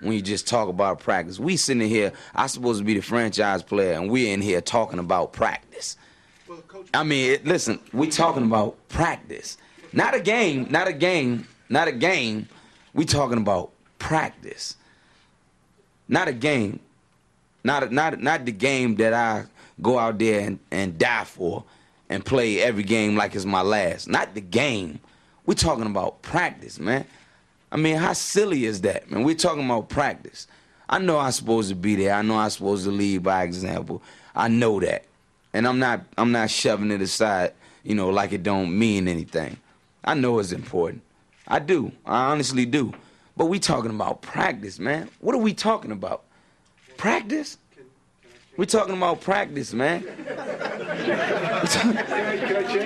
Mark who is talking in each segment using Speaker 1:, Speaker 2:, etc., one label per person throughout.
Speaker 1: when you just talk about practice. We sitting here, I supposed to be the franchise player, and we're in here talking about practice. I mean, it, listen, we talking about practice, not a game, not a game, not a game. We talking about practice, not a game, not not not the game that I go out there and, and die for and play every game like it's my last. Not the game. We're talking about practice, man. I mean, how silly is that, man? We're talking about practice. I know I'm supposed to be there. I know I'm supposed to lead by example. I know that. And I'm not I'm not shoving it aside, you know, like it don't mean anything. I know it's important. I do. I honestly do. But we talking about practice, man. What are we talking about? Practice? We talking about practice, man.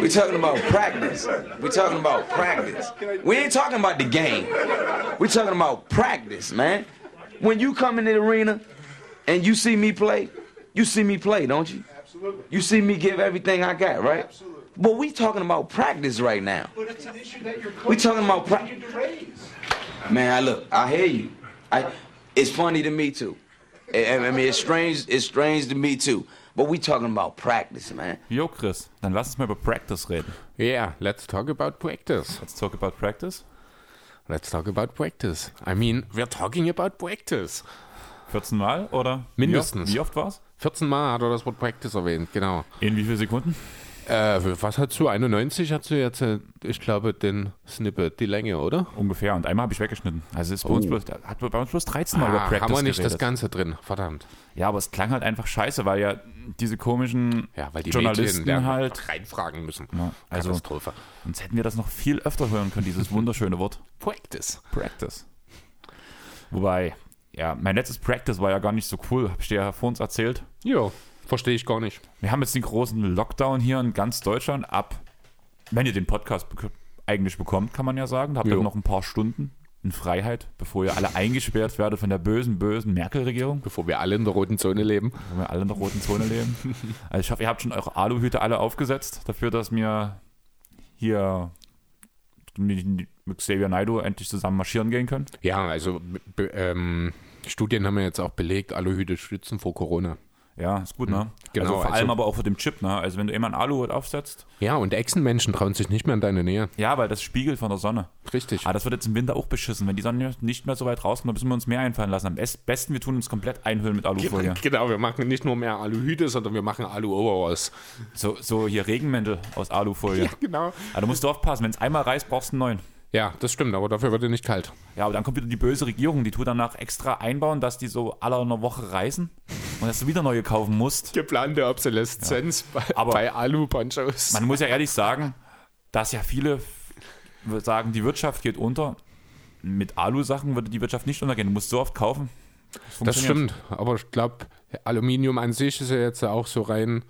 Speaker 1: We talking about practice. We talking about practice. We ain't talking about the game. We talking about practice, man. When you come in the arena and you see me play, you see me play, don't you?
Speaker 2: Absolutely.
Speaker 1: You see me give everything I got, right?
Speaker 2: Absolutely.
Speaker 1: But we talking about practice right now.
Speaker 2: But it's an issue that your coach
Speaker 1: We talking about pra-
Speaker 2: you to raise.
Speaker 1: Man, I look, I hear you. I, it's funny to me too. I, I mean, it's strange. It's strange to me too. But we talking about practice, man.
Speaker 3: Jo, Chris, dann lass uns mal über Practice reden.
Speaker 4: Yeah, let's talk about practice.
Speaker 3: Let's talk about practice.
Speaker 4: Let's talk about practice. I mean, we're talking about practice.
Speaker 3: 14 Mal oder?
Speaker 4: Mindestens.
Speaker 3: Wie oft, wie oft war's?
Speaker 4: 14 Mal hat er das Wort practice erwähnt, genau.
Speaker 3: In wie vielen Sekunden?
Speaker 4: Äh, was hast du? 91 hast du jetzt, äh, ich glaube, den Snippet, die Länge, oder?
Speaker 3: Ungefähr. Und einmal habe ich weggeschnitten. Also es ist bei uns
Speaker 4: Oh.
Speaker 3: bloß, hat bei uns bloß 13 Mal über
Speaker 4: Ah,
Speaker 3: Practice
Speaker 4: haben wir nicht
Speaker 3: geredet.
Speaker 4: das Ganze drin, verdammt.
Speaker 3: Ja, aber es klang halt einfach scheiße, weil ja diese komischen
Speaker 4: Ja, weil die
Speaker 3: Journalisten
Speaker 4: da
Speaker 3: halt.
Speaker 4: reinfragen müssen.
Speaker 3: Ja, also
Speaker 4: Katastrophe.
Speaker 3: sonst hätten wir das noch viel öfter hören können, dieses wunderschöne Wort
Speaker 4: Practice.
Speaker 3: Practice. Wobei, ja, mein letztes Practice war ja gar nicht so cool, habe ich dir ja vor uns erzählt.
Speaker 4: Ja, verstehe ich gar nicht.
Speaker 3: Wir haben jetzt den großen Lockdown hier in ganz Deutschland ab, wenn ihr den Podcast bek eigentlich bekommt, kann man ja sagen. Da habt ihr noch ein paar Stunden in Freiheit, bevor ihr alle eingesperrt werdet von der bösen, bösen Merkel-Regierung,
Speaker 4: Bevor wir alle in der roten Zone leben.
Speaker 3: wo wir alle in der roten Zone leben. Also ich hoffe, ihr habt schon eure Aluhüte alle aufgesetzt, dafür, dass wir hier mit Xavier Naidoo endlich zusammen marschieren gehen können.
Speaker 4: Ja, also be- ähm, Studien haben ja jetzt auch belegt, Aluhüte schützen vor Corona.
Speaker 3: Ja, ist gut, ne?
Speaker 4: Genau,
Speaker 3: also vor allem
Speaker 4: also-
Speaker 3: aber auch für den Chip, ne? Also wenn du immer einen Aluhut aufsetzt,
Speaker 4: Ja, und Echsenmenschen trauen sich nicht mehr in deine Nähe.
Speaker 3: ja, weil das spiegelt von der Sonne.
Speaker 4: Richtig.
Speaker 3: Aber das wird jetzt im Winter auch beschissen. Wenn die Sonne nicht mehr so weit rauskommt, dann müssen wir uns mehr einfallen lassen. Am best- besten, wir tun uns komplett einhüllen mit Alufolie.
Speaker 4: Genau, wir machen nicht nur mehr Aluhüte, sondern wir machen Alu-Overalls.
Speaker 3: So, so hier Regenmäntel aus Alufolie.
Speaker 4: Genau.
Speaker 3: Aber da musst du aufpassen, wenn es einmal reißt, brauchst du einen neuen.
Speaker 4: Ja, das stimmt, aber dafür wird er nicht kalt.
Speaker 3: Ja, aber dann kommt wieder die böse Regierung, die tut danach extra einbauen, dass die so alle einer Woche reisen und dass du wieder neue kaufen musst.
Speaker 4: Geplante Obsoleszenz bei,
Speaker 3: Aber-
Speaker 4: bei Alu-Ponchos.
Speaker 3: Man muss ja ehrlich sagen, dass ja viele sagen, die Wirtschaft geht unter. Mit Alu-Sachen würde die Wirtschaft nicht untergehen. Du musst so oft kaufen.
Speaker 4: Das
Speaker 3: funktioniert.
Speaker 4: stimmt, aber ich glaube, Aluminium an sich ist ja jetzt auch so rein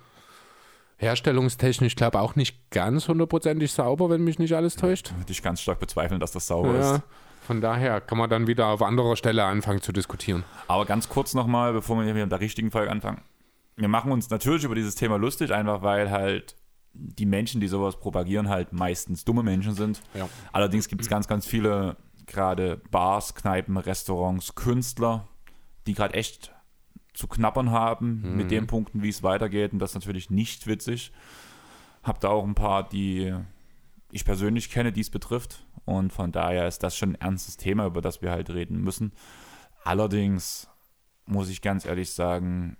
Speaker 4: herstellungstechnisch, ich glaube, auch nicht ganz hundertprozentig sauber, wenn mich nicht alles täuscht.
Speaker 3: Würde ich ganz stark bezweifeln, dass das sauber
Speaker 4: Ja,
Speaker 3: ist.
Speaker 4: von daher kann man dann wieder auf anderer Stelle anfangen zu diskutieren.
Speaker 3: Aber ganz kurz nochmal, bevor wir hier mit der richtigen Folge anfangen. Wir machen uns natürlich über dieses Thema lustig, einfach weil halt die Menschen, die sowas propagieren, halt meistens dumme Menschen sind.
Speaker 4: Ja.
Speaker 3: Allerdings gibt es ganz, ganz viele, gerade Bars, Kneipen, Restaurants, Künstler, die gerade echt zu knappern haben mit den Punkten, wie es weitergeht. Und das ist natürlich nicht witzig. Hab da auch ein paar, die ich persönlich kenne, die es betrifft. Und von daher ist das schon ein ernstes Thema, über das wir halt reden müssen. Allerdings muss ich ganz ehrlich sagen,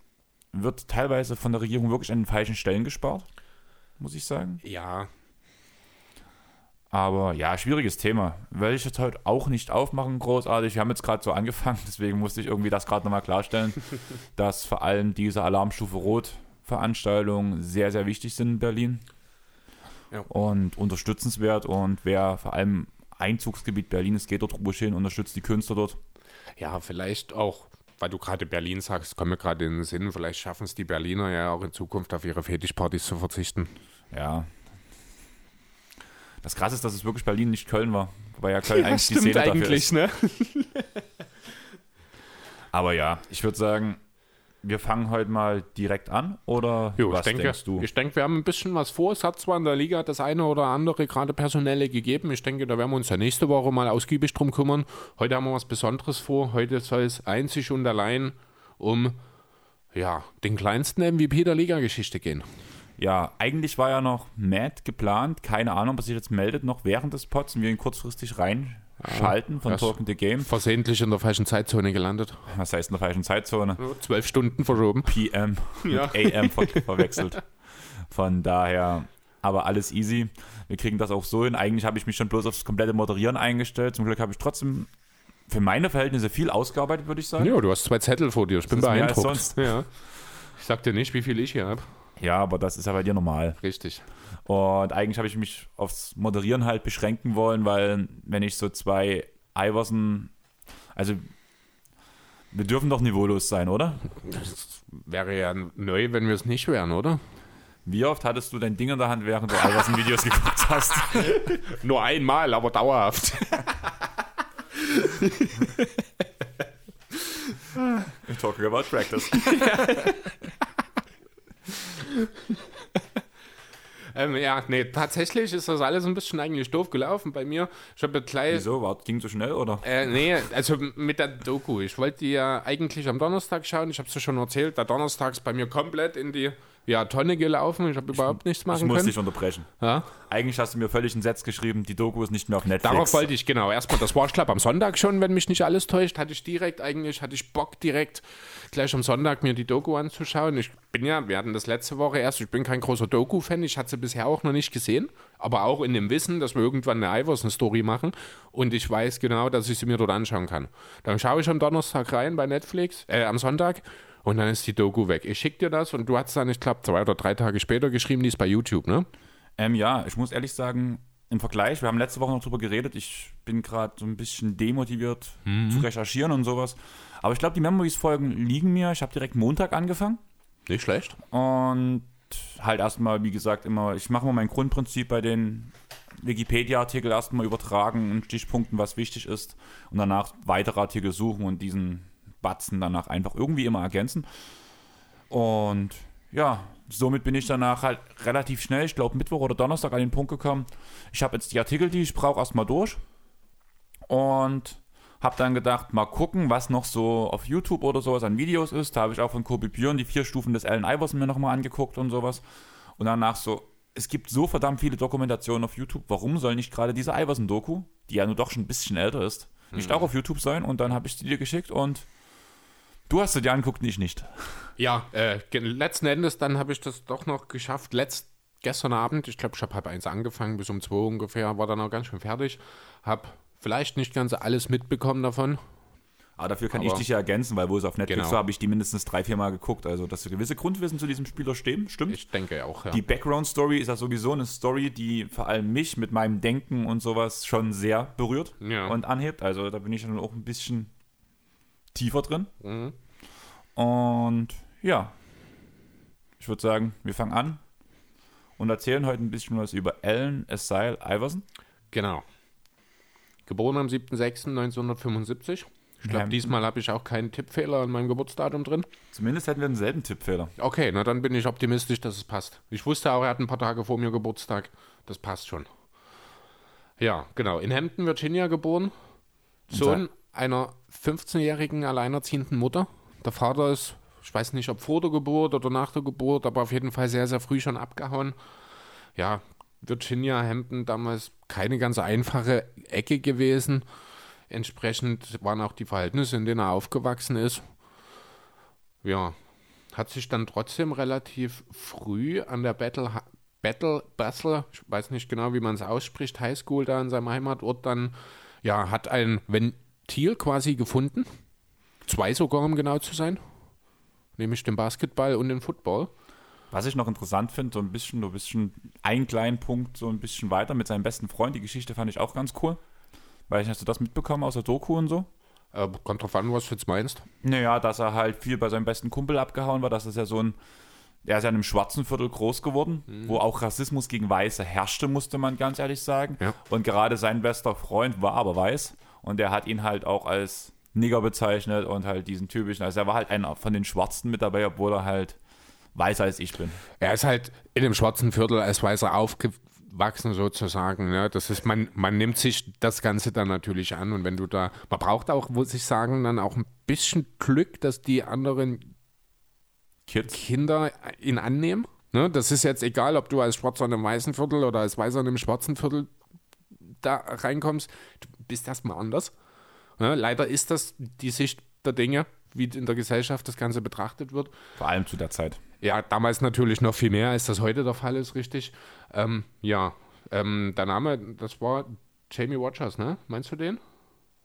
Speaker 3: wird teilweise von der Regierung wirklich an den falschen Stellen gespart, muss ich sagen.
Speaker 4: Ja,
Speaker 3: Aber ja, schwieriges Thema. Will ich jetzt heute auch nicht aufmachen, großartig. Wir haben jetzt gerade so angefangen, deswegen musste ich irgendwie das gerade nochmal klarstellen, dass vor allem diese Alarmstufe Rot Veranstaltungen sehr, sehr wichtig sind in Berlin.
Speaker 4: Ja.
Speaker 3: Und unterstützenswert. Und wer vor allem Einzugsgebiet Berlin ist, geht dort ruhig hin, unterstützt die Künstler dort.
Speaker 4: ja, vielleicht auch, weil du gerade Berlin sagst, kommt mir gerade in den Sinn, vielleicht schaffen es die Berliner ja auch in Zukunft auf ihre Fetischpartys zu verzichten.
Speaker 3: Ja. Das Krasse ist, dass es wirklich Berlin, nicht Köln war. Wobei ja Köln eigentlich die Szene dafür ist.
Speaker 4: ne?
Speaker 3: Aber ja, ich würde sagen, wir fangen heute mal direkt an oder
Speaker 4: Jo,
Speaker 3: was
Speaker 4: denke,
Speaker 3: denkst du?
Speaker 4: Ich denke, wir haben ein bisschen was vor. Es hat zwar in der Liga das eine oder andere gerade personelle gegeben. Ich denke, da werden wir uns ja nächste Woche mal ausgiebig drum kümmern. Heute haben wir was Besonderes vor. Heute soll es einzig und allein um ja, den kleinsten MVP der Liga-Geschichte gehen.
Speaker 3: Ja, eigentlich war ja noch Matt geplant. Keine Ahnung, was sich jetzt meldet, noch während des Pods und wir ihn kurzfristig reinschalten von
Speaker 4: das-
Speaker 3: Talking the Game.
Speaker 4: Versehentlich in der falschen Zeitzone gelandet.
Speaker 3: Was heißt in der falschen Zeitzone?
Speaker 4: Zwölf Stunden verschoben.
Speaker 3: PM
Speaker 4: Ja.
Speaker 3: mit AM ver verwechselt. Von daher, aber alles easy. Wir kriegen das auch so hin. Eigentlich habe ich mich schon bloß aufs komplette Moderieren eingestellt. Zum Glück habe ich trotzdem für meine Verhältnisse viel ausgearbeitet, würde ich sagen.
Speaker 4: Ja, du hast zwei Zettel vor dir. Ich bin
Speaker 3: mehr als
Speaker 4: beeindruckt. Ja. Ich sag dir nicht, wie viel ich hier habe.
Speaker 3: Ja, aber das ist ja bei dir normal.
Speaker 4: Richtig.
Speaker 3: Und eigentlich habe ich mich aufs Moderieren halt beschränken wollen, weil wenn ich so zwei Iverson, also wir dürfen doch niveaulos sein, oder?
Speaker 4: Wäre ja neu, wenn wir es nicht wären, oder?
Speaker 3: Wie oft hattest du dein Ding in der Hand, während du Iverson-Videos geguckt hast?
Speaker 4: Nur einmal, aber dauerhaft.
Speaker 3: Talking about practice.
Speaker 4: ähm, ja, nee, tatsächlich ist das alles ein bisschen eigentlich doof gelaufen bei mir. Ich habe gleich.
Speaker 3: Wieso? War, ging so schnell, oder?
Speaker 4: Äh, nee, also mit der Doku. Ich wollte die ja eigentlich am Donnerstag schauen. Ich habe es ja schon erzählt. Der Donnerstag ist bei mir komplett in die ja, Tonne gelaufen. Ich habe überhaupt nichts
Speaker 3: Ich
Speaker 4: machen
Speaker 3: muss
Speaker 4: können.
Speaker 3: dich unterbrechen.
Speaker 4: Ja?
Speaker 3: Eigentlich hast du mir völlig einen Satz geschrieben, die Doku ist nicht mehr auf Netflix.
Speaker 4: Darauf wollte ich, genau. Erstmal, das war, ich glaube, am Sonntag schon, wenn mich nicht alles täuscht, hatte ich direkt eigentlich, hatte ich Bock direkt gleich am Sonntag mir die Doku anzuschauen. Ich bin ja, wir hatten das letzte Woche erst, ich bin kein großer Doku-Fan, ich hatte sie bisher auch noch nicht gesehen, aber auch in dem Wissen, dass wir irgendwann eine Iverson-Story machen und ich weiß genau, dass ich sie mir dort anschauen kann. Dann schaue ich am Donnerstag rein bei Netflix, äh, am Sonntag und dann ist die Doku weg. Ich schicke dir das und du hast dann, ich glaube, zwei oder drei Tage später geschrieben, die ist bei YouTube, ne?
Speaker 3: Ähm, ja, ich muss ehrlich sagen, im Vergleich, wir haben letzte Woche noch drüber geredet, ich bin gerade so ein bisschen demotiviert
Speaker 4: Mhm.
Speaker 3: zu recherchieren und sowas. Aber ich glaube, die Memories-Folgen liegen mir. Ich habe direkt Montag angefangen.
Speaker 4: Nicht schlecht.
Speaker 3: Und halt erstmal, wie gesagt, immer, ich mache mal mein Grundprinzip bei den Wikipedia-Artikel erstmal übertragen und Stichpunkten, was wichtig ist. Und danach weitere Artikel suchen und diesen Batzen danach einfach irgendwie immer ergänzen. Und ja, somit bin ich danach halt relativ schnell, ich glaube Mittwoch oder Donnerstag an den Punkt gekommen. Ich habe jetzt die Artikel, die ich brauche, erstmal durch. Und habe dann gedacht, mal gucken, was noch so auf YouTube oder sowas an Videos ist. Da habe ich auch von Kobe Björn die vier Stufen des Allen Iverson mir nochmal angeguckt und sowas. Und danach so, es gibt so verdammt viele Dokumentationen auf YouTube. Warum soll nicht gerade diese Iverson-Doku, die ja nur doch schon ein bisschen älter ist, nicht auch auf YouTube sein? Und dann habe ich die dir geschickt und du hast sie dir angeguckt und ich nicht.
Speaker 4: Ja, äh, letzten Endes dann habe ich das doch noch geschafft. Letzt, gestern Abend, ich glaube, ich habe halb eins angefangen, bis um zwei ungefähr, war dann auch ganz schön fertig. Habe vielleicht nicht ganz alles mitbekommen davon.
Speaker 3: Aber dafür kann
Speaker 4: Aber-
Speaker 3: ich dich ja ergänzen, weil wo es auf Netflix
Speaker 4: Genau.
Speaker 3: war, habe ich die mindestens drei, vier Mal geguckt. Also, dass gewisse Grundwissen zu diesem Spieler stehen, stimmt.
Speaker 4: Ich denke auch, ja.
Speaker 3: Die Background-Story ist ja sowieso eine Story, die vor allem mich mit meinem Denken und sowas schon sehr berührt
Speaker 4: Ja.
Speaker 3: und anhebt. Also da bin ich dann auch ein bisschen tiefer drin.
Speaker 4: Mhm.
Speaker 3: Und ja, ich würde sagen, wir fangen an und erzählen heute ein bisschen was über Allen Asile Iverson.
Speaker 4: Genau. Geboren am 7.6.1975. Ich glaube,
Speaker 3: Ja.
Speaker 4: diesmal habe ich auch keinen Tippfehler an meinem Geburtsdatum drin.
Speaker 3: Zumindest hätten wir denselben Tippfehler.
Speaker 4: Okay, na dann bin ich optimistisch, dass es passt. Ich wusste auch, er hat ein paar Tage vor mir Geburtstag. Das passt schon. Ja, genau. In Hampton, Virginia geboren. Sohn einer 15-jährigen alleinerziehenden Mutter. Der Vater ist, ich weiß nicht, ob vor der Geburt oder nach der Geburt, aber auf jeden Fall sehr, sehr früh schon abgehauen. Ja, Virginia, Hampton damals keine ganz einfache Ecke gewesen. Entsprechend waren auch die Verhältnisse, in denen er aufgewachsen ist. Ja, hat sich dann trotzdem relativ früh an der Battle, Battle Basel, ich weiß nicht genau, wie man es ausspricht, Highschool da in seinem Heimatort dann, ja, hat ein Ventil quasi gefunden. Zwei sogar, um genau zu sein. Nämlich den Basketball und den Football.
Speaker 3: Was ich noch interessant finde, so ein bisschen, so ein bisschen, einen kleinen Punkt, so ein bisschen weiter mit seinem besten Freund. Die Geschichte fand ich auch ganz cool. Weil ich hast du das mitbekommen aus der Doku und so?
Speaker 4: Äh, kommt drauf an, was du jetzt meinst.
Speaker 3: Naja, dass er halt viel bei seinem besten Kumpel abgehauen war. Das ist ja so ein. Er ist ja in einem schwarzen Viertel groß geworden, wo auch Rassismus gegen Weiße herrschte, musste man ganz ehrlich sagen.
Speaker 4: Ja.
Speaker 3: Und gerade sein bester Freund war aber weiß. Und er hat ihn halt auch als Nigger bezeichnet und halt diesen typischen, also er war halt einer von den Schwarzen mit dabei, obwohl er halt weißer als ich bin.
Speaker 4: Er ist halt in dem schwarzen Viertel als Weißer aufgewachsen sozusagen. Ne? Das ist, man, man nimmt sich das Ganze dann natürlich an und wenn du da, man braucht auch, muss ich sagen, dann auch ein bisschen Glück, dass die anderen
Speaker 3: Kids.
Speaker 4: Kinder ihn annehmen. Ne? Das ist jetzt egal, ob du als Schwarzer in einem weißen Viertel oder als Weißer in einem schwarzen Viertel da reinkommst. Du bist erstmal anders. Ne? Leider ist das die Sicht der Dinge, wie in der Gesellschaft das Ganze betrachtet wird.
Speaker 3: Vor allem zu der Zeit.
Speaker 4: Ja, damals natürlich noch viel mehr, als das heute der Fall ist, richtig. Ähm, ja, ähm, der Name, das war Jamie Rogers, ne? Meinst du den?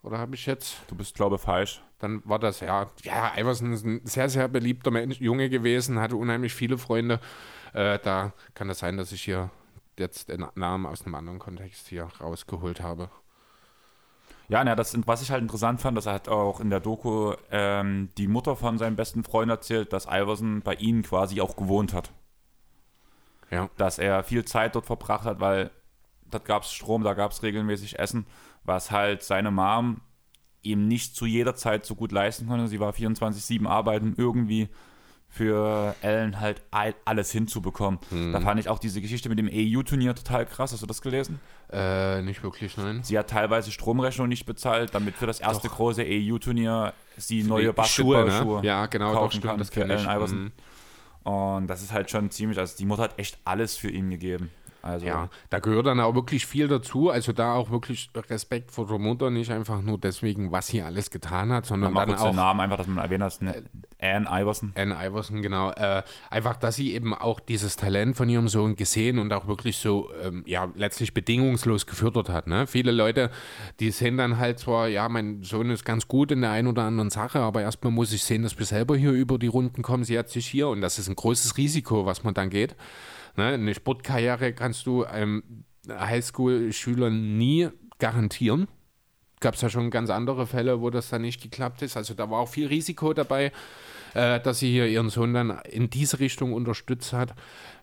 Speaker 4: Oder habe ich jetzt
Speaker 3: Du bist, glaube ich, falsch.
Speaker 4: dann war das, ja, ja, Iverson ist ein sehr, sehr beliebter Mensch, Junge gewesen, hatte unheimlich viele Freunde. Äh, da kann es sein, dass ich hier jetzt den Namen aus einem anderen Kontext hier rausgeholt habe.
Speaker 3: Ja, na, das, was ich halt interessant fand, dass er hat auch in der Doku ähm, die Mutter von seinem besten Freund erzählt, dass Iverson bei ihnen quasi auch gewohnt hat.
Speaker 4: Ja.
Speaker 3: Dass er viel Zeit dort verbracht hat, weil dort gab es Strom, da gab es regelmäßig Essen, was halt seine Mom ihm nicht zu jeder Zeit so gut leisten konnte. Sie war 24-7 arbeiten, irgendwie für Ellen halt all- alles hinzubekommen. Da fand ich auch diese Geschichte mit dem EU-Turnier total krass. Hast du das gelesen?
Speaker 4: Äh, nicht wirklich, nein.
Speaker 3: Sie hat teilweise Stromrechnung nicht bezahlt, damit für das erste große EU-Turnier sie neue
Speaker 4: Schuhe,
Speaker 3: Basketballschuhe
Speaker 4: ne? Ja, genau, doch,
Speaker 3: kaufen
Speaker 4: stimmt,
Speaker 3: kann
Speaker 4: das
Speaker 3: für. Allen Iverson.
Speaker 4: Mhm.
Speaker 3: Und das ist halt schon ziemlich, also die Mutter hat echt alles für ihn gegeben. Also
Speaker 4: Ja, da gehört dann auch wirklich viel dazu. Also da auch wirklich Respekt vor der Mutter, nicht einfach nur deswegen, was sie alles getan hat, sondern dann
Speaker 3: kurz den
Speaker 4: auch
Speaker 3: Namen einfach, dass man erwähnt hat, ne? Anne Iverson.
Speaker 4: Anne Iverson, genau. Äh, einfach, dass sie eben auch dieses Talent von ihrem Sohn gesehen und auch wirklich so, ähm, ja, letztlich bedingungslos gefördert hat. Ne? Viele Leute, die sehen dann halt zwar, ja, mein Sohn ist ganz gut in der einen oder anderen Sache, aber erstmal muss ich sehen, dass wir selber hier über die Runden kommen. Sie hat sich hier, und das ist ein großes Risiko, was man dann geht. Ne? Eine Sportkarriere kannst du einem Highschool-Schüler nie garantieren gab es ja schon ganz andere Fälle, wo das dann nicht geklappt ist. Also da war auch viel Risiko dabei, äh, dass sie hier ihren Sohn dann in diese Richtung unterstützt hat.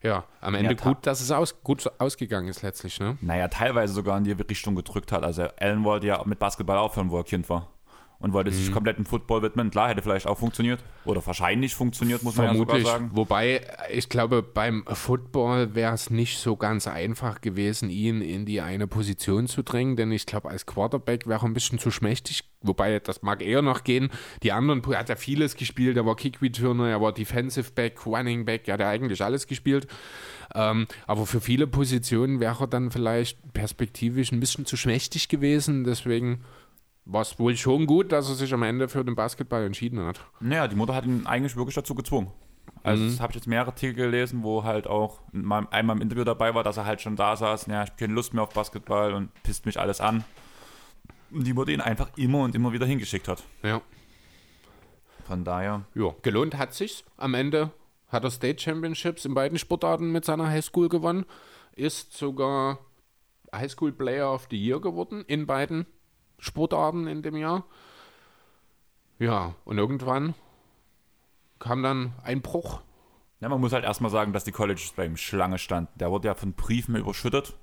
Speaker 4: Ja, am Ende
Speaker 3: ta-
Speaker 4: gut, dass es aus, gut ausgegangen ist letztlich. Ne?
Speaker 3: Naja, teilweise sogar in die Richtung gedrückt hat. Also Allen wollte ja mit Basketball aufhören, wo er Kind war. Und wollte
Speaker 4: Mhm.
Speaker 3: sich komplett im Football widmen. Klar, hätte vielleicht auch funktioniert. Oder wahrscheinlich funktioniert, muss man
Speaker 4: Vermutlich.
Speaker 3: ja sogar sagen.
Speaker 4: Wobei, ich glaube, beim Football wäre es nicht so ganz einfach gewesen, ihn in die eine Position zu drängen, denn ich glaube, als Quarterback wäre er ein bisschen zu schmächtig. Wobei, das mag eher noch gehen. Die anderen, er hat ja vieles gespielt. Er war Kick-Returner, er war Defensive Back, Running Back, er hat ja eigentlich alles gespielt. Ähm, aber für viele Positionen wäre er dann vielleicht perspektivisch ein bisschen zu schmächtig gewesen. Deswegen war es wohl schon gut, dass er sich am Ende für den Basketball entschieden hat.
Speaker 3: Naja, die Mutter hat ihn eigentlich wirklich dazu gezwungen. Also
Speaker 4: Mhm.
Speaker 3: das habe ich jetzt mehrere Artikel gelesen, wo halt auch mal- einmal im Interview dabei war, dass er halt schon da saß, ja, ich habe keine Lust mehr auf Basketball und pisst mich alles an. Und die Mutter ihn einfach immer und immer wieder hingeschickt hat.
Speaker 4: Ja.
Speaker 3: Von daher,
Speaker 4: Ja, gelohnt hat sich's. Am Ende hat er State Championships in beiden Sportarten mit seiner Highschool gewonnen. Ist sogar Highschool Player of the Year geworden in beiden Sportarten in dem Jahr. Ja, und irgendwann kam dann ein Bruch.
Speaker 3: ja, man muss halt erstmal sagen, dass die Colleges bei ihm Schlange standen. Der wurde ja von Briefen überschüttet,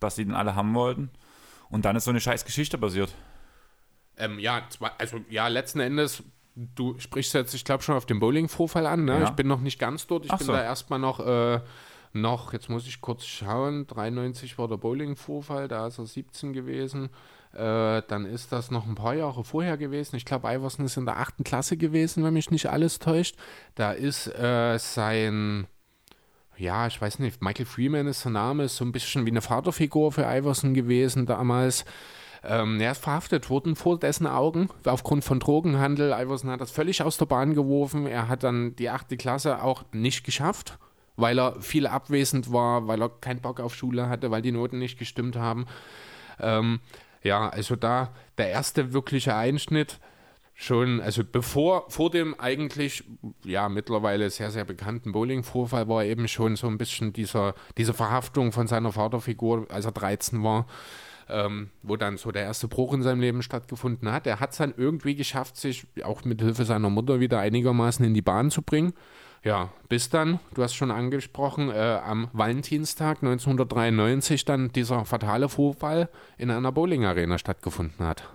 Speaker 3: dass sie den alle haben wollten. Und dann ist so eine scheiß Geschichte passiert.
Speaker 4: Ähm, ja, also ja, letzten Endes, du sprichst jetzt, ich glaube, schon auf den Bowling-Vorfall an. Ne?
Speaker 3: Ja.
Speaker 4: Ich bin noch nicht ganz dort. Ich
Speaker 3: Ach
Speaker 4: bin
Speaker 3: so.
Speaker 4: da erstmal noch, äh, noch, jetzt muss ich kurz schauen, 93 war der Bowling-Vorfall, da ist er 17 gewesen. Äh, dann ist das noch ein paar Jahre vorher gewesen. Ich glaube, Iverson ist in der achten Klasse gewesen, wenn mich nicht alles täuscht. Da ist äh, sein ja, ich weiß nicht, Michael Freeman ist der Name, ist so ein bisschen wie eine Vaterfigur für Iverson gewesen damals. Ähm, er ist verhaftet worden vor dessen Augen aufgrund von Drogenhandel. Iverson hat das völlig aus der Bahn geworfen. Er hat dann die achte Klasse auch nicht geschafft, weil er viel abwesend war, weil er keinen Bock auf Schule hatte, weil die Noten nicht gestimmt haben. Ähm, ja, also da der erste wirkliche Einschnitt schon, also bevor, vor dem eigentlich, ja, mittlerweile sehr, sehr bekannten Bowling-Vorfall war eben schon so ein bisschen dieser, diese Verhaftung von seiner Vaterfigur, als er 13 war, ähm, wo dann so der erste Bruch in seinem Leben stattgefunden hat. Er hat es dann irgendwie geschafft, sich auch mit Hilfe seiner Mutter wieder einigermaßen in die Bahn zu bringen. Ja, bis dann, du hast schon angesprochen, äh, am Valentinstag 1993 dann dieser fatale Vorfall in einer Bowling-Arena stattgefunden hat.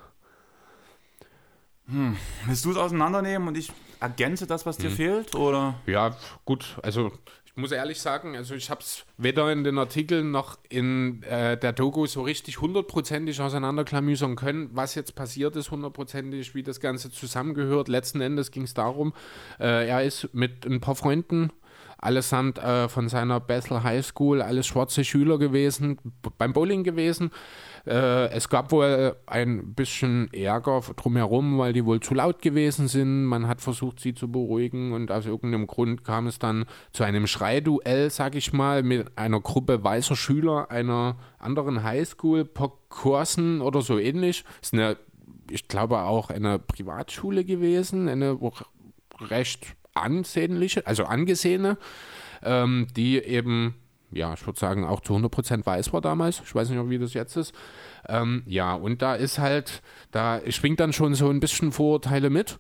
Speaker 3: Willst du es auseinandernehmen und ich ergänze das, was dir fehlt? Oder?
Speaker 4: Ja, gut, also ich muss ehrlich sagen, also ich habe es weder in den Artikeln noch in äh, der Doku so richtig hundertprozentig auseinanderklamüsern können, was jetzt passiert ist, hundertprozentig, wie das Ganze zusammengehört. Letzten Endes ging es darum, äh, er ist mit ein paar Freunden allesamt äh, von seiner Bethel High School, alles schwarze Schüler gewesen, beim Bowling gewesen. Äh, es gab wohl ein bisschen Ärger drumherum, weil die wohl zu laut gewesen sind. Man hat versucht, sie zu beruhigen und aus irgendeinem Grund kam es dann zu einem Schreiduell, sag ich mal, mit einer Gruppe weißer Schüler einer anderen Highschool, Pokorsen oder so ähnlich. Ist eine, ich glaube, auch eine Privatschule gewesen, eine recht ansehnliche, also angesehene, ähm, die eben, ja, ich würde sagen, auch zu 100% weiß war damals. Ich weiß nicht, wie das jetzt ist. Ähm, ja, und da ist halt, da schwingt dann schon so ein bisschen Vorurteile mit.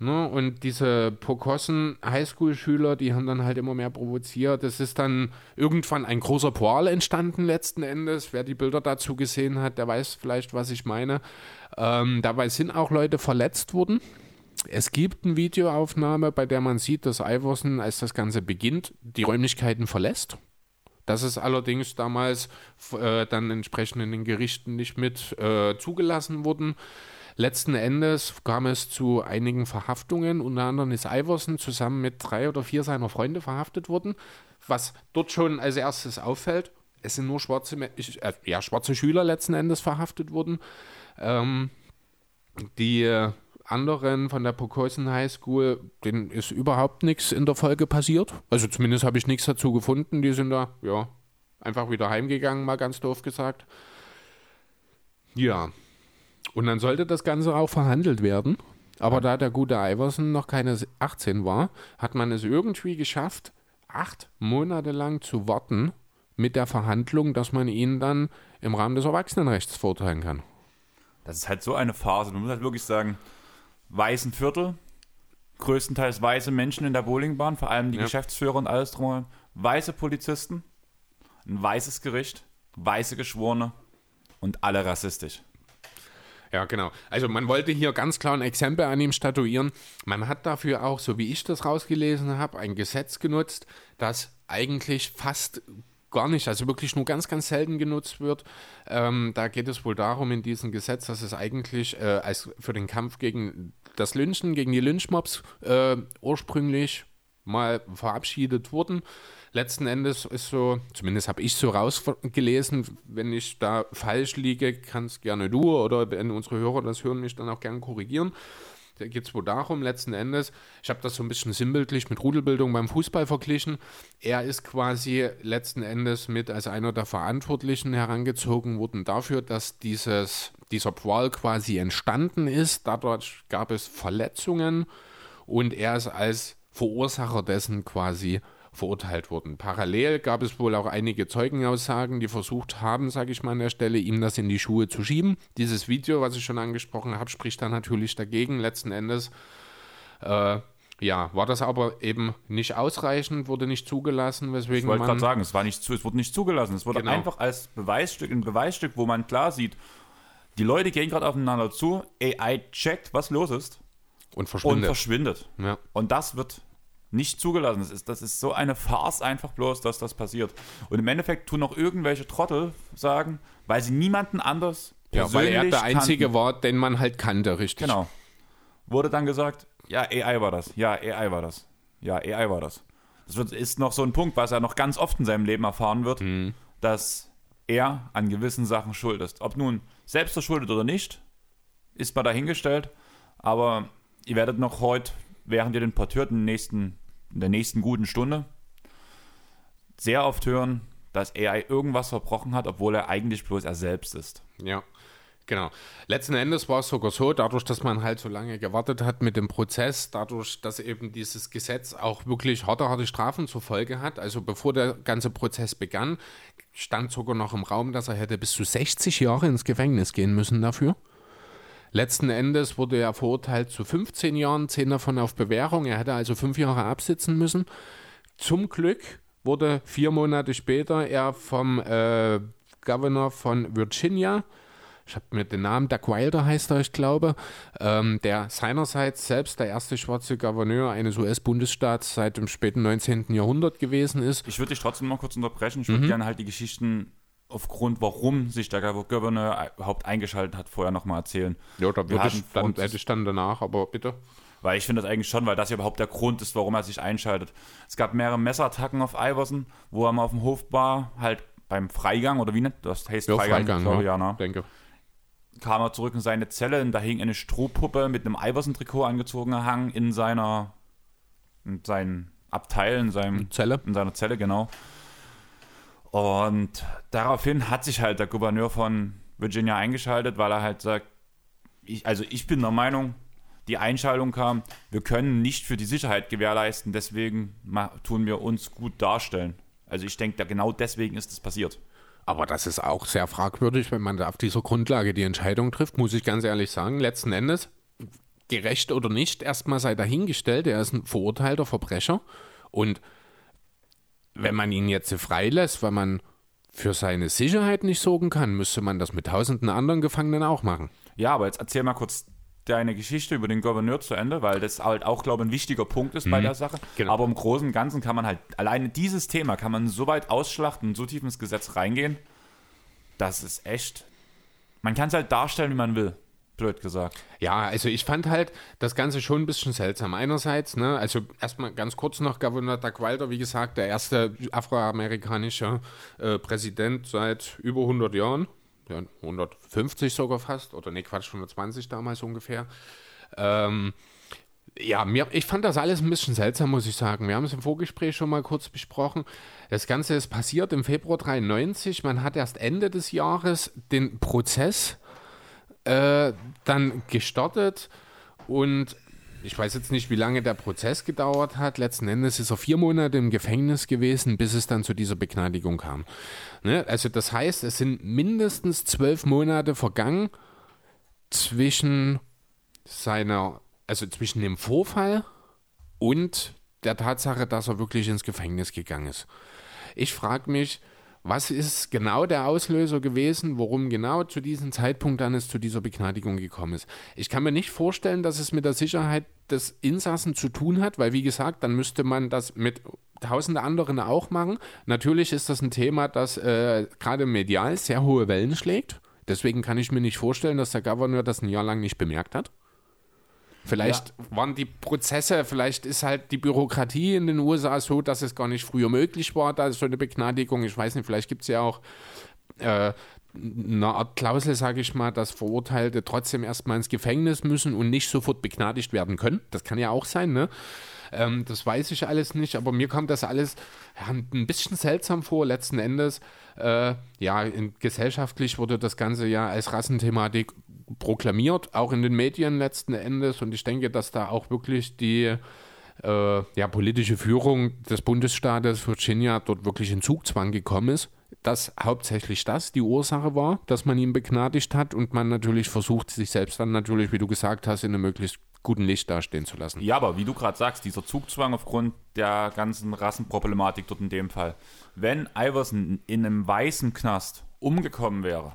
Speaker 4: Ne? Und diese Pokossen Highschool-Schüler, die haben dann halt immer mehr provoziert. Es ist dann irgendwann ein großer Poal entstanden letzten Endes. Wer die Bilder dazu gesehen hat, der weiß vielleicht, was ich meine. Ähm, dabei sind auch Leute verletzt worden. Es gibt eine Videoaufnahme, bei der man sieht, dass Iverson, als das Ganze beginnt, die Räumlichkeiten verlässt. Das ist allerdings damals äh, dann entsprechend in den Gerichten nicht mit äh, zugelassen worden. Letzten Endes kam es zu einigen Verhaftungen. Unter anderem ist Iverson zusammen mit drei oder vier seiner Freunde verhaftet worden. Was dort schon als erstes auffällt, es sind nur schwarze, äh, ja, schwarze Schüler letzten Endes verhaftet worden. Ähm, die äh, anderen von der Pocosin High School, denen ist überhaupt nichts in der Folge passiert. Also zumindest habe ich nichts dazu gefunden. Die sind da, ja, einfach wieder heimgegangen, mal ganz doof gesagt. Ja. Und dann sollte das Ganze auch verhandelt werden. Aber da der gute Iverson noch keine 18 war, hat man es irgendwie geschafft, acht Monate lang zu warten mit der Verhandlung, dass man ihn dann im Rahmen des Erwachsenenrechts verurteilen kann.
Speaker 3: Das ist halt so eine Phase. Man muss halt wirklich sagen, weißen Viertel, größtenteils weiße Menschen in der Bowlingbahn, vor allem die
Speaker 4: Ja.
Speaker 3: Geschäftsführer und alles drumherum, weiße Polizisten, ein weißes Gericht, weiße Geschworene und alle rassistisch.
Speaker 4: Ja, genau. Also man wollte hier ganz klar ein Exempel an ihm statuieren. Man hat dafür auch, so wie ich das rausgelesen habe, ein Gesetz genutzt, das eigentlich fast gar nicht, also wirklich nur ganz, ganz selten genutzt wird. Ähm, da geht es wohl darum in diesem Gesetz, dass es eigentlich äh, als für den Kampf gegen das Lynchen, gegen die Lynchmobs äh, ursprünglich mal verabschiedet wurden. Letzten Endes ist so, zumindest habe ich so rausgelesen, wenn ich da falsch liege, kannst gerne du oder wenn unsere Hörer das hören, mich dann auch gerne korrigieren. Da geht es wohl darum, letzten Endes, ich habe das so ein bisschen sinnbildlich mit Rudelbildung beim Fußball verglichen. Er ist quasi letzten Endes mit als einer der Verantwortlichen herangezogen worden dafür, dass dieses, dieser Brawl quasi entstanden ist. Dadurch gab es Verletzungen und er ist als Verursacher dessen quasi verurteilt worden. Parallel gab es wohl auch einige Zeugenaussagen, die versucht haben, sage ich mal an der Stelle, ihm das in die Schuhe zu schieben. Dieses Video, was ich schon angesprochen habe, spricht da natürlich dagegen. Letzten Endes, äh, ja, war das aber eben nicht ausreichend, wurde nicht zugelassen, weswegen
Speaker 3: Ich wollte gerade sagen, es, war nicht zu, es wurde nicht zugelassen. Es wurde
Speaker 4: Genau.
Speaker 3: einfach als Beweisstück, ein Beweisstück, wo man klar sieht, die Leute gehen gerade aufeinander zu, AI checkt, was los ist
Speaker 4: und
Speaker 3: und
Speaker 4: verschwindet.
Speaker 3: verschwindet.
Speaker 4: ja.
Speaker 3: Und das wird nicht zugelassen. Das ist, das ist so eine Farce einfach bloß, dass das passiert. Und im Endeffekt tun auch irgendwelche Trottel sagen, weil sie niemanden anders
Speaker 4: ja, weil er der Einzige
Speaker 3: kannten.
Speaker 4: war, den man halt kannte, richtig.
Speaker 3: Genau. Wurde dann gesagt, ja, AI war das. Ja, AI war das. Ja, AI war das. Das wird, ist noch so ein Punkt, was er noch ganz oft in seinem Leben erfahren wird,
Speaker 4: Mhm.
Speaker 3: dass er an gewissen Sachen schuld ist. Ob nun selbst verschuldet oder nicht, ist mal dahingestellt. Aber ihr werdet noch heute, während ihr den hört, in, den nächsten, in der nächsten guten Stunde, sehr oft hören, dass AI irgendwas verbrochen hat, obwohl er eigentlich bloß er selbst ist.
Speaker 4: Ja, genau. Letzten Endes war es sogar so, dadurch, dass man halt so lange gewartet hat mit dem Prozess, dadurch, dass eben dieses Gesetz auch wirklich harte, harte Strafen zur Folge hat, also bevor der ganze Prozess begann, stand sogar noch im Raum, dass er hätte bis zu 60 Jahre ins Gefängnis gehen müssen dafür. Letzten Endes wurde er verurteilt zu 15 Jahren, 10 davon auf Bewährung. Er hätte also fünf Jahre absitzen müssen. Zum Glück wurde vier Monate später er vom äh, Governor von Virginia ich habe mir den Namen, Doug Wilder heißt er, ich glaube, ähm, der seinerseits selbst der erste schwarze Gouverneur eines US-Bundesstaats seit dem späten 19. Jahrhundert gewesen ist.
Speaker 3: Ich würde dich trotzdem mal kurz unterbrechen. Ich
Speaker 4: Mhm.
Speaker 3: würde gerne halt die Geschichten aufgrund, warum sich der Gouverneur überhaupt eingeschaltet hat, vorher nochmal erzählen.
Speaker 4: Ja, da würde ich dann, hätte ich dann danach, aber bitte.
Speaker 3: Weil ich finde das eigentlich schon, weil das ja überhaupt der Grund ist, warum er sich einschaltet. Es gab mehrere Messerattacken auf Iverson, wo er mal auf dem Hof war, halt beim Freigang, oder wie nennt das? Heißt
Speaker 4: Ja, Freigang,
Speaker 3: sorry,
Speaker 4: ja,
Speaker 3: ja, ne?
Speaker 4: denke.
Speaker 3: kam er zurück in seine Zelle und da hing eine Strohpuppe mit einem Iverson-Trikot angezogen hang in seiner in seinem Abteil, in seinem
Speaker 4: Zelle.
Speaker 3: in seiner Zelle, genau. Und daraufhin hat sich halt der Gouverneur von Virginia eingeschaltet, weil er halt sagt, ich, also ich bin der Meinung, die Einschaltung kam, wir können nicht für die Sicherheit gewährleisten, deswegen tun wir uns gut darstellen. Also ich denke, genau deswegen ist es passiert.
Speaker 4: Aber das ist auch sehr fragwürdig, wenn man da auf dieser Grundlage die Entscheidung trifft, muss ich ganz ehrlich sagen. Letzten Endes, gerecht oder nicht, erstmal sei dahingestellt, er ist ein verurteilter Verbrecher. Und wenn man ihn jetzt freilässt, weil man für seine Sicherheit nicht sorgen kann, müsste man das mit tausenden anderen Gefangenen auch machen.
Speaker 3: Ja, aber jetzt erzähl mal kurz deine Geschichte über den Gouverneur zu Ende, weil das halt auch, glaube ich, ein wichtiger Punkt ist bei der Sache.
Speaker 4: Genau.
Speaker 3: Aber im Großen und Ganzen kann man halt, alleine dieses Thema kann man so weit ausschlachten und so tief ins Gesetz reingehen, dass es echt, man kann es halt darstellen, wie man will, blöd gesagt.
Speaker 4: Ja, also ich fand halt das Ganze schon ein bisschen seltsam. Einerseits, ne, also erstmal ganz kurz noch, Governor Doug Wilder, wie gesagt, der erste afroamerikanische äh, Präsident seit über 100 Jahren, ja, 150 sogar fast, oder ne, Quatsch, 120 damals ungefähr. Ähm, ja, mir, ich fand das alles ein bisschen seltsam, muss ich sagen. Wir haben es im Vorgespräch schon mal kurz besprochen. Das Ganze ist passiert im Februar 93. Man hat erst Ende des Jahres den Prozess äh, dann gestartet und ich weiß jetzt nicht, wie lange der Prozess gedauert hat. Letzten Endes ist er vier Monate im Gefängnis gewesen, bis es dann zu dieser Begnadigung kam. Ne? Also das heißt, es sind mindestens zwölf Monate vergangen zwischen seiner, also zwischen dem Vorfall und der Tatsache, dass er wirklich ins Gefängnis gegangen ist. Ich frage mich, was ist genau der Auslöser gewesen, warum genau zu diesem Zeitpunkt dann es zu dieser Begnadigung gekommen ist. Ich kann mir nicht vorstellen, dass es mit der Sicherheit des Insassen zu tun hat, weil wie gesagt, dann müsste man das mit tausende anderen auch machen. Natürlich ist das ein Thema, das äh, gerade medial sehr hohe Wellen schlägt. Deswegen kann ich mir nicht vorstellen, dass der Gouverneur das ein Jahr lang nicht bemerkt hat. Vielleicht waren die Prozesse, vielleicht ist halt die Bürokratie in den USA so, dass es gar nicht früher möglich war, da ist so eine Begnadigung. Ich weiß nicht, vielleicht gibt es ja auch äh, eine Art Klausel, sage ich mal, dass Verurteilte trotzdem erstmal ins Gefängnis müssen und nicht sofort begnadigt werden können. Das kann ja auch sein, ne? Ähm, das weiß ich alles nicht, aber mir kommt das alles ja, ein bisschen seltsam vor, letzten Endes. Äh, ja, in, gesellschaftlich wurde das Ganze ja als Rassenthematik proklamiert, auch in den Medien letzten Endes. Und ich denke, dass da auch wirklich die äh, ja, politische Führung des Bundesstaates Virginia dort wirklich in Zugzwang gekommen ist. Dass hauptsächlich das die Ursache war, dass man ihn begnadigt hat und man natürlich versucht, sich selbst dann natürlich, wie du gesagt hast, in einem möglichst guten Licht dastehen zu lassen.
Speaker 3: Ja, aber wie du gerade sagst, dieser Zugzwang aufgrund der ganzen Rassenproblematik dort in dem Fall. Wenn Iverson in einem weißen Knast umgekommen wäre,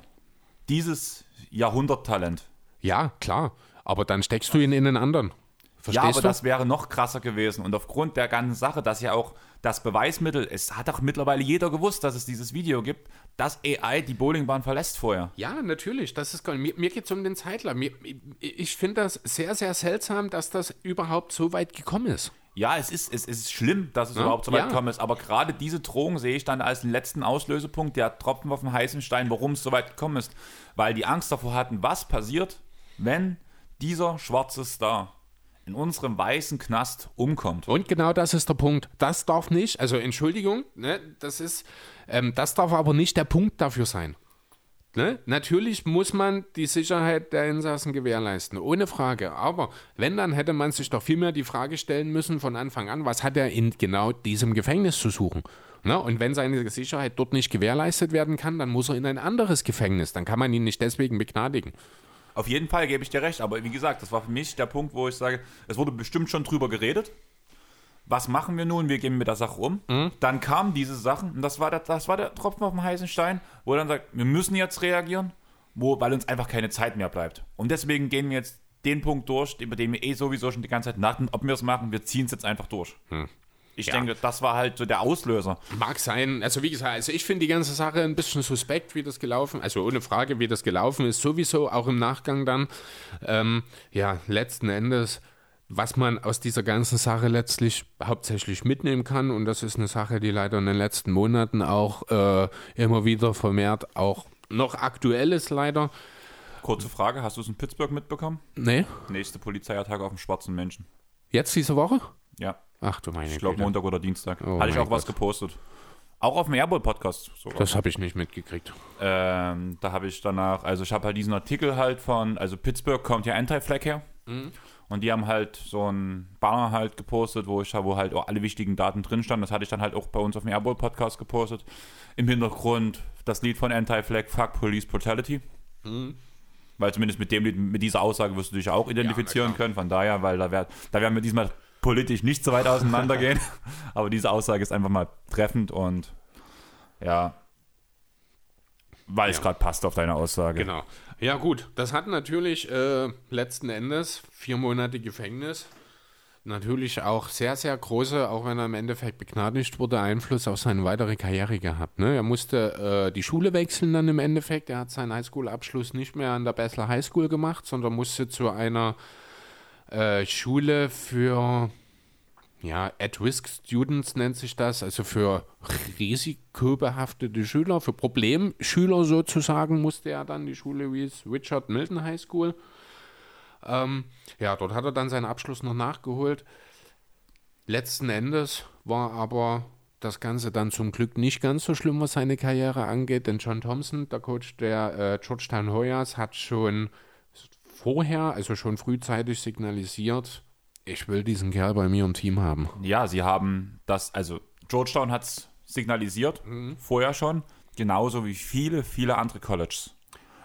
Speaker 3: dieses Jahrhunderttalent,
Speaker 4: Ja, klar. Aber dann steckst du ihn in einen anderen. Verstehst
Speaker 3: ja, aber
Speaker 4: du?
Speaker 3: das wäre noch krasser gewesen. Und aufgrund der ganzen Sache, dass ja auch das Beweismittel, es hat doch mittlerweile jeder gewusst, dass es dieses Video gibt, dass AI die Bowlingbahn verlässt vorher.
Speaker 4: Ja, natürlich. Das ist gar- mir, mir geht es um den Zeitler. Mir, ich finde das sehr, sehr seltsam, dass das überhaupt so weit gekommen ist.
Speaker 3: Ja, es ist, es ist schlimm, dass es
Speaker 4: Ja,
Speaker 3: überhaupt so weit
Speaker 4: ja.
Speaker 3: gekommen ist, aber gerade diese Drohung sehe ich dann als den letzten Auslösepunkt, der Tropfen auf dem heißen Stein, warum es so weit gekommen ist. Weil die Angst davor hatten, was passiert, wenn dieser schwarze Star in unserem weißen Knast umkommt.
Speaker 4: Und genau das ist der Punkt. Das darf nicht, also Entschuldigung, ne, das ist, ähm, das darf aber nicht der Punkt dafür sein. Ne? Natürlich muss man die Sicherheit der Insassen gewährleisten, ohne Frage. Aber wenn, dann hätte man sich doch vielmehr die Frage stellen müssen von Anfang an, was hat er in genau diesem Gefängnis zu suchen? Ne? Und wenn seine Sicherheit dort nicht gewährleistet werden kann, dann muss er in ein anderes Gefängnis. Dann kann man ihn nicht deswegen begnadigen.
Speaker 3: Auf jeden Fall gebe ich dir recht, aber wie gesagt, das war für mich der Punkt, wo ich sage, es wurde bestimmt schon drüber geredet. Was machen wir nun? Wir gehen mit der Sache um. Dann kamen diese Sachen und das war, der, das war der Tropfen auf dem heißen Stein, wo er dann sagt, wir müssen jetzt reagieren. wo, weil uns einfach keine Zeit mehr bleibt. Und deswegen gehen wir jetzt den Punkt durch, über den wir eh sowieso schon die ganze Zeit nachdenken, ob wir es machen. Wir ziehen es jetzt einfach durch. Ich
Speaker 4: Ja.
Speaker 3: denke, das war halt so der Auslöser.
Speaker 4: Mag sein. Also wie gesagt, also ich finde die ganze Sache ein bisschen suspekt, wie das gelaufen Also ohne Frage, wie das gelaufen ist. Sowieso auch im Nachgang dann. Ähm, ja, letzten Endes, was man aus dieser ganzen Sache letztlich hauptsächlich mitnehmen kann. Und das ist eine Sache, die leider in den letzten Monaten auch äh, immer wieder vermehrt auch noch aktuell ist leider.
Speaker 3: Kurze Frage, hast du es in Pittsburgh mitbekommen?
Speaker 4: Nee,
Speaker 3: Nächste Polizeiattacke auf dem schwarzen Menschen.
Speaker 4: jetzt diese Woche?
Speaker 3: Ja,
Speaker 4: Ach du meine
Speaker 3: ich glaube. Montag oder Dienstag.
Speaker 4: Oh
Speaker 3: Hatte ich auch was
Speaker 4: Gott.
Speaker 3: gepostet. Auch auf dem Airball-Podcast sogar.
Speaker 4: Das habe ich nicht mitgekriegt.
Speaker 3: Ähm, da habe ich danach, also ich habe halt diesen Artikel halt von, also Pittsburgh kommt ja Anti-Flag her. Und die haben halt so ein Banner halt gepostet, wo ich wo halt auch alle wichtigen Daten drin standen. Das hatte ich dann halt auch bei uns auf dem Airball Podcast gepostet. Im Hintergrund das Lied von Anti-Flag, Fuck Police Brutality. Weil zumindest mit dem Lied, mit dieser Aussage wirst du dich auch identifizieren
Speaker 4: klar.
Speaker 3: können. Von daher, weil da, wär, da werden wir diesmal politisch nicht so weit auseinandergehen. Aber diese Aussage ist einfach mal treffend und ja, weil es
Speaker 4: Ja.
Speaker 3: gerade passt auf deine Aussage.
Speaker 4: Genau. Ja, gut. Das hat natürlich äh, letzten Endes vier Monate Gefängnis. Natürlich auch sehr, sehr große, auch wenn er im Endeffekt begnadigt wurde, Einfluss auf seine weitere Karriere gehabt. Ne? Er musste äh, die Schule wechseln dann im Endeffekt. Er hat seinen Highschool-Abschluss nicht mehr an der Bessler High School gemacht, sondern musste zu einer äh, Schule für ja, At-Risk-Students nennt sich das, also für risikobehaftete Schüler, für Problemschüler sozusagen, musste er dann die Schule wie Richard Milton High School. Ähm, ja, dort hat er dann seinen Abschluss noch nachgeholt. Letzten Endes war aber das Ganze dann zum Glück nicht ganz so schlimm, was seine Karriere angeht, denn John Thompson, der Coach der äh, Georgetown Hoyas, hat schon vorher, also schon frühzeitig signalisiert, ich will diesen Kerl bei mir im Team haben.
Speaker 3: Ja, sie haben das, also Georgetown hat es signalisiert, vorher schon, genauso wie viele, viele andere Colleges.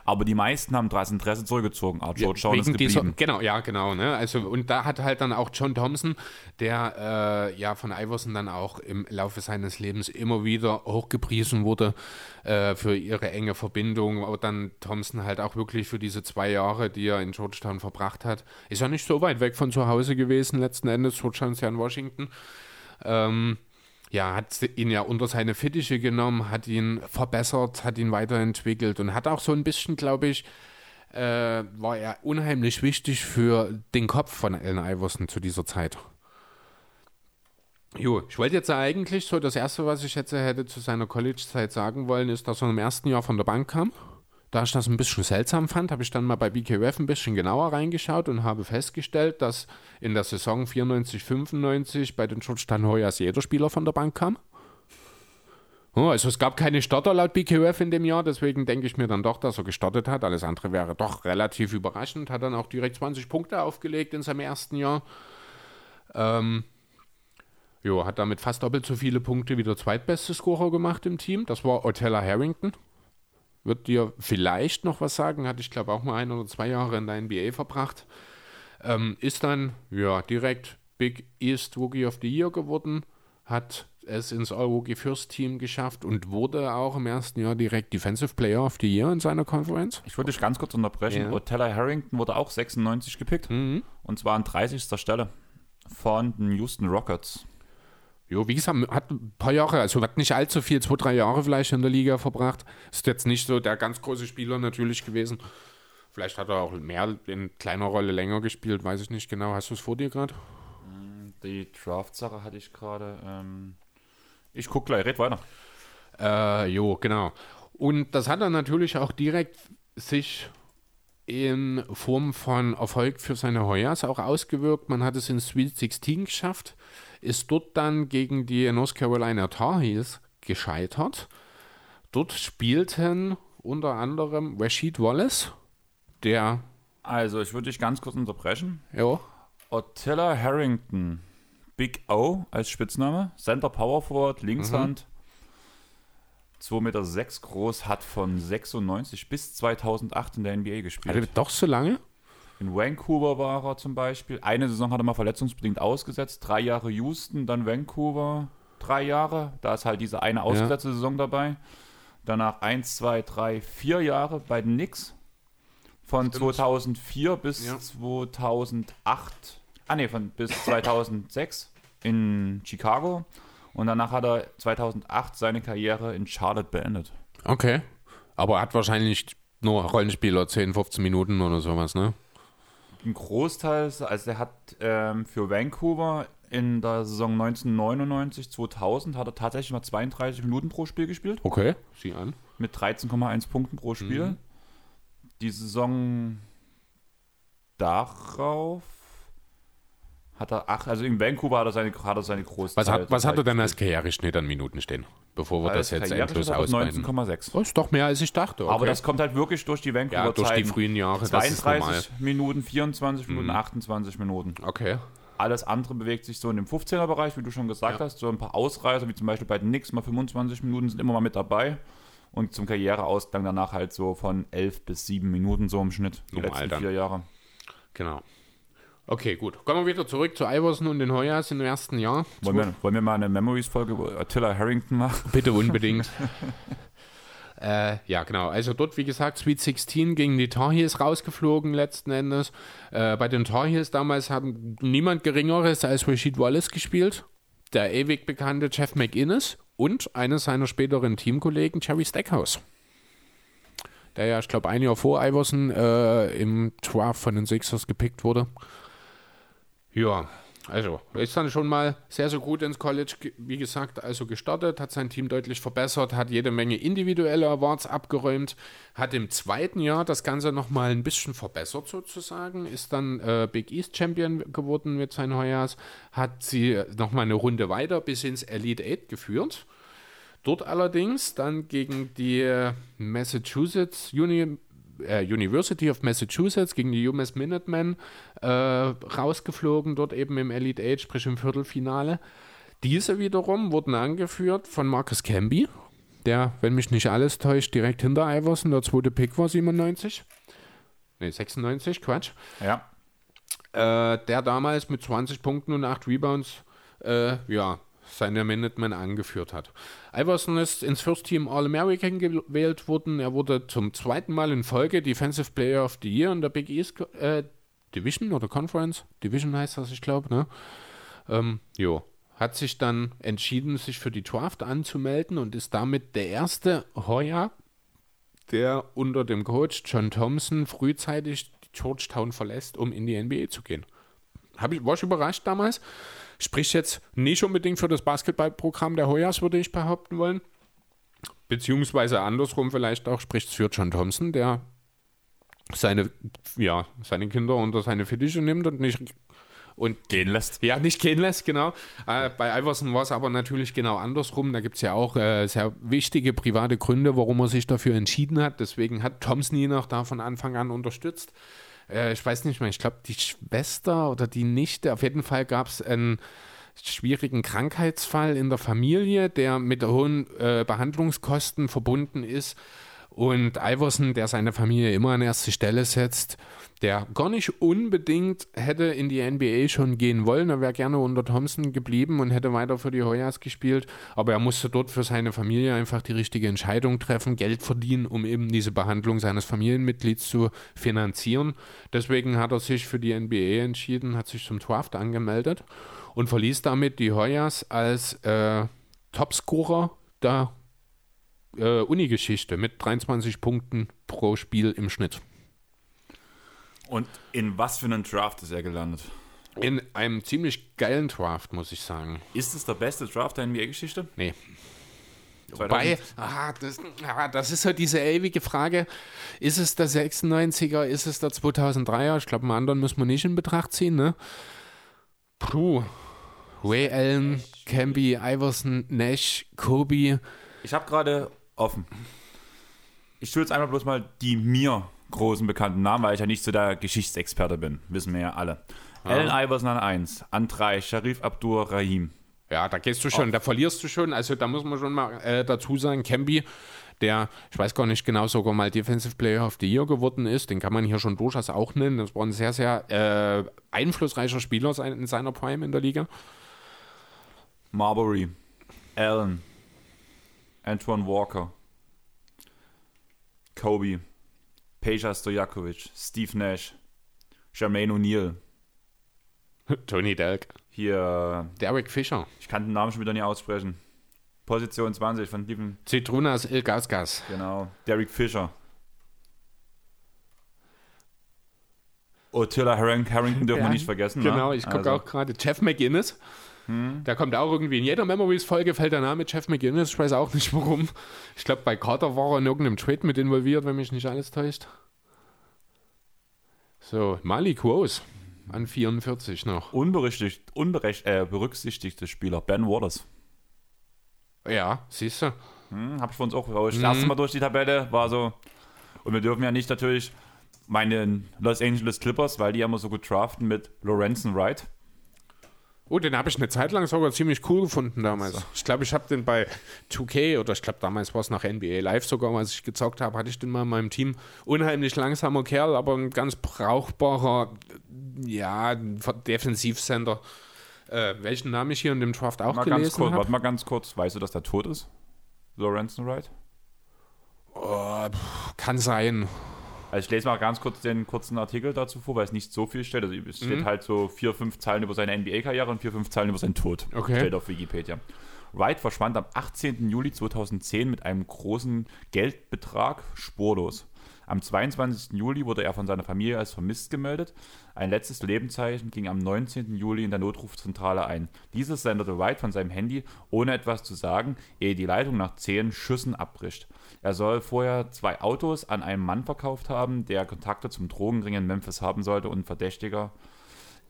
Speaker 3: Aber die meisten haben das Interesse zurückgezogen. Aber Georgetown ist
Speaker 4: Wegen dieser,
Speaker 3: geblieben.
Speaker 4: genau, ja, genau. Ne? Also, und da hat halt dann auch John Thompson, der äh, ja von Iverson dann auch im Laufe seines Lebens immer wieder hochgepriesen wurde äh, für ihre enge Verbindung. Aber dann Thompson halt auch wirklich für diese zwei Jahre, die er in Georgetown verbracht hat. Ist ja nicht so weit weg von zu Hause gewesen, letzten Endes. Georgetown ist ja in Washington. Ähm, ja, hat ihn ja unter seine Fittiche genommen, hat ihn verbessert, hat ihn weiterentwickelt und hat auch so ein bisschen, glaube ich, äh, war er unheimlich wichtig für den Kopf von Allen Iverson zu dieser Zeit. Jo, ich wollte jetzt eigentlich so, das Erste, was ich jetzt hätte zu seiner College-Zeit sagen wollen, ist, dass er im ersten Jahr von der Bank kam. Da ich das ein bisschen seltsam fand, habe ich dann mal bei BKF ein bisschen genauer reingeschaut und habe festgestellt, dass in der Saison 94, 95 bei den Georgetown Hoyas jeder Spieler von der Bank kam. Oh, also es gab keine Starter laut BKF in dem Jahr, deswegen denke ich mir dann doch, dass er gestartet hat. Alles andere wäre doch relativ überraschend. Hat dann auch direkt 20 Punkte aufgelegt in seinem ersten Jahr. Ähm, jo, hat damit fast doppelt so viele Punkte wie der zweitbeste Scorer gemacht im Team. Das war Otella Harrington. Wird dir vielleicht noch was sagen, hatte ich glaube auch mal ein oder zwei Jahre in der NBA verbracht. Ähm, ist dann ja direkt Big East Rookie of the Year geworden, hat es ins All-Rookie First Team geschafft und wurde auch im ersten Jahr direkt Defensive Player of the Year in seiner Konferenz.
Speaker 3: Ich würde dich ganz kurz unterbrechen.
Speaker 4: Ja. Mhm.
Speaker 3: Otella Harrington wurde auch 96 gepickt. Und zwar an 30. Stelle von den Houston Rockets.
Speaker 4: Jo, wie gesagt, hat ein paar Jahre, also hat nicht allzu viel, zwei, drei Jahre vielleicht in der Liga verbracht. Ist jetzt nicht so der ganz große Spieler natürlich gewesen. Vielleicht hat er auch mehr in kleiner Rolle länger gespielt, weiß ich nicht genau. Hast du es vor dir gerade?
Speaker 3: Die Draft-Sache hatte ich gerade. Ähm ich gucke gleich, red weiter.
Speaker 4: Äh, jo, genau. Und das hat er natürlich auch direkt sich in Form von Erfolg für seine Hoyas auch ausgewirkt. Man hat es in Sweet 16 geschafft, ist dort dann gegen die North Carolina Tar Heels gescheitert. Dort spielten unter anderem Rashid Wallace, der,
Speaker 3: Also, ich würde dich ganz kurz unterbrechen.
Speaker 4: ja,
Speaker 3: Otella Harrington, Big O als Spitzname, Center Power Forward, Linkshand, 2,6 Meter groß, hat von 96 bis 2008 in der NBA gespielt.
Speaker 4: hatte doch so lange.
Speaker 3: In Vancouver war er zum Beispiel. Eine Saison hat er mal verletzungsbedingt ausgesetzt. Drei Jahre Houston, dann Vancouver. Drei Jahre. Da ist halt diese eine ausgesetzte Saison dabei. Danach eins, zwei, drei, vier Jahre bei den Knicks. von 2004 bis
Speaker 4: Ja.
Speaker 3: 2008, ah nee, von bis 2006 in Chicago und danach hat er 2008 seine Karriere in Charlotte beendet.
Speaker 4: Okay. Aber er hat wahrscheinlich nur Rollenspieler 10, 15 Minuten oder sowas, ne?
Speaker 3: Ein Großteil, also er hat ähm, für Vancouver in der Saison 1999, 2000 hat er tatsächlich mal 32 Minuten pro Spiel gespielt.
Speaker 4: Okay. Sieh an.
Speaker 3: mit 13,1 Punkten pro Spiel.
Speaker 4: Mhm.
Speaker 3: Die Saison darauf hat er ach, also in Vancouver hat er seine, hat er seine große
Speaker 4: Was, hat, was hat er denn als. Karriereschnitt an Minuten stehen? Bevor wir
Speaker 3: Als
Speaker 4: das jetzt endlos
Speaker 3: hat
Speaker 4: ausweiten.
Speaker 3: 19,6.
Speaker 4: Das ist doch mehr, als ich dachte. Okay.
Speaker 3: Aber das kommt halt wirklich durch die Vancouver
Speaker 4: ja, durch die frühen Jahre, das ist normal. Mhm.
Speaker 3: 32 Minuten, 24 Minuten, 28 Minuten.
Speaker 4: Okay.
Speaker 3: Alles andere bewegt sich so in dem 15er-Bereich, wie du schon gesagt
Speaker 4: Ja.
Speaker 3: hast. So ein paar Ausreißer, wie zum Beispiel bei den Knicks, mal 25 Minuten sind immer mal mit dabei. Und zum Karriereausklang danach halt so von 11 bis 7 Minuten so im Schnitt. Die
Speaker 4: Normal
Speaker 3: letzten
Speaker 4: dann.
Speaker 3: vier Jahre.
Speaker 4: Genau. Okay, gut. Kommen wir wieder zurück zu Iverson und den Hoyas im ersten Jahr.
Speaker 3: Wollen wir, wollen wir mal eine Memories-Folge über Attila Harrington machen?
Speaker 4: Bitte unbedingt. äh, ja, genau. Also dort, wie gesagt, Sweet 16 gegen die Tar Heels rausgeflogen letzten Endes. Äh, bei den Tar Heels damals haben niemand Geringeres als Rashid Wallace gespielt, der ewig bekannte Jeff McInnes und eines seiner späteren Teamkollegen Jerry Stackhouse. Der ja, ich glaube, ein Jahr vor Iverson äh, im Draft von den Sixers gepickt wurde. Ja, also ist dann schon mal sehr, sehr gut ins College, ge- wie gesagt, also gestartet, hat sein Team deutlich verbessert, hat jede Menge individuelle Awards abgeräumt, hat im zweiten Jahr das Ganze nochmal ein bisschen verbessert sozusagen, ist dann äh, Big East Champion geworden mit seinen Hoyas, hat sie nochmal eine Runde weiter bis ins Elite Eight geführt. Dort allerdings dann gegen die äh, Massachusetts Uni äh, University of Massachusetts, gegen die UMass Minutemen äh, rausgeflogen, dort eben im Elite Eight, sprich im Viertelfinale. Diese wiederum wurden angeführt von Marcus Camby, der, wenn mich nicht alles täuscht, direkt hinter Iverson, der zweite Pick war 97. Ne, 96, Quatsch
Speaker 3: Ja.
Speaker 4: äh, der damals mit 20 Punkten und 8 Rebounds äh, ja, seine Minutemen angeführt hat. Iverson ist ins First Team All-American gewählt worden. Er wurde zum zweiten Mal in Folge Defensive Player of the Year in der Big East äh, Division oder Conference. Division heißt das, ich glaube, ne? Ähm, jo. Hat sich dann entschieden, sich für die Draft anzumelden und ist damit der erste Hoya, der unter dem Coach John Thompson frühzeitig Georgetown verlässt, um in die NBA zu gehen. Hab ich, war ich überrascht damals. Spricht jetzt nicht unbedingt für das Basketballprogramm der Hoyas, würde ich behaupten wollen. Beziehungsweise andersrum vielleicht auch spricht es für John Thompson, der seine, ja, seine Kinder unter seine Fittiche nimmt und nicht und
Speaker 3: Gehen lässt.
Speaker 4: ja, nicht gehen lässt, genau. Äh, bei Iverson war es aber natürlich genau andersrum. Da gibt es ja auch äh, sehr wichtige private Gründe, warum er sich dafür entschieden hat. Deswegen hat Thompson ihn auch da von Anfang an unterstützt. Äh, ich weiß nicht mehr, ich glaube, die Schwester oder die Nichte, auf jeden Fall gab es einen schwierigen Krankheitsfall in der Familie, der mit hohen äh, Behandlungskosten verbunden ist. Und Iverson, der seine Familie immer an erste Stelle setzt, der gar nicht unbedingt hätte in die NBA schon gehen wollen. Er wäre gerne unter Thompson geblieben und hätte weiter für die Hoyas gespielt. Aber er musste dort für seine Familie einfach die richtige Entscheidung treffen, Geld verdienen, um eben diese Behandlung seines Familienmitglieds zu finanzieren. Deswegen hat er sich für die NBA entschieden, hat sich zum Draft angemeldet und verließ damit die Hoyas als äh, Topscorer der äh, Uni-Geschichte mit 23 Punkten pro Spiel im Schnitt.
Speaker 3: Und in was für einen Draft ist er gelandet?
Speaker 4: In einem ziemlich geilen Draft, muss ich sagen.
Speaker 3: Ist es der beste Draft der NBA-Geschichte?
Speaker 4: Nee. Wobei, ah, das, ah, das ist so diese ewige Frage, ist es der 96er, ist es der 2003er? Ich glaube, einen anderen muss man nicht in Betracht ziehen, ne? Puh. Ray Allen, Camby, Iverson, Nash, Kobe.
Speaker 3: Ich habe gerade offen. Ich tue jetzt einmal bloß mal die mir großen bekannten Namen, weil ich ja nicht so der Geschichtsexperte bin. Wissen wir ja alle. Allen Iverson an 1, an 3, Sharif Abdur Rahim.
Speaker 4: Ja, da gehst du schon, da verlierst du schon. Also da muss man schon mal äh, dazu sagen, Camby, der, ich weiß gar nicht genau, sogar mal Defensive Player of the Year geworden ist, den kann man hier schon durchaus auch nennen. Das war ein sehr, sehr äh, einflussreicher Spieler in seiner Prime in der Liga.
Speaker 3: Marbury, Allen, Antoine Walker, Kobe, Peja Stojakovic, Steve Nash, Jermaine O'Neal.
Speaker 4: Tony Delk.
Speaker 3: Hier,
Speaker 4: Derek Fischer.
Speaker 3: ich kann den Namen schon wieder nicht aussprechen. Position 20 von Stephen,
Speaker 4: Zitrunas Ilgauskas.
Speaker 3: genau. Derek Fischer. Ottila Harring Harrington dürfen wir nicht vergessen.
Speaker 4: Genau,
Speaker 3: ne?
Speaker 4: ich gucke
Speaker 3: Also,
Speaker 4: auch gerade. Jeff McGinnis. Der kommt auch irgendwie in jeder Memories-Folge, fällt der Name Jeff McGinnis. Ich weiß auch nicht warum. Ich glaube, bei Carter war er in irgendeinem Trade mit involviert, wenn mich nicht alles täuscht. So, Malik Rose an 44 noch.
Speaker 3: Unberechtigt, unberecht, äh, berücksichtigte Spieler, Ben Waters.
Speaker 4: Ja, siehst du.
Speaker 3: Hm, hab ich für uns auch raus.
Speaker 4: Mhm.
Speaker 3: Das erste Mal durch die Tabelle war so. Und wir dürfen ja nicht natürlich meine Los Angeles Clippers, weil die ja immer so gut draften mit Lorenzen Wright.
Speaker 4: Oh, den habe ich eine Zeit lang sogar ziemlich cool gefunden damals. Ich glaube, ich habe den bei 2K oder ich glaube, damals war es nach NBA Live sogar, als ich gezockt habe, hatte ich den mal in meinem Team. Unheimlich langsamer Kerl, aber ein ganz brauchbarer, ja, Defensivcenter. Äh, welchen Namen ich hier in dem Draft auch
Speaker 3: Mal ganz
Speaker 4: gelesen
Speaker 3: kurz,
Speaker 4: habe.
Speaker 3: warte mal ganz kurz. Weißt du, dass der tot ist? Lorenzen Wright?
Speaker 4: Oh, kann sein.
Speaker 3: Also ich lese mal ganz kurz den kurzen Artikel dazu vor, weil es nicht so viel steht. Also es steht halt so vier, fünf Zeilen über seine NBA-Karriere und vier, fünf Zeilen über seinen Tod.
Speaker 4: Okay.
Speaker 3: Steht auf Wikipedia. Wright verschwand am 18. Juli 2010 mit einem großen Geldbetrag spurlos. Am 22. Juli wurde er von seiner Familie als vermisst gemeldet. Ein letztes Lebenszeichen ging am 19. Juli in der Notrufzentrale ein. Dieses sendete Wright von seinem Handy, ohne etwas zu sagen, ehe die Leitung nach zehn Schüssen abbricht. Er soll vorher zwei Autos an einen Mann verkauft haben, der Kontakte zum Drogenring in Memphis haben sollte und Verdächtiger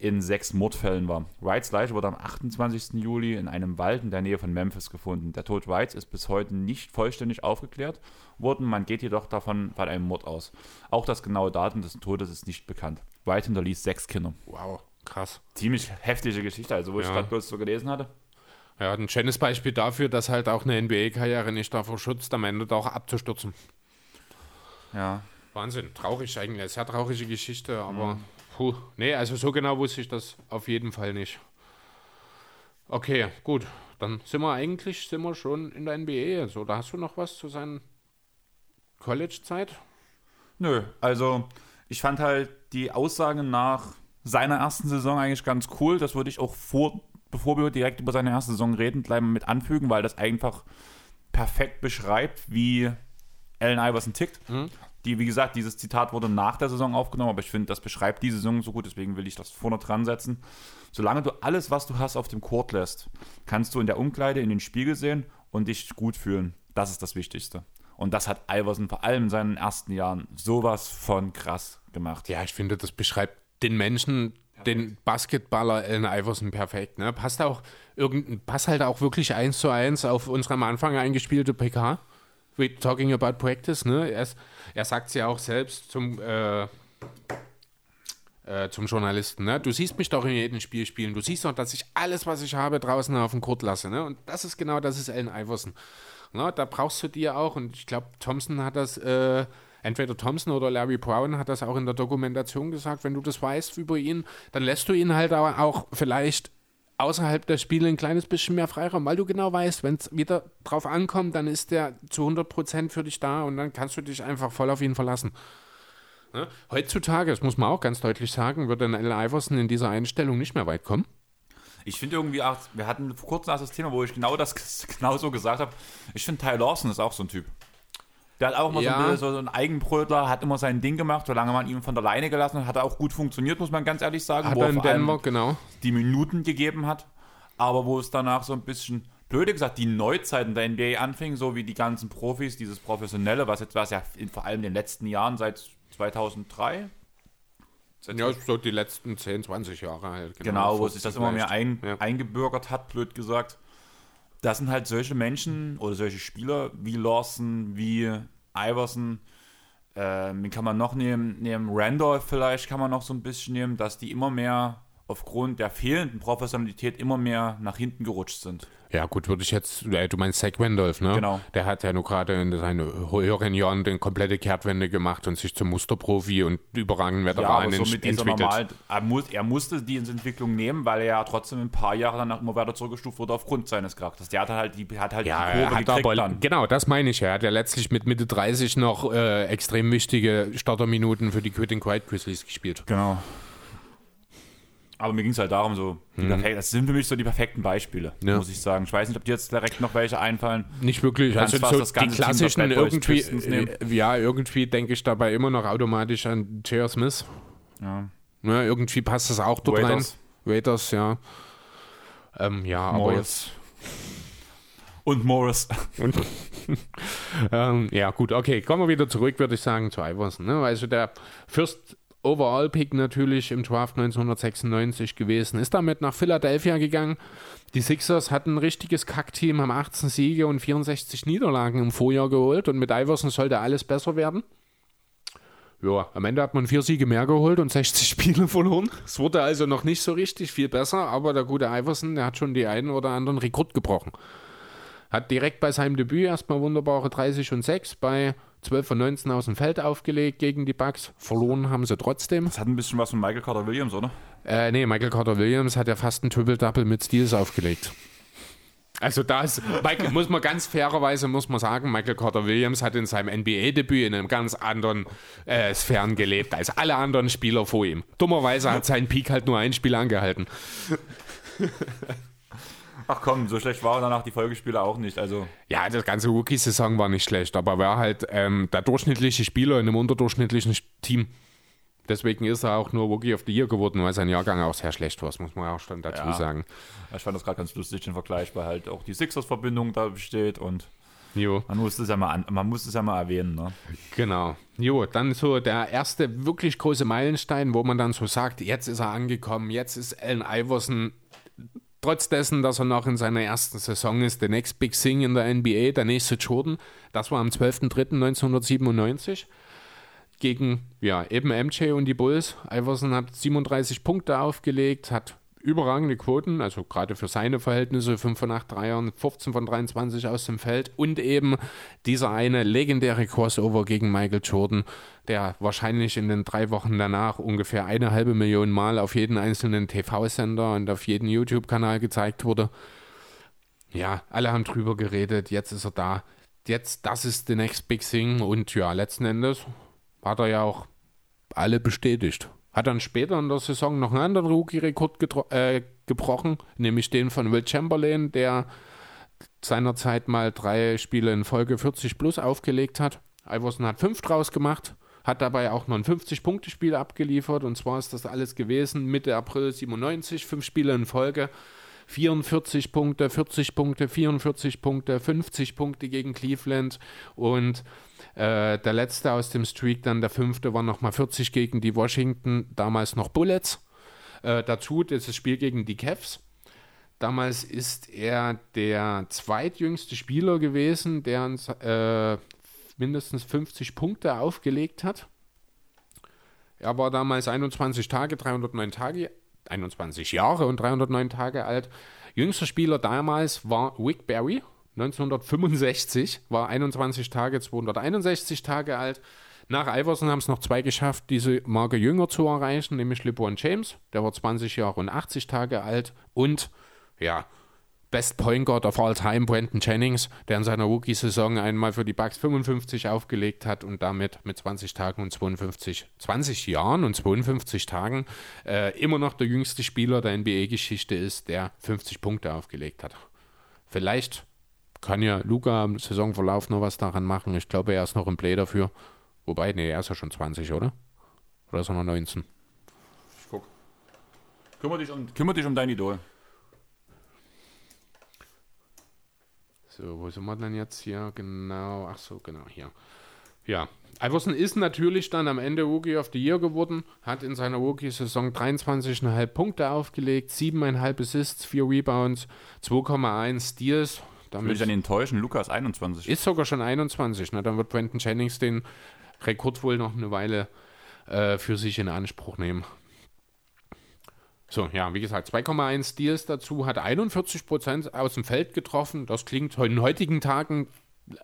Speaker 3: in sechs Mordfällen war. Wrights Leiche wurde am 28. Juli in einem Wald in der Nähe von Memphis gefunden. Der Tod Wrights ist bis heute nicht vollständig aufgeklärt worden. Man geht jedoch davon von einem Mord aus. Auch das genaue Datum des Todes ist nicht bekannt. Wright hinterließ sechs Kinder.
Speaker 4: Wow, krass.
Speaker 3: Ziemlich heftige Geschichte, also wo ich
Speaker 4: Ja.
Speaker 3: gerade bloß so gelesen hatte.
Speaker 4: Ja, ein schönes Beispiel dafür, dass halt auch eine NBA-Karriere nicht davor schützt, am Ende doch abzustürzen.
Speaker 3: Ja.
Speaker 4: Wahnsinn, traurig eigentlich, eine sehr traurige Geschichte, aber
Speaker 3: Mhm.
Speaker 4: Puh, nee, also so genau wusste ich das auf jeden Fall nicht. Okay, gut, dann sind wir eigentlich sind wir schon in der NBA. So, da hast du noch was zu seiner College-Zeit?
Speaker 3: Nö, also ich fand halt die Aussagen nach seiner ersten Saison eigentlich ganz cool. Das würde ich auch vor, bevor wir direkt über seine erste Saison reden, gleich mal mit anfügen, weil das einfach perfekt beschreibt, wie Allen Iverson tickt. Die, wie gesagt, dieses Zitat wurde nach der Saison aufgenommen, aber ich finde, das beschreibt die Saison so gut, deswegen will ich das vorne dran setzen. Solange du alles, was du hast, auf dem Court lässt, kannst du in der Umkleide in den Spiegel sehen und dich gut fühlen. Das ist das Wichtigste. Und das hat Iverson vor allem in seinen ersten Jahren sowas von krass gemacht.
Speaker 4: Ja, ich finde, das beschreibt den Menschen, den Basketballer Allen Iverson perfekt. Ne? Passt auch irgendein, passt halt auch wirklich eins zu eins auf unsere am Anfang eingespielte PK. We talking about practice, ne? Er, ist, er sagt es ja auch selbst zum, äh, äh, zum Journalisten, ne? Du siehst mich doch in jedem Spiel spielen. Du siehst doch, dass ich alles, was ich habe, draußen auf dem Court lasse, ne? Und das ist genau, das ist Allen Iverson. Ne? Da brauchst du dir auch, und ich glaube, Thompson hat das, äh, entweder Thompson oder Larry Brown hat das auch in der Dokumentation gesagt, wenn du das weißt über ihn, dann lässt du ihn halt auch vielleicht außerhalb der Spiele ein kleines bisschen mehr Freiraum, weil du genau weißt, wenn es wieder drauf ankommt, dann ist der zu 100% für dich da und dann kannst du dich einfach voll auf ihn verlassen. Ne? Heutzutage, das muss man auch ganz deutlich sagen, wird dann Allen Iverson in dieser Einstellung nicht mehr weit kommen.
Speaker 3: Ich finde irgendwie, auch, wir hatten vor kurzem erst das Thema, wo ich genau das genau so gesagt habe. Ich finde, Ty Lawson ist auch so ein Typ. Der hat auch immer
Speaker 4: Ja.
Speaker 3: so, so ein Eigenbrötler, hat immer sein Ding gemacht, solange man ihn von der Leine gelassen hat, hat er auch gut funktioniert, muss man ganz ehrlich sagen.
Speaker 4: Hat
Speaker 3: wo
Speaker 4: er in Denver, genau.
Speaker 3: die Minuten gegeben hat, aber wo es danach so ein bisschen, blöde gesagt, die Neuzeit in der NBA anfing, so wie die ganzen Profis, dieses Professionelle, was jetzt was ja in, vor allem in den letzten Jahren seit 2003,
Speaker 4: Ja, so die letzten 10, 20 Jahre halt.
Speaker 3: Genau, wo sich das immer mehr
Speaker 4: ein, Ja.
Speaker 3: eingebürgert hat, blöd gesagt. Das sind halt solche Menschen oder solche Spieler wie Lawson, wie Iverson. Ähm, wen kann man noch nehmen? Nehmen Randolph vielleicht kann man noch so ein bisschen nehmen, dass die immer mehr aufgrund der fehlenden Professionalität immer mehr nach hinten gerutscht sind.
Speaker 4: Ja, gut, würde ich jetzt, äh, du meinst Zach Wendolf, ne?
Speaker 3: Genau.
Speaker 4: Der hat ja nur gerade in seinen höheren Jahren eine komplette Kehrtwende gemacht und sich zum Musterprofi und überragenden
Speaker 3: Ja,
Speaker 4: Veteran
Speaker 3: aber so mit
Speaker 4: entwickelt.
Speaker 3: normalen, er, muss, er musste diese Entwicklung nehmen, weil er ja trotzdem ein paar Jahre danach immer weiter zurückgestuft wurde aufgrund seines Charakters. Der hat halt die, hat halt
Speaker 4: Ja,
Speaker 3: die Kurve
Speaker 4: hat
Speaker 3: gekriegt
Speaker 4: aber,
Speaker 3: dann.
Speaker 4: genau, das meine ich ja. Er hat ja letztlich mit Mitte 30 noch äh, extrem wichtige Starterminuten für die Quitting Quiet Grizzlies gespielt.
Speaker 3: Genau. Aber mir ging es halt darum, so, perfek- das sind für mich so die perfekten Beispiele,
Speaker 4: Mhm. Ja.
Speaker 3: muss ich sagen. Ich weiß nicht, ob dir jetzt direkt noch welche einfallen.
Speaker 4: Nicht wirklich.
Speaker 3: kannst
Speaker 4: Also so
Speaker 3: das
Speaker 4: die klassischen irgendwie, äh, ja, irgendwie denke ich dabei immer noch automatisch an J.R. Smith.
Speaker 3: Ja.
Speaker 4: Ne, irgendwie passt das auch dort
Speaker 3: Waiters.
Speaker 4: rein. Waiters, ja. Ähm, ja, aber
Speaker 3: Morris. Und Morris.
Speaker 4: Und, ähm, ja, gut, okay. Kommen wir wieder zurück, würde ich sagen, zu Iverson. Ne? Also der First Overall Pick natürlich im Draft 1996 gewesen. Ist damit nach Philadelphia gegangen. Die Sixers hatten ein richtiges Kackteam, haben 18 Siege und 64 Niederlagen im Vorjahr geholt und mit Iverson sollte alles besser werden. Ja, am Ende hat man vier Siege mehr geholt und 60 Spiele verloren. Es wurde also noch nicht so richtig viel besser, aber der gute Iverson, der hat schon die einen oder anderen Rekord gebrochen. Hat direkt bei seinem Debüt erstmal wunderbare 30 und 6 bei 12 von 19 aus dem Feld aufgelegt gegen die Bucks. Verloren haben sie trotzdem.
Speaker 3: Das hat ein bisschen was von Michael Carter Williams, oder?
Speaker 4: Äh, nee, Michael Carter Williams hat ja fast ein Triple-Double mit Steals aufgelegt. Also da ist, Michael, muss man ganz fairerweise muss man sagen, Michael Carter Williams hat in seinem NBA-Debüt in einem ganz anderen äh, Sphären gelebt als alle anderen Spieler vor ihm. Dummerweise hat sein Peak halt nur ein Spiel angehalten.
Speaker 3: Ach komm, so schlecht waren danach die Folgespiele auch nicht. Also,
Speaker 4: Ja, das ganze Rookie-Saison war nicht schlecht, aber er war halt ähm, der durchschnittliche Spieler in einem unterdurchschnittlichen Team. Deswegen ist er auch nur Rookie of the Year geworden, weil sein Jahrgang auch sehr schlecht war, das muss man auch schon dazu
Speaker 3: Ja.
Speaker 4: sagen.
Speaker 3: ich fand das gerade ganz lustig, den Vergleich, weil halt auch die Sixers-Verbindung da besteht und
Speaker 4: Jo.
Speaker 3: man muss es ja mal, an, man muss es ja mal erwähnen. Ne?
Speaker 4: Genau. Jo, dann so der erste wirklich große Meilenstein, wo man dann so sagt, jetzt ist er angekommen, jetzt ist Allen Iverson, trotz dessen, dass er noch in seiner ersten Saison ist, der Next Big Thing in der NBA, der nächste Jordan. Das war am 12.03.1997 gegen, ja, eben MJ und die Bulls. Iverson hat 37 Punkte aufgelegt, hat überragende Quoten, also gerade für seine Verhältnisse, 5 von 8 Dreiern, 15 von 23 aus dem Feld und eben dieser eine legendäre Crossover gegen Michael Jordan, der wahrscheinlich in den drei Wochen danach ungefähr eine halbe Million Mal auf jeden einzelnen TV-Sender und auf jeden YouTube-Kanal gezeigt wurde. Ja, alle haben drüber geredet, jetzt ist er da. Jetzt, das ist the next big thing und ja, letzten Endes hat er ja auch alle bestätigt. Hat dann später in der Saison noch einen anderen Rookie-Rekord äh, gebrochen, nämlich den von Will Chamberlain, der seinerzeit mal drei Spiele in Folge 40 plus aufgelegt hat. Iverson hat fünf draus gemacht, hat dabei auch noch ein 50-Punkte-Spiel abgeliefert und zwar ist das alles gewesen Mitte April 97, fünf Spiele in Folge. 44 Punkte, 40 Punkte, 44 Punkte, 50 Punkte gegen Cleveland und äh, der letzte aus dem Streak, dann der fünfte, war nochmal 40 gegen die Washington, damals noch Bullets. Äh, dazu das Spiel gegen die Cavs. Damals ist er der zweitjüngste Spieler gewesen, der äh, mindestens 50 Punkte aufgelegt hat. Er war damals 21 Tage, 309 Tage, 21 Jahre und 309 Tage alt. Jüngster Spieler damals war Wick Barry, 1965, war 21 Tage, 261 Tage alt. Nach Iverson haben es noch zwei geschafft, diese Marke jünger zu erreichen, nämlich LeBron James, der war 20 Jahre und 80 Tage alt. Und ja, Best Point Guard of all time, Brandon Jennings, der in seiner Rookie-Saison einmal für die Bucks 55 aufgelegt hat und damit mit 20 Tagen und 52, 20 Jahren und 52 Tagen äh, immer noch der jüngste Spieler der NBA-Geschichte ist, der 50 Punkte aufgelegt hat. Vielleicht kann ja Luca im Saisonverlauf noch was daran machen. Ich glaube, er ist noch im Play dafür. Wobei, nee, er ist ja schon 20, oder? Oder ist er noch 19?
Speaker 3: Ich guck. Kümmer dich um, kümmer dich um dein Idol.
Speaker 4: So, wo sind wir denn jetzt hier? Genau, ach so, genau, hier. Ja, Iverson ist natürlich dann am Ende Rookie of the Year geworden, hat in seiner Rookie-Saison 23,5 Punkte aufgelegt, 7,5 Assists, 4 Rebounds, 2,1 Steals.
Speaker 3: Will
Speaker 4: Damit
Speaker 3: ich dann enttäuschen, Lukas 21.
Speaker 4: ist sogar schon 21. Ne? Dann wird Brandon Jennings den Rekord wohl noch eine Weile äh, für sich in Anspruch nehmen. So, ja, wie gesagt, 2,1 Steals dazu, hat 41 Prozent aus dem Feld getroffen. Das klingt in heutigen Tagen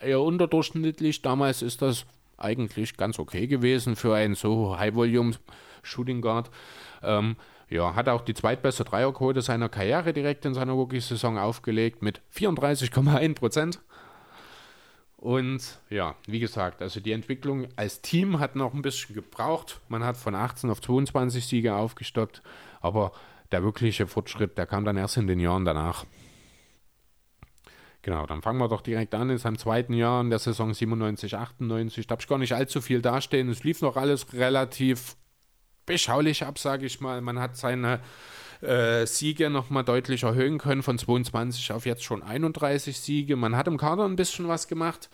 Speaker 4: eher unterdurchschnittlich. Damals ist das eigentlich ganz okay gewesen für einen so High-Volume-Shooting Guard. Ähm, ja, hat auch die zweitbeste Dreierquote seiner Karriere direkt in seiner Rookie-Saison aufgelegt mit 34,1 Prozent. Und ja, wie gesagt, also die Entwicklung als Team hat noch ein bisschen gebraucht. Man hat von 18 auf 22 Siege aufgestockt, aber der wirkliche Fortschritt, der kam dann erst in den Jahren danach. Genau, dann fangen wir doch direkt an in seinem zweiten Jahr in der Saison 97, 98. Da habe ich gar nicht allzu viel dastehen. Es lief noch alles relativ beschaulich ab, sage ich mal. Man hat seine äh, Siege nochmal deutlich erhöhen können, von 22 auf jetzt schon 31 Siege. Man hat im Kader ein bisschen was gemacht.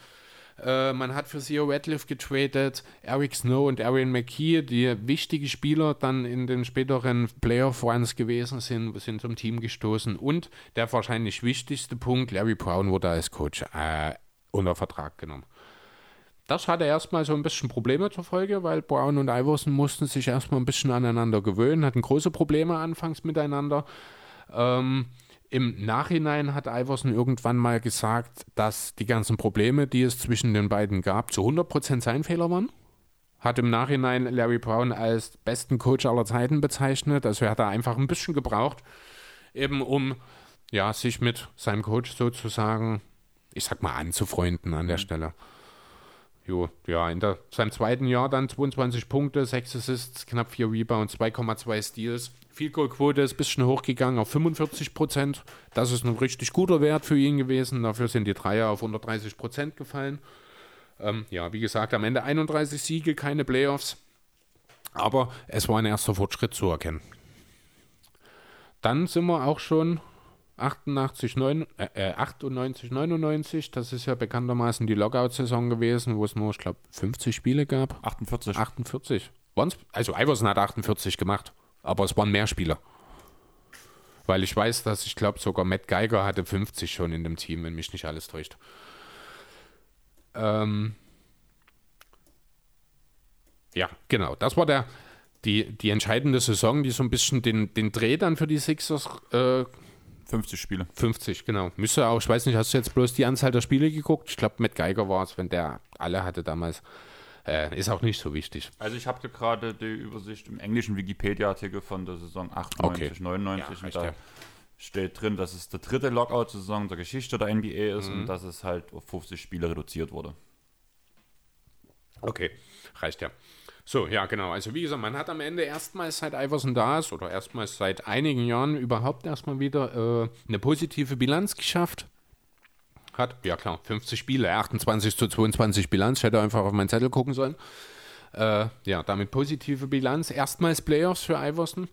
Speaker 4: Äh, man hat für Theo Radcliffe getradet, Eric Snow und Arian McKee, die wichtige Spieler dann in den späteren Playoff-Runs gewesen sind, sind zum Team gestoßen. Und der wahrscheinlich wichtigste Punkt, Larry Brown wurde als Coach äh, unter Vertrag genommen. Das hatte erstmal so ein bisschen Probleme zur Folge, weil Brown und Iverson mussten sich erstmal ein bisschen aneinander gewöhnen, hatten große Probleme anfangs miteinander. Ähm, Im Nachhinein hat Iverson irgendwann mal gesagt, dass die ganzen Probleme, die es zwischen den beiden gab, zu 100% sein Fehler waren. Hat im Nachhinein Larry Brown als besten Coach aller Zeiten bezeichnet. Also er hat da einfach ein bisschen gebraucht, eben um ja, sich mit seinem Coach sozusagen, ich sag mal, anzufreunden an der Stelle. Jo, ja, in der, seinem zweiten Jahr dann 22 Punkte, 6 Assists, knapp 4 Rebounds, 2,2 Steals. Field Goal Quote ist ein bisschen hochgegangen auf 45 Prozent. Das ist ein richtig guter Wert für ihn gewesen. Dafür sind die Dreier auf 130 Prozent gefallen. Ähm, ja, wie gesagt, am Ende 31 Siege, keine Playoffs. Aber es war ein erster Fortschritt zu erkennen. Dann sind wir auch schon 88, 9, äh, 98, 99, das ist ja bekanntermaßen die Lockout-Saison gewesen, wo es nur, ich glaube, 50 Spiele gab.
Speaker 3: 48.
Speaker 4: 48. Waren's? Also Iverson hat 48 gemacht, aber es waren mehr Spieler. Weil ich weiß, dass ich glaube, sogar Matt Geiger hatte 50 schon in dem Team, wenn mich nicht alles täuscht. Ähm ja, genau. Das war der, die, die entscheidende Saison, die so ein bisschen den, den Dreh dann für die Sixers äh,
Speaker 3: 50 Spiele.
Speaker 4: 50, genau. Müsste auch, ich weiß nicht, hast du jetzt bloß die Anzahl der Spiele geguckt? Ich glaube, Matt Geiger war es, wenn der alle hatte damals. Äh, ist auch nicht so wichtig.
Speaker 3: Also ich habe gerade die Übersicht im englischen Wikipedia-Artikel von der Saison 98,
Speaker 4: Okay.
Speaker 3: 99
Speaker 4: Ja,
Speaker 3: und da
Speaker 4: ja.
Speaker 3: steht drin, dass es der dritte Lockout-Saison der Geschichte der NBA ist
Speaker 4: Mhm.
Speaker 3: und dass es halt auf 50 Spiele reduziert wurde.
Speaker 4: Okay, reicht ja. So, ja, genau. Also wie gesagt, man hat am Ende erstmals seit Iverson da ist oder erstmals seit einigen Jahren überhaupt erstmal wieder äh, eine positive Bilanz geschafft. Hat, ja klar, 50 Spiele, 28 zu 22 Bilanz. Ich hätte einfach auf meinen Zettel gucken sollen. Äh, ja, damit positive Bilanz. Erstmals Playoffs für Iverson.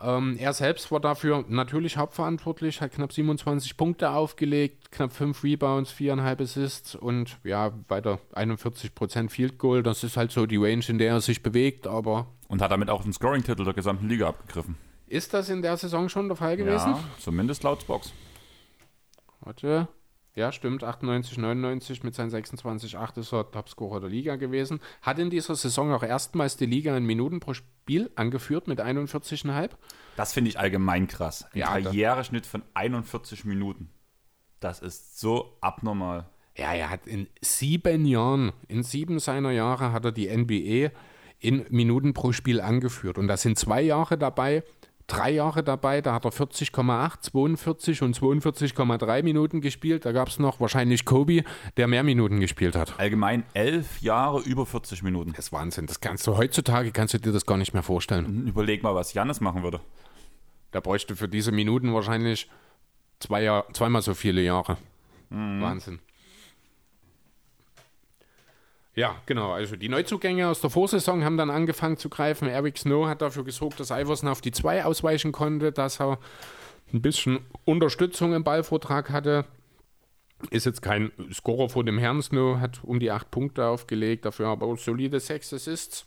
Speaker 4: Ähm, er selbst war dafür natürlich hauptverantwortlich, hat knapp 27 Punkte aufgelegt, knapp 5 Rebounds, 4,5 Assists und ja, weiter 41% Field Goal. Das ist halt so die Range, in der er sich bewegt, aber
Speaker 3: Und hat damit auch den Scoring-Titel der gesamten Liga abgegriffen.
Speaker 4: ist das in der Saison schon der Fall gewesen?
Speaker 3: Ja, zumindest laut Box.
Speaker 4: Warte. Ja, stimmt. 98, 99 mit seinen 26,8 ist er Topscorer der Liga gewesen. Hat in dieser Saison auch erstmals die Liga in Minuten pro Spiel angeführt mit 41,5.
Speaker 3: Das finde ich allgemein krass. Ein
Speaker 4: Ja,
Speaker 3: Karriereschnitt von 41 Minuten. Das ist so abnormal.
Speaker 4: Ja, er hat in sieben Jahren, in sieben seiner Jahre hat er die NBA in Minuten pro Spiel angeführt. Und da sind zwei Jahre dabei, drei Jahre dabei, da hat er 40,8, 42 und 42,3 Minuten gespielt. Da gab es noch wahrscheinlich Kobe, der mehr Minuten gespielt hat.
Speaker 3: Allgemein elf Jahre über 40 Minuten.
Speaker 4: Das ist Wahnsinn. Das kannst du heutzutage, kannst du dir das gar nicht mehr vorstellen.
Speaker 3: Überleg mal, was Jannis machen würde.
Speaker 4: Der bräuchte für diese Minuten wahrscheinlich zwei zweimal so viele Jahre. Wahnsinn. Ja, genau. Also die Neuzugänge aus der Vorsaison haben dann angefangen zu greifen. Eric Snow hat dafür gesorgt, dass Iverson auf die 2 ausweichen konnte, dass er ein bisschen Unterstützung im Ballvortrag hatte. Ist jetzt kein Scorer vor dem Herrn Snow, hat um die 8 Punkte aufgelegt, dafür aber auch solide 6 Assists.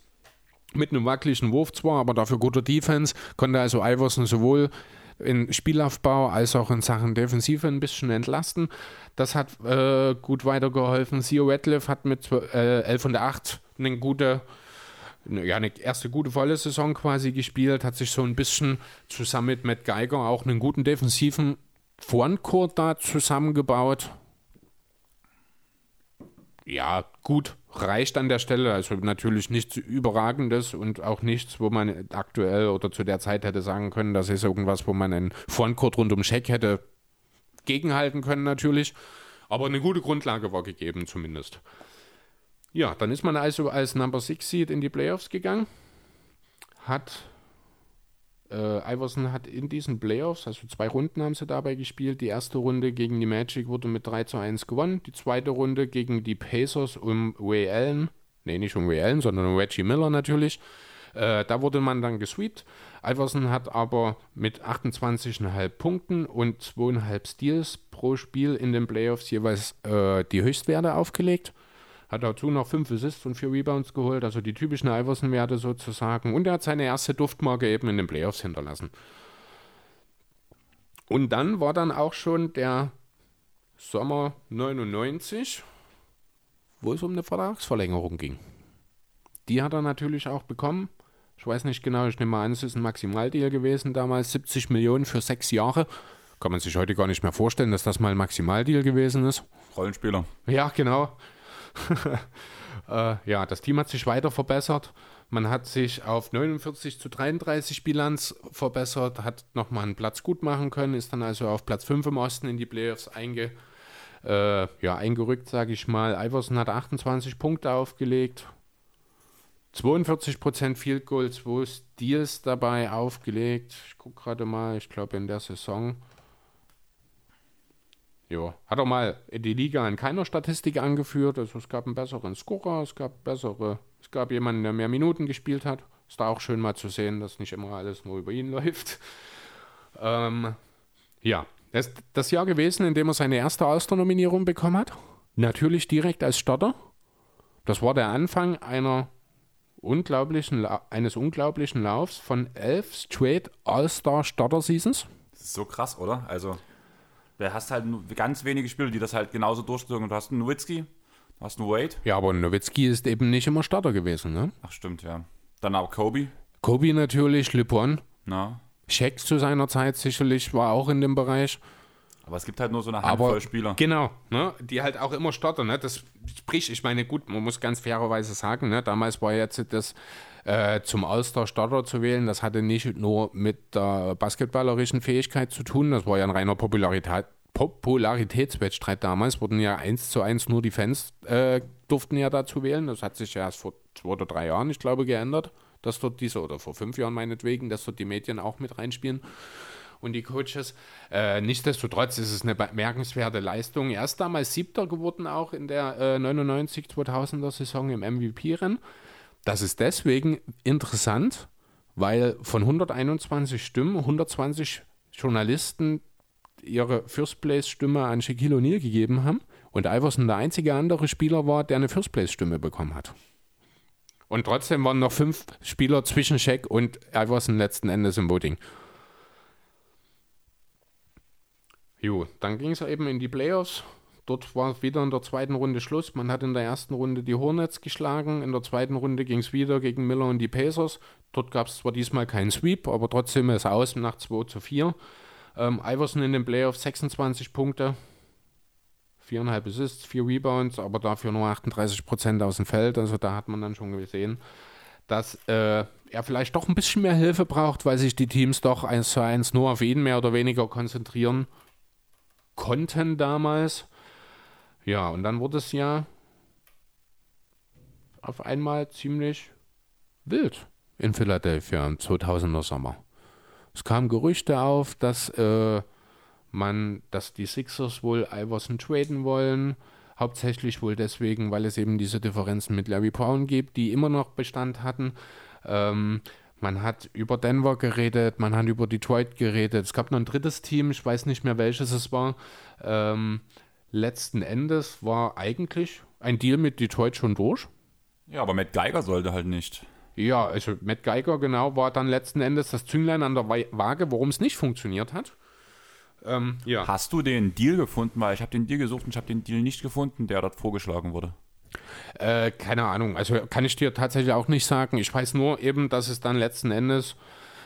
Speaker 4: Mit einem wackeligen Wurf zwar, aber dafür guter Defense. Konnte also Iverson sowohl in Spielaufbau als auch in Sachen Defensive ein bisschen entlasten. Das hat äh, gut weitergeholfen. Theo Radcliffe hat mit äh, 11 und 8 eine gute eine, ja, eine erste gute volle Saison quasi gespielt, hat sich so ein bisschen zusammen mit Matt Geiger auch einen guten defensiven Frontcourt da zusammengebaut. Ja, gut, reicht an der Stelle. Also natürlich nichts Überragendes und auch nichts, wo man aktuell oder zu der Zeit hätte sagen können, das ist irgendwas, wo man einen Frontcourt rund um Scheck hätte gegenhalten können natürlich. Aber eine gute Grundlage war gegeben zumindest. Ja, dann ist man also als Number 6 Seed in die Playoffs gegangen. Hat äh, Iverson hat in diesen Playoffs, also zwei Runden haben sie dabei gespielt. Die erste Runde gegen die Magic wurde mit 3 zu 1 gewonnen. Die zweite Runde gegen die Pacers um Ray Allen, nee, nicht um Ray Allen, sondern um Reggie Miller natürlich. Äh, da wurde man dann gesweept. Iverson hat aber mit 28,5 Punkten und 2,5 Steals pro Spiel in den Playoffs jeweils äh, die Höchstwerte aufgelegt. Hat dazu noch 5 Assists und 4 Rebounds geholt, also die typischen Iverson-Werte sozusagen. Und er hat seine erste Duftmarke eben in den Playoffs hinterlassen. Und dann war dann auch schon der Sommer 99, wo es um eine Vertragsverlängerung ging. Die hat er natürlich auch bekommen. Ich weiß nicht genau, ich nehme mal an, es ist ein Maximaldeal gewesen damals, 70 Millionen für sechs Jahre. Kann man sich heute gar nicht mehr vorstellen, dass das mal ein Maximaldeal gewesen ist.
Speaker 3: Rollenspieler.
Speaker 4: Ja, genau. äh, ja, das Team hat sich weiter verbessert. Man hat sich auf 49 zu 33 Bilanz verbessert, hat nochmal einen Platz gut machen können, ist dann also auf Platz 5 im Osten in die Playoffs einge, äh, ja, eingerückt, sage ich mal. Iverson hat 28 Punkte aufgelegt, 42% Field Goal, 2 Steals dabei aufgelegt. Ich gucke gerade mal, ich glaube in der Saison ja, hat er mal die Liga in keiner Statistik angeführt. Also es gab einen besseren Scorer, es gab bessere, es gab jemanden, der mehr Minuten gespielt hat. Ist da auch schön mal zu sehen, dass nicht immer alles nur über ihn läuft. Ähm, ja, das ist das Jahr gewesen, in dem er seine erste All-Star-Nominierung bekommen hat. Natürlich direkt als Starter. Das war der Anfang einer unglaublichen, eines unglaublichen Laufs von elf straight All-Star Starter Seasons.
Speaker 3: Das ist so krass, oder? Also da hast halt ganz wenige Spieler, die das halt genauso durchzogen. Du hast einen Nowitzki, du hast einen Wade.
Speaker 4: Ja, aber Nowitzki ist eben nicht immer Starter gewesen, ne?
Speaker 3: Ach, stimmt, ja. Dann auch Kobe.
Speaker 4: Kobe natürlich, LeBron.
Speaker 3: Na.
Speaker 4: Shaq zu seiner Zeit sicherlich war auch in dem Bereich.
Speaker 3: Aber es gibt halt nur so eine Handvoll aber, Spieler.
Speaker 4: Genau, ne, die halt auch immer starten. Ne? Das sprich, ich meine, gut, man muss ganz fairerweise sagen, ne, damals war jetzt das äh, zum All-Star-Starter zu wählen, das hatte nicht nur mit der basketballerischen Fähigkeit zu tun, das war ja ein reiner Popularität, Popularitätswettstreit damals, wurden ja eins zu eins nur die Fans äh, durften ja dazu wählen. Das hat sich ja erst vor zwei oder drei Jahren, ich glaube, geändert, dass dort diese, oder vor fünf Jahren meinetwegen, dass dort die Medien auch mit reinspielen und die Coaches. Äh, nichtsdestotrotz ist es eine bemerkenswerte Leistung. Er ist damals Siebter geworden, auch in der äh, 99-2000er Saison im MVP-Rennen. Das ist deswegen interessant, weil von 121 Stimmen 120 Journalisten ihre First Place Stimme an Shaquille O'Neal gegeben haben und Iverson der einzige andere Spieler war, der eine First Place Stimme bekommen hat. Und trotzdem waren noch fünf Spieler zwischen Shaq und Iverson letzten Endes im Voting. Jo, dann ging es eben in die Playoffs. Dort war wieder in der zweiten Runde Schluss. Man hat in der ersten Runde die Hornets geschlagen. In der zweiten Runde ging es wieder gegen Miller und die Pacers. Dort gab es zwar diesmal keinen Sweep, aber trotzdem ist aus nach 2 zu 4. Ähm, Iverson in den Playoffs 26 Punkte, 4,5 Assists, 4 Rebounds, aber dafür nur 38% aus dem Feld. Also da hat man dann schon gesehen, dass äh, er vielleicht doch ein bisschen mehr Hilfe braucht, weil sich die Teams doch eins zu eins nur auf ihn mehr oder weniger konzentrieren konnten damals. Ja, und dann wurde es ja auf einmal ziemlich wild in Philadelphia im 2000er Sommer. Es kamen Gerüchte auf, dass äh, man, dass die Sixers wohl Iverson traden wollen. Hauptsächlich wohl deswegen, weil es eben diese Differenzen mit Larry Brown gibt, die immer noch Bestand hatten. Ähm, man hat über Denver geredet, man hat über Detroit geredet. Es gab noch ein drittes Team, ich weiß nicht mehr welches es war. Ähm, letzten Endes war eigentlich ein Deal mit Detroit schon durch.
Speaker 3: Ja, aber Matt Geiger sollte halt nicht.
Speaker 4: Ja, also Matt Geiger genau war dann letzten Endes das Zünglein an der Waage, warum es nicht funktioniert hat.
Speaker 3: Ähm, ja. Hast du den Deal gefunden? Weil ich habe den Deal gesucht und ich habe den Deal nicht gefunden, der dort vorgeschlagen wurde.
Speaker 4: Äh, keine Ahnung. Also kann ich dir tatsächlich auch nicht sagen. Ich weiß nur eben, dass es dann letzten Endes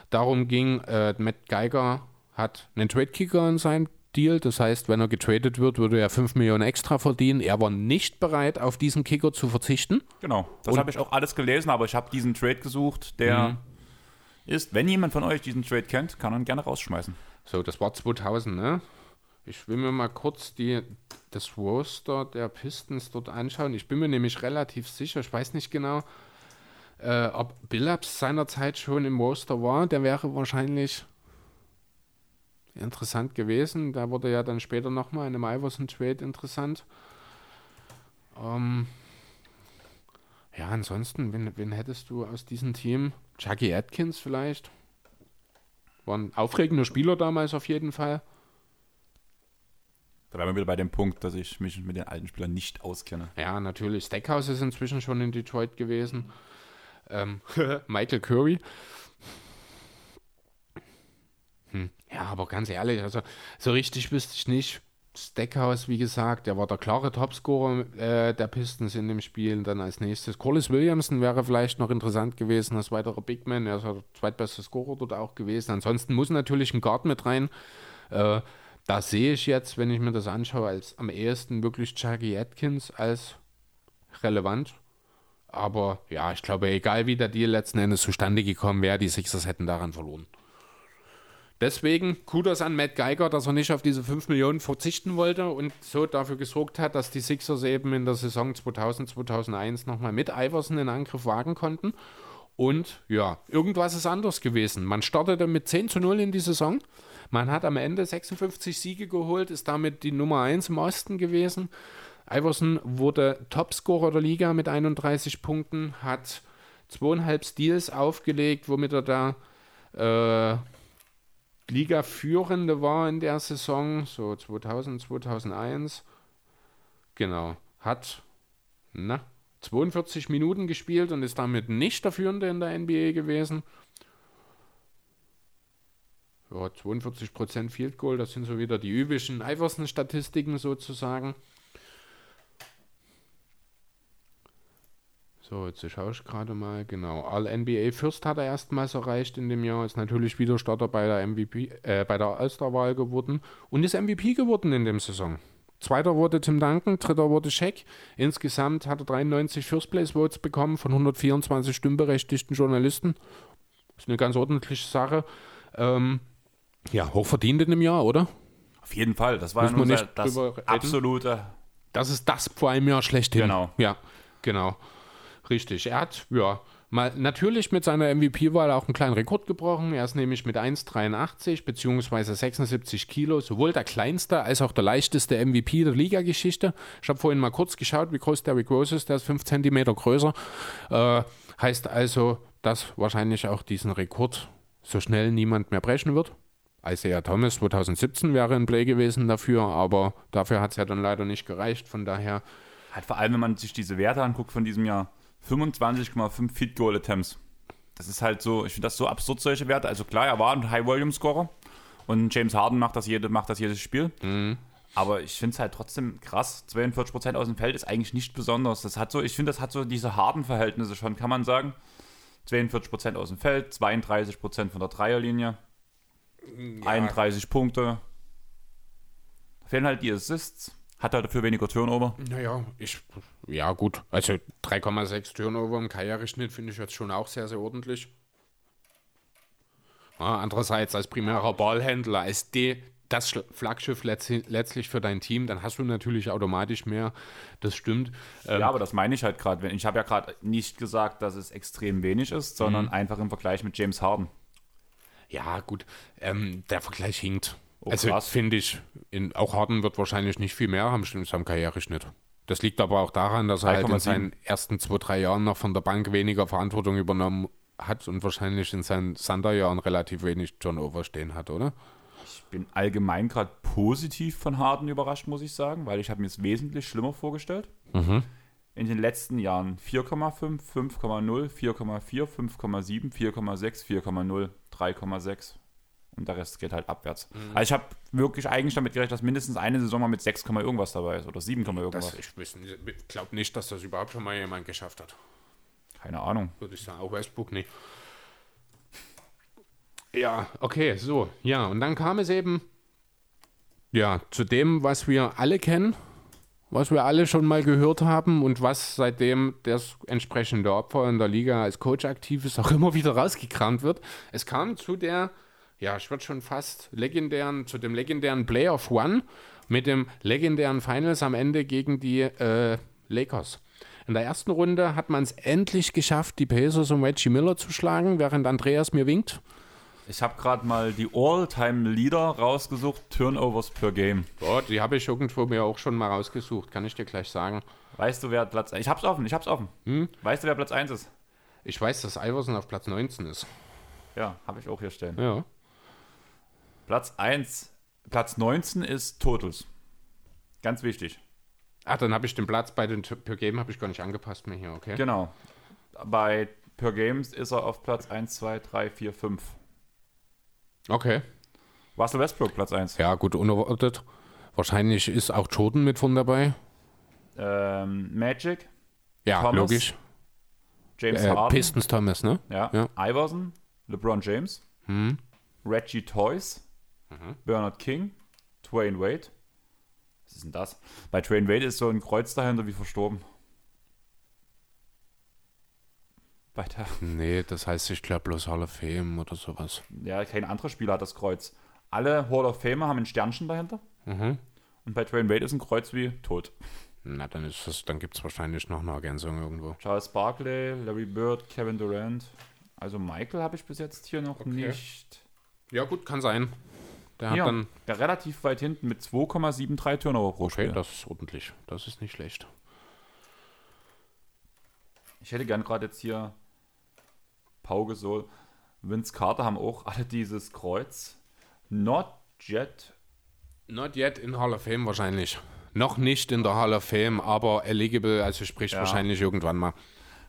Speaker 4: darum ging, äh, Matt Geiger hat einen Trade-Kicker in seinem Deal. Das heißt, wenn er getradet wird, würde er 5 Millionen extra verdienen. Er war nicht bereit, auf diesen Kicker zu verzichten.
Speaker 3: Genau, das habe ich auch alles gelesen, aber ich habe diesen Trade gesucht, der
Speaker 4: Mhm.
Speaker 3: ist, wenn jemand von euch diesen Trade kennt, kann er ihn gerne rausschmeißen.
Speaker 4: So, das war 2000, ne? Ich will mir mal kurz die, das Roster der Pistons dort anschauen. Ich bin mir nämlich relativ sicher, ich weiß nicht genau, äh, ob Billups seinerzeit schon im Roster war. Der wäre wahrscheinlich interessant gewesen. Da wurde ja dann später nochmal in einem Iverson-Trade interessant. Ähm, ja, ansonsten, wen, wen hättest du aus diesem Team? Chucky Atkins vielleicht? War ein aufregender Spieler damals auf jeden Fall.
Speaker 3: Da wären wir wieder bei dem Punkt, dass ich mich mit den alten Spielern nicht auskenne.
Speaker 4: Ja, natürlich. Stackhouse ist inzwischen schon in Detroit gewesen. Ähm, Michael Curry. Hm. Ja, aber ganz ehrlich, also so richtig wüsste ich nicht. Stackhouse, wie gesagt, der war der klare Topscorer äh, der Pistons in dem Spiel. Dann als nächstes Corliss Williamson wäre vielleicht noch interessant gewesen als weiterer Big Man. Er ist der zweitbeste Scorer dort auch gewesen. Ansonsten muss natürlich ein Guard mit rein. Äh, da sehe ich jetzt, wenn ich mir das anschaue, als am ehesten wirklich Chucky Atkins als relevant. Aber ja, ich glaube, egal wie der Deal letzten Endes zustande gekommen wäre, die Sixers hätten daran verloren. Deswegen Kudos an Matt Geiger, dass er nicht auf diese 5 Millionen verzichten wollte und so dafür gesorgt hat, dass die Sixers eben in der Saison 2000, 2001 nochmal mit Iverson in Angriff wagen konnten. Und ja, irgendwas ist anders gewesen. Man startete mit 10 zu 0 in die Saison. Man hat am Ende 56 Siege geholt, ist damit die Nummer 1 im Osten gewesen. Iverson wurde Topscorer der Liga mit 31 Punkten, hat zweieinhalb Steals aufgelegt, womit er da äh, Liga-Führende war in der Saison, so 2000, 2001. Genau. Hat na, 42 Minuten gespielt und ist damit nicht der Führende in der NBA gewesen. Ja, 42% Field Goal, das sind so wieder die üblichen Iverson-Statistiken sozusagen. So, jetzt schaue ich gerade mal, genau. All-NBA First hat er erstmals erreicht in dem Jahr, ist natürlich wieder Starter bei der MVP, äh, bei der All-Star-Wahl geworden und ist MVP geworden in dem Saison. Zweiter wurde Tim Duncan, dritter wurde Shaq. Insgesamt hat er 93 First Place Votes bekommen von 124 stimmberechtigten Journalisten. Ist eine ganz ordentliche Sache. Ähm, ja, hochverdient in dem Jahr, oder?
Speaker 3: Auf jeden Fall, das war nun
Speaker 4: nicht
Speaker 3: das absolute.
Speaker 4: Das ist das vor einem Jahr schlechthin.
Speaker 3: Genau.
Speaker 4: Ja, genau. Richtig. Er hat, ja, mal natürlich mit seiner MVP-Wahl auch einen kleinen Rekord gebrochen. Er ist nämlich mit 1,83 bzw. 76 Kilo sowohl der kleinste als auch der leichteste MVP der Liga-Geschichte. Ich habe vorhin mal kurz geschaut, wie groß Derrick Rose ist. Der ist 5 cm größer. Äh, heißt also, dass wahrscheinlich auch diesen Rekord so schnell niemand mehr brechen wird. Isaiah Thomas 2017 wäre ein Play gewesen dafür, aber dafür hat es ja dann leider nicht gereicht. Von daher,
Speaker 3: Halt vor allem, wenn man sich diese Werte anguckt von diesem Jahr. 25,5 Feed Goal Attempts. Das ist halt so, ich finde das so absurd, solche Werte. Also klar, er war ein High-Volume-Scorer und James Harden macht das, jede, macht das jedes Spiel. Aber ich finde es halt trotzdem krass. 42% aus dem Feld ist eigentlich nicht besonders. Das hat so, ich finde, das hat so diese harten Verhältnisse schon, kann man sagen. 42% aus dem Feld, 32% von der Dreierlinie, 31 Punkte. Fehlen halt die Assists. Hat er dafür weniger Turnover.
Speaker 4: naja, ich, ja gut, also 3,6 Turnover im Karriereschnitt finde ich jetzt schon auch sehr, sehr ordentlich. Ja, andererseits als primärer Ballhändler, als die, das Flaggschiff letzt- letztlich für dein Team, dann hast du natürlich automatisch mehr, das stimmt. Ähm,
Speaker 3: Ja, aber das meine ich halt gerade. Ich habe ja gerade nicht gesagt, dass es extrem wenig ist, sondern einfach im Vergleich mit James Harden.
Speaker 4: Ja, gut, ähm, der Vergleich hinkt.
Speaker 3: Oh,
Speaker 4: also finde ich, in, auch Harden wird wahrscheinlich nicht viel mehr haben in seinem Karriereschnitt. Das liegt aber auch daran, dass er halt in
Speaker 3: 3,7.
Speaker 4: seinen ersten zwei, drei Jahren noch von der Bank weniger Verantwortung übernommen hat und wahrscheinlich in seinen Sanderjahren relativ wenig Turnover stehen hat, oder?
Speaker 3: Ich bin allgemein gerade positiv von Harden überrascht, muss ich sagen, weil ich habe mir es wesentlich schlimmer vorgestellt. In den letzten Jahren 4,5, 5,0, 4,4, 5,7, 4,6, 4,0, 3,6. Und der Rest geht halt abwärts.
Speaker 4: Mhm.
Speaker 3: Also ich habe wirklich eigentlich damit gerechnet, dass mindestens eine Saison mal mit 6, irgendwas dabei ist oder 7, irgendwas.
Speaker 4: Das, ich glaube nicht, dass das überhaupt schon mal jemand geschafft hat.
Speaker 3: Keine Ahnung.
Speaker 4: Würde ich sagen. Auch Westbrook nicht. Ja, okay, so. Ja, und dann kam es eben ja, zu dem, was wir alle kennen, was wir alle schon mal gehört haben und was seitdem das entsprechende Opfer in der Liga als Coach aktiv ist, auch immer wieder rausgekramt wird. Es kam zu der, ja, ich würde schon fast legendären, zu dem legendären Playoff One mit dem legendären Finals am Ende gegen die äh, Lakers. In der ersten Runde hat man es endlich geschafft, die Pacers um Reggie Miller zu schlagen, während Andreas mir winkt.
Speaker 3: Ich habe gerade mal die All-Time-Leader rausgesucht, Turnovers per Game.
Speaker 4: Ja, die habe ich irgendwo mir auch schon mal rausgesucht, kann ich dir gleich sagen.
Speaker 3: Weißt du, wer Platz Ich hab's offen, ich hab's offen.
Speaker 4: Hm?
Speaker 3: Weißt du, wer Platz 1 ist?
Speaker 4: Ich weiß, dass Iverson auf Platz 19 ist.
Speaker 3: Ja, habe ich auch hier stehen.
Speaker 4: Ja.
Speaker 3: Platz 1, Platz 19 ist Totals. Ganz wichtig.
Speaker 4: Ach, dann habe ich den Platz bei den Per Game habe ich gar nicht angepasst mehr hier, okay?
Speaker 3: Genau. Bei Per Games ist er auf Platz 1, 2, 3, 4, 5.
Speaker 4: Okay.
Speaker 3: Russell Westbrook, Platz 1.
Speaker 4: Ja, gut, unerwartet. Wahrscheinlich ist auch Jordan mit von dabei.
Speaker 3: Ähm, Magic,
Speaker 4: Ja,
Speaker 3: Thomas.
Speaker 4: logisch.
Speaker 3: James
Speaker 4: Äh,
Speaker 3: Harden.
Speaker 4: Pistons Thomas, ne?
Speaker 3: Ja.
Speaker 4: Ja.
Speaker 3: Iverson, LeBron James,
Speaker 4: Hm.
Speaker 3: Reggie Toys, Bernard King, Dwayne Wade. Was ist denn das? Bei Dwayne Wade ist so ein Kreuz dahinter wie verstorben. Bei der,
Speaker 4: Nee, das heißt, ich glaube bloß Hall of Fame oder sowas.
Speaker 3: ja, kein anderer Spieler hat das Kreuz. Alle Hall of Famer haben ein Sternchen dahinter.
Speaker 4: Mhm.
Speaker 3: Und bei Dwayne Wade ist ein Kreuz wie tot.
Speaker 4: Na, dann ist das, dann gibt es wahrscheinlich noch eine Ergänzung irgendwo.
Speaker 3: Charles Barkley, Larry Bird, Kevin Durant. Also Michael habe ich bis jetzt hier noch nicht.
Speaker 4: Ja, gut, kann sein. Der hat
Speaker 3: Ja,
Speaker 4: dann.
Speaker 3: ja, relativ weit hinten mit 2,73 Turnover pro
Speaker 4: Okay,
Speaker 3: Spiel.
Speaker 4: das ist ordentlich. Das ist nicht schlecht.
Speaker 3: Ich hätte gern gerade jetzt hier Pau Gasol, Vince Carter haben auch alle dieses Kreuz. Not yet.
Speaker 4: Not yet in Hall of Fame wahrscheinlich. Noch nicht in der Hall of Fame, aber eligible, also sprich
Speaker 3: Ja.
Speaker 4: wahrscheinlich irgendwann mal.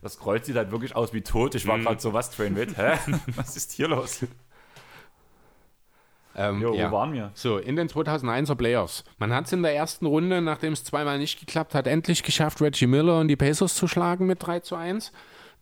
Speaker 3: Das Kreuz sieht halt wirklich aus wie tot. Ich war gerade so, was, Train Wade? Hä? was ist hier los?
Speaker 4: Ähm,
Speaker 3: Jo,
Speaker 4: ja.
Speaker 3: wo waren wir?
Speaker 4: So, in den 2001er Playoffs. Man hat es in der ersten Runde, nachdem es zweimal nicht geklappt hat, endlich geschafft, Reggie Miller und die Pacers zu schlagen mit 3 zu 1.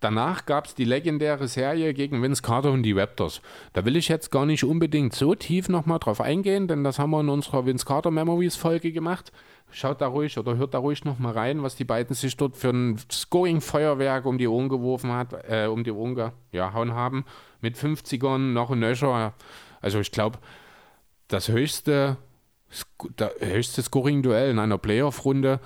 Speaker 4: Danach gab es die legendäre Serie gegen Vince Carter und die Raptors. Da will ich jetzt gar nicht unbedingt so tief nochmal drauf eingehen, denn das haben wir in unserer Vince Carter Memories Folge gemacht. Schaut da ruhig oder hört da ruhig nochmal rein, was die beiden sich dort für ein Scoring-Feuerwerk um die Ohren geworfen hat, äh, um die Ohren gehauen haben. Mit 50ern noch ein Nöcher. Also ich glaube, das höchste, der höchste Scoring-Duell in einer Playoff-Runde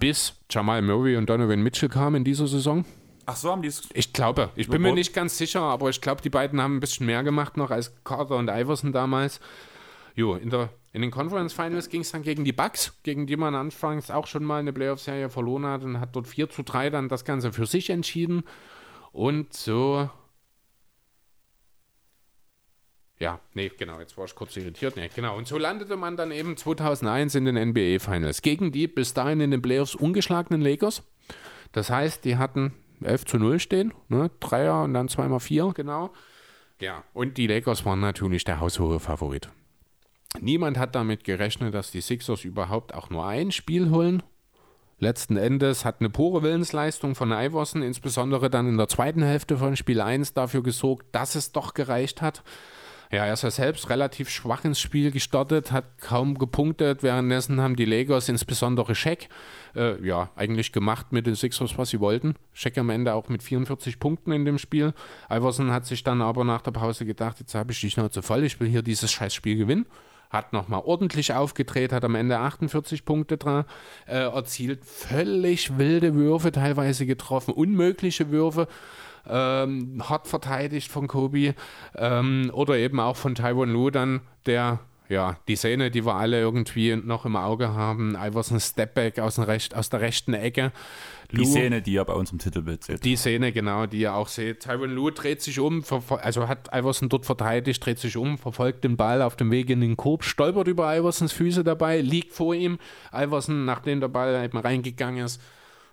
Speaker 4: bis Jamal Murray und Donovan Mitchell kamen in dieser Saison.
Speaker 3: Ach so, haben die es.
Speaker 4: Ich glaube, ich bin mir nicht ganz sicher, aber ich glaube, die beiden haben ein bisschen mehr gemacht noch als Carter und Iverson damals. Jo, in, der, in den Conference Finals ging es dann gegen die Bucks, gegen die man anfangs auch schon mal eine Playoff-Serie verloren hat und hat dort 4 zu 3 dann das Ganze für sich entschieden. Und so. Ja, nee, genau, jetzt war ich kurz irritiert. Nee, genau. Und so landete man dann eben 2001 in den NBA Finals gegen die bis dahin in den Playoffs ungeschlagenen Lakers. Das heißt, die hatten 11 zu 0 stehen, ne? Dreier und dann zweimal vier, genau. Ja, und die Lakers waren natürlich der haushohe Favorit. Niemand hat damit gerechnet, dass die Sixers überhaupt auch nur ein Spiel holen. Letzten Endes hat eine pure Willensleistung von Iverson, insbesondere dann in der zweiten Hälfte von Spiel 1, dafür gesorgt, dass es doch gereicht hat. Ja, er ist ja selbst relativ schwach ins Spiel gestartet, hat kaum gepunktet. Währenddessen haben die Lakers, insbesondere Shaq, äh, ja, eigentlich gemacht mit den Sixers, was sie wollten. Shaq am Ende auch mit 44 Punkten in dem Spiel. Iverson hat sich dann aber nach der Pause gedacht, jetzt habe ich die Schnauze voll, ich will hier dieses scheiß Spiel gewinnen. Hat nochmal ordentlich aufgedreht, hat am Ende 48 Punkte dran äh, erzielt. Völlig wilde Würfe teilweise getroffen, unmögliche Würfe ähm, hart verteidigt von Kobe ähm, oder eben auch von Tyron Lue dann, der ja, die Szene, die wir alle irgendwie noch im Auge haben, Iverson Stepback aus, Recht, aus der rechten Ecke.
Speaker 3: Die Szene, die ihr bei uns im Titelbild seht.
Speaker 4: Die Szene, genau, die ihr auch seht. Tyron Lue dreht sich um, also hat Iverson dort verteidigt, dreht sich um, verfolgt den Ball auf dem Weg in den Korb, stolpert über Iversons Füße dabei, liegt vor ihm. Iverson, nachdem der Ball eben reingegangen ist,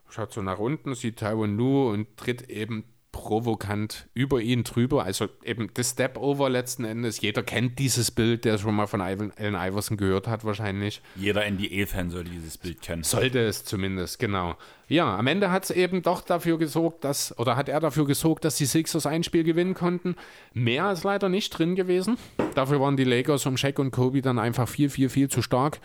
Speaker 4: schaut so nach unten, sieht Tyron Lue und tritt eben provokant über ihn drüber. Also eben das Step-Over letzten Endes. Jeder kennt dieses Bild, der schon mal von Allen Iverson gehört hat wahrscheinlich.
Speaker 3: Jeder NBA-Fan sollte dieses Bild kennen.
Speaker 4: Sollte es zumindest, genau. Ja, am Ende hat es eben doch dafür gesorgt, dass, oder hat er dafür gesorgt, dass die Sixers ein Spiel gewinnen konnten. Mehr ist leider nicht drin gewesen. Dafür waren die Lakers um Shaq und Kobe dann einfach viel, viel, viel zu stark.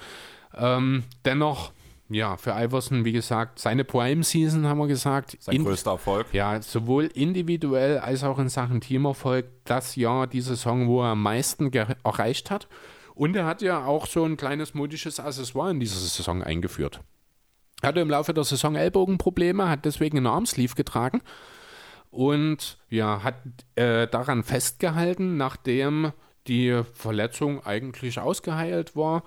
Speaker 4: Ähm, dennoch ja, für Iverson, wie gesagt, seine Prime-Season haben wir gesagt.
Speaker 3: Sein
Speaker 4: In-
Speaker 3: größter Erfolg.
Speaker 4: Ja, sowohl individuell als auch in Sachen Teamerfolg das Jahr, die Saison, wo er am meisten erreicht hat. Und er hat ja auch so ein kleines modisches Accessoire in dieser Saison eingeführt. Er hatte im Laufe der Saison Ellbogenprobleme, hat deswegen einen Armsleeve getragen und ja, hat äh, daran festgehalten, nachdem die Verletzung eigentlich ausgeheilt war.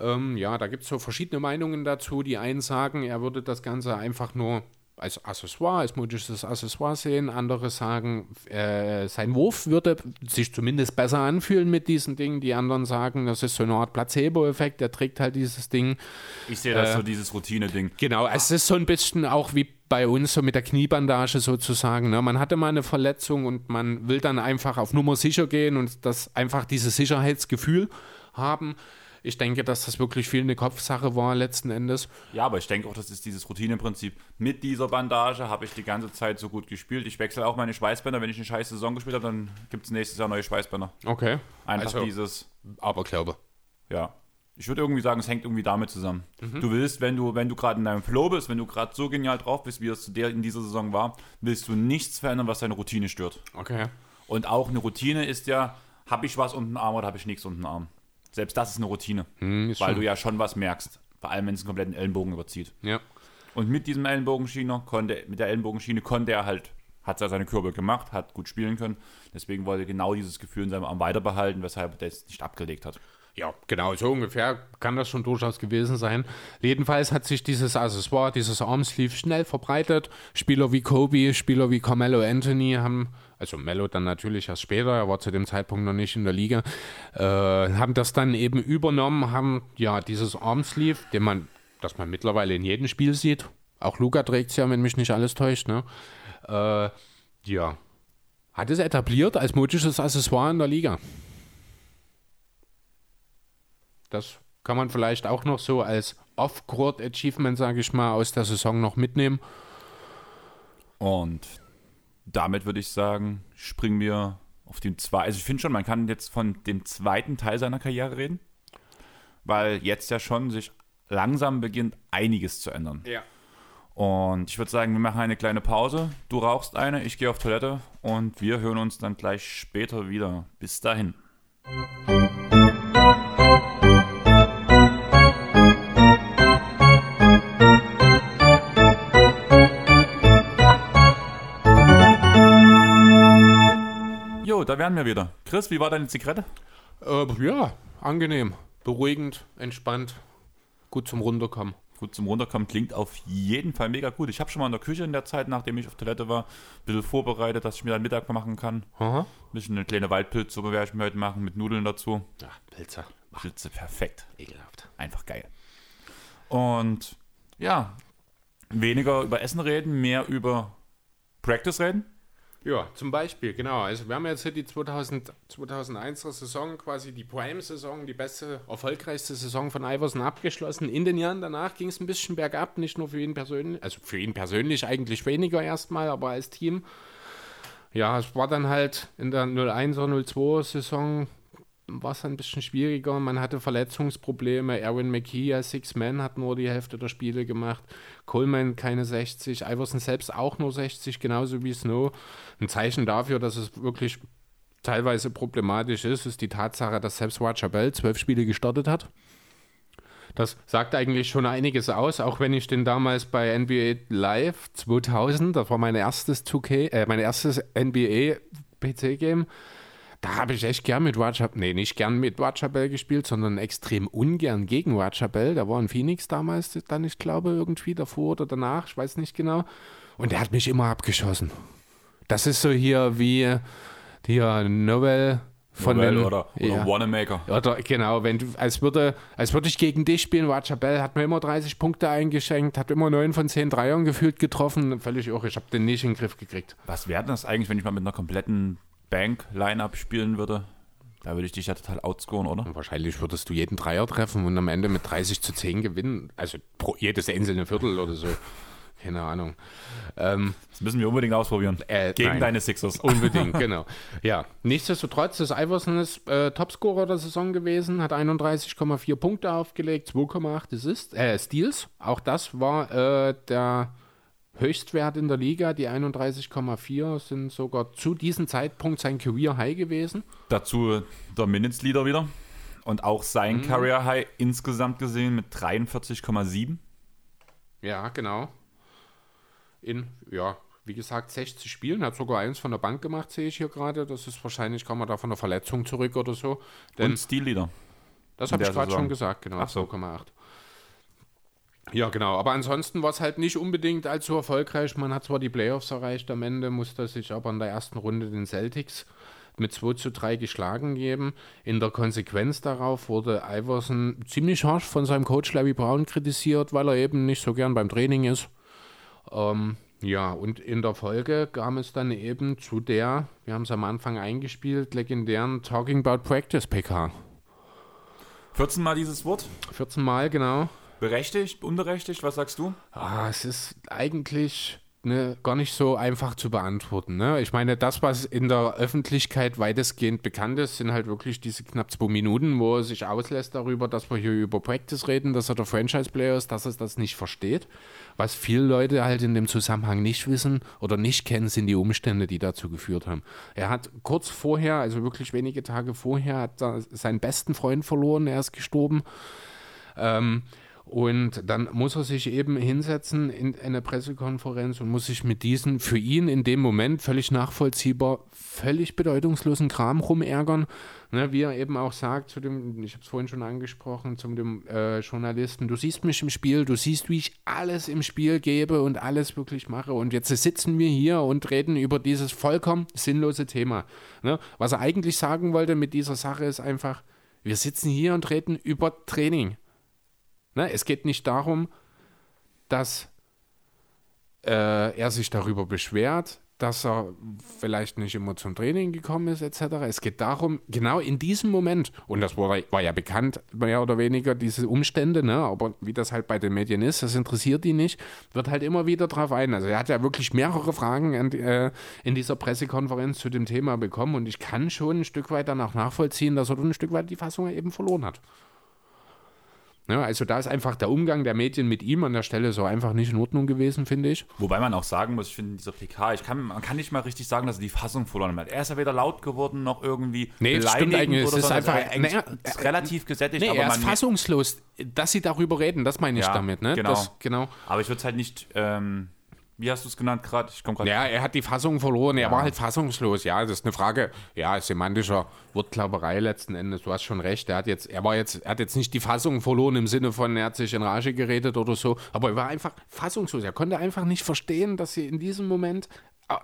Speaker 4: Ähm, ja, da gibt es so verschiedene Meinungen dazu. Die einen sagen, er würde das Ganze einfach nur als Accessoire, als modisches Accessoire sehen. Andere sagen, äh, sein Wurf würde sich zumindest besser anfühlen mit diesen Dingen. Die anderen sagen, das ist so eine Art Placebo-Effekt. Er trägt halt dieses Ding.
Speaker 3: Ich sehe das so, dieses Routine-Ding.
Speaker 4: Genau, es ist so ein bisschen auch wie bei uns so mit der Kniebandage sozusagen. Ne? Man hatte mal eine Verletzung und man will dann einfach auf Nummer sicher gehen und das einfach dieses Sicherheitsgefühl haben. Ich denke, dass das wirklich viel eine Kopfsache war letzten Endes.
Speaker 3: Ja, aber ich denke auch, das ist dieses Routineprinzip. Mit dieser Bandage habe ich die ganze Zeit so gut gespielt. Ich wechsle auch meine Schweißbänder. Wenn ich eine scheiß Saison gespielt habe, dann gibt es nächstes Jahr neue Schweißbänder.
Speaker 4: Okay.
Speaker 3: Einfach
Speaker 4: Also-
Speaker 3: dieses,
Speaker 4: Aber glaube.
Speaker 3: ja. Ich würde irgendwie sagen, es hängt irgendwie damit zusammen.
Speaker 4: Mhm.
Speaker 3: Du willst, wenn du, wenn du gerade in deinem Flow bist, wenn du gerade so genial drauf bist, wie es zu der in dieser Saison war, willst du nichts verändern, was deine Routine stört.
Speaker 4: Okay.
Speaker 3: Und auch eine Routine ist ja, habe ich was unten am Arm oder habe ich nichts unten am Arm. Selbst das ist eine Routine,
Speaker 4: Hm, ist
Speaker 3: weil
Speaker 4: schon-
Speaker 3: du ja schon was merkst, vor allem wenn es einen kompletten Ellenbogen überzieht.
Speaker 4: Ja.
Speaker 3: Und mit diesem Ellenbogenschiene konnte, mit der Ellenbogenschiene konnte er halt, hat er seine Kurve gemacht, hat gut spielen können. Deswegen wollte er genau dieses Gefühl in seinem Arm weiter behalten, weshalb er es nicht abgelegt hat.
Speaker 4: Ja, genau, so ungefähr kann das schon durchaus gewesen sein. Jedenfalls hat sich dieses Accessoire, dieses Armsleeve schnell verbreitet. Spieler wie Kobe, Spieler wie Carmelo Anthony haben, also Melo dann natürlich erst später, er war zu dem Zeitpunkt noch nicht in der Liga, äh, haben das dann eben übernommen, haben ja dieses Armsleeve, den man, das man mittlerweile in jedem Spiel sieht. Auch Luca trägt es ja, wenn mich nicht alles täuscht, ne? Äh, ja. Hat es etabliert als modisches Accessoire in der Liga. Das kann man vielleicht auch noch so als Off-Court-Achievement, sage ich mal, aus der Saison noch mitnehmen.
Speaker 3: Und damit würde ich sagen, springen wir auf den zwei. Also ich finde schon, man kann jetzt von dem zweiten Teil seiner Karriere reden, weil jetzt ja schon sich langsam beginnt, einiges zu ändern.
Speaker 4: Ja.
Speaker 3: Und ich würde sagen, wir machen eine kleine Pause. Du rauchst eine, ich gehe auf Toilette und wir hören uns dann gleich später wieder. Bis dahin. Da wären wir wieder. Chris, wie war deine Zigarette?
Speaker 4: Äh, ja, angenehm, beruhigend, entspannt, gut zum Runterkommen.
Speaker 3: Gut zum Runterkommen klingt auf jeden Fall mega gut. Ich habe schon mal in der Küche in der Zeit, nachdem ich auf Toilette war, ein bisschen vorbereitet, dass ich mir dann Mittag machen kann.
Speaker 4: Aha.
Speaker 3: Ein bisschen eine kleine Waldpilzsuppe werde ich mir heute machen mit Nudeln dazu.
Speaker 4: Ja, Pilze.
Speaker 3: Pilze, perfekt.
Speaker 4: Ekelhaft.
Speaker 3: Einfach geil. Und ja, weniger über Essen reden, mehr über Practice reden.
Speaker 4: Ja, zum Beispiel, genau. Also wir haben jetzt hier die 2000, 2001er Saison, quasi die Prime-Saison, die beste, erfolgreichste Saison von Iverson abgeschlossen. In den Jahren danach ging es ein bisschen bergab, nicht nur für ihn persönlich, also für ihn persönlich eigentlich weniger erstmal, aber als Team. Ja, es war dann halt in der 01er, 02er Saison war es ein bisschen schwieriger. Man hatte Verletzungsprobleme. Aaron McKee als Six-Man hat nur die Hälfte der Spiele gemacht. Coleman keine 60. Iverson selbst auch nur 60, genauso wie Snow. Ein Zeichen dafür, dass es wirklich teilweise problematisch ist, ist die Tatsache, dass selbst Roger Bell zwölf Spiele gestartet hat. Das sagt eigentlich schon einiges aus, auch wenn ich den damals bei NBA Live 2000, das war mein erstes 2K, äh, mein erstes NBA PC-Game, da habe ich echt gern mit Roger, nee, nicht gern mit Bell gespielt, sondern extrem ungern gegen Bell. Der war in Phoenix damals, dann ich glaube irgendwie davor oder danach, ich weiß nicht genau. Und der hat mich immer abgeschossen. Das ist so hier wie hier Noel von
Speaker 3: Noel
Speaker 4: den,
Speaker 3: oder, oder
Speaker 4: ja.
Speaker 3: Wanamaker.
Speaker 4: Oder genau, wenn du, als würde, als würde ich gegen dich spielen, Roger Bell hat mir immer 30 Punkte eingeschenkt, hat immer 9 von 10 Dreiern gefühlt getroffen, völlig irre, ich habe den nicht in den Griff gekriegt.
Speaker 3: Was wäre das eigentlich, wenn ich mal mit einer kompletten Bank-Line-Up spielen würde? Da würde ich dich ja total outscoren, oder?
Speaker 4: Und wahrscheinlich würdest du jeden Dreier treffen und am Ende mit 30 zu 10 gewinnen, also pro, jedes einzelne Viertel oder so. Keine Ahnung. Ähm,
Speaker 3: Das müssen wir unbedingt ausprobieren.
Speaker 4: Äh,
Speaker 3: Gegen
Speaker 4: nein.
Speaker 3: deine Sixers.
Speaker 4: Unbedingt, genau. Ja, nichtsdestotrotz ist Iverson ist, äh, Topscorer der Saison gewesen, hat 31,4 Punkte aufgelegt, 2,8 Assists, äh, Steals. Auch das war äh, der Höchstwert in der Liga. Die 31,4 sind sogar zu diesem Zeitpunkt sein Career High gewesen.
Speaker 3: Dazu der Minutes Leader wieder. Und auch sein
Speaker 4: Mhm.
Speaker 3: Career High insgesamt gesehen mit 43,7.
Speaker 4: Ja, genau. In, ja, wie gesagt, 60 Spielen, hat sogar eins von der Bank gemacht, sehe ich hier gerade. Das ist wahrscheinlich, kann man da von der Verletzung zurück oder so. Denn
Speaker 3: Und Steel Leader.
Speaker 4: Das habe ich gerade schon gesagt, genau.
Speaker 3: Ach so.
Speaker 4: 2,8. Ja, genau. Aber ansonsten war es halt nicht unbedingt allzu erfolgreich. Man hat zwar die Playoffs erreicht am Ende, musste sich aber in der ersten Runde den Celtics mit 2 zu 3 geschlagen geben. In der Konsequenz darauf wurde Iverson ziemlich harsch von seinem Coach Larry Brown kritisiert, weil er eben nicht so gern beim Training ist. Ähm, ja, und in der Folge kam es dann eben zu der, wir haben es am Anfang eingespielt, legendären Talking About Practice PK.
Speaker 3: 14 Mal dieses Wort.
Speaker 4: 14 Mal, genau.
Speaker 3: Berechtigt, unberechtigt, was sagst du?
Speaker 4: Ah, es ist eigentlich ne, gar nicht so einfach zu beantworten. Ne? Ich meine, das, was in der Öffentlichkeit weitestgehend bekannt ist, sind halt wirklich diese knapp zwei Minuten, wo er sich auslässt darüber, dass wir hier über Practice reden, dass er der Franchise-Player ist, dass er das nicht versteht. Was viele Leute halt in dem Zusammenhang nicht wissen oder nicht kennen, sind die Umstände, die dazu geführt haben. Er hat kurz vorher, also wirklich wenige Tage vorher, hat seinen besten Freund verloren, er ist gestorben. Ähm, und dann muss er sich eben hinsetzen in eine Pressekonferenz und muss sich mit diesen für ihn in dem Moment völlig nachvollziehbar, völlig bedeutungslosen Kram rumärgern. Ne, wie er eben auch sagt zu dem, ich habe es vorhin schon angesprochen, zu dem äh, Journalisten, du siehst mich im Spiel, du siehst, wie ich alles im Spiel gebe und alles wirklich mache. Und jetzt sitzen wir hier und reden über dieses vollkommen sinnlose Thema. Ne? Was er eigentlich sagen wollte mit dieser Sache ist einfach, wir sitzen hier und reden über Training. Ne, es geht nicht darum, dass äh, er sich darüber beschwert, dass er vielleicht nicht immer zum Training gekommen ist, etc. Es geht darum, genau in diesem Moment, und das war, war ja bekannt, mehr oder weniger, diese Umstände, ne? aber wie das halt bei den Medien ist, das interessiert ihn nicht, wird halt immer wieder drauf ein. Also er hat ja wirklich mehrere Fragen an, äh, in dieser Pressekonferenz zu dem Thema bekommen und ich kann schon ein Stück weit danach nachvollziehen, dass er ein Stück weit die Fassung eben verloren hat. Ja, also da ist einfach der Umgang der Medien mit ihm an der Stelle so einfach nicht in Ordnung gewesen, finde ich.
Speaker 3: Wobei man auch sagen muss, ich finde dieser PK, ich kann, man kann nicht mal richtig sagen, dass er die Fassung verloren hat. Er ist ja weder laut geworden noch irgendwie
Speaker 4: Nee, stimmt eigentlich. Es
Speaker 3: oder
Speaker 4: ist
Speaker 3: so.
Speaker 4: einfach-
Speaker 3: Also ist relativ gesättigt,
Speaker 4: Nee,
Speaker 3: aber
Speaker 4: er ist fassungslos, dass sie darüber reden, das meine ich
Speaker 3: Ja,
Speaker 4: damit. Ne?
Speaker 3: genau.
Speaker 4: Das, genau.
Speaker 3: Aber ich würde es halt nicht, ähm, wie hast du es genannt gerade? Ich komme gerade.
Speaker 4: Ja, er hat die Fassung verloren, er war halt fassungslos, ja, das ist eine Frage, ja, semantischer Wortklauberei letzten Endes, du hast schon recht, er hat jetzt, er war jetzt, er hat jetzt nicht die Fassung verloren im Sinne von, er hat sich in Rage geredet oder so, aber er war einfach fassungslos, er konnte einfach nicht verstehen, dass sie in diesem Moment äh,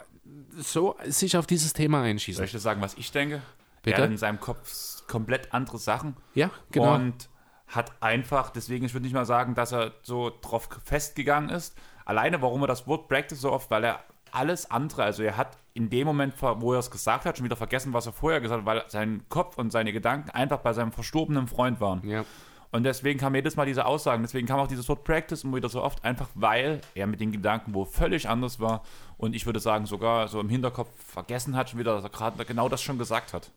Speaker 4: so sich auf dieses Thema
Speaker 3: Soll
Speaker 4: einschießen.
Speaker 3: ich das sagen, was ich denke?
Speaker 4: Bitte?
Speaker 3: Er hat in seinem Kopf komplett andere Sachen.
Speaker 4: Ja, genau.
Speaker 3: Und hat einfach, deswegen, ich würde nicht mal sagen, dass er so drauf festgegangen ist. Alleine, warum er das Wort Practice so oft, weil er alles andere, also er hat in dem Moment, wo er es gesagt hat, schon wieder vergessen, was er vorher gesagt hat, weil sein Kopf und seine Gedanken einfach bei seinem verstorbenen Freund waren.
Speaker 4: Ja.
Speaker 3: Und deswegen kam jedes Mal diese Aussagen, deswegen kam auch dieses Wort Practice immer wieder so oft, einfach weil er mit den Gedanken wo völlig anders war und ich würde sagen sogar so im Hinterkopf vergessen hat schon wieder, dass er gerade genau das schon gesagt hat.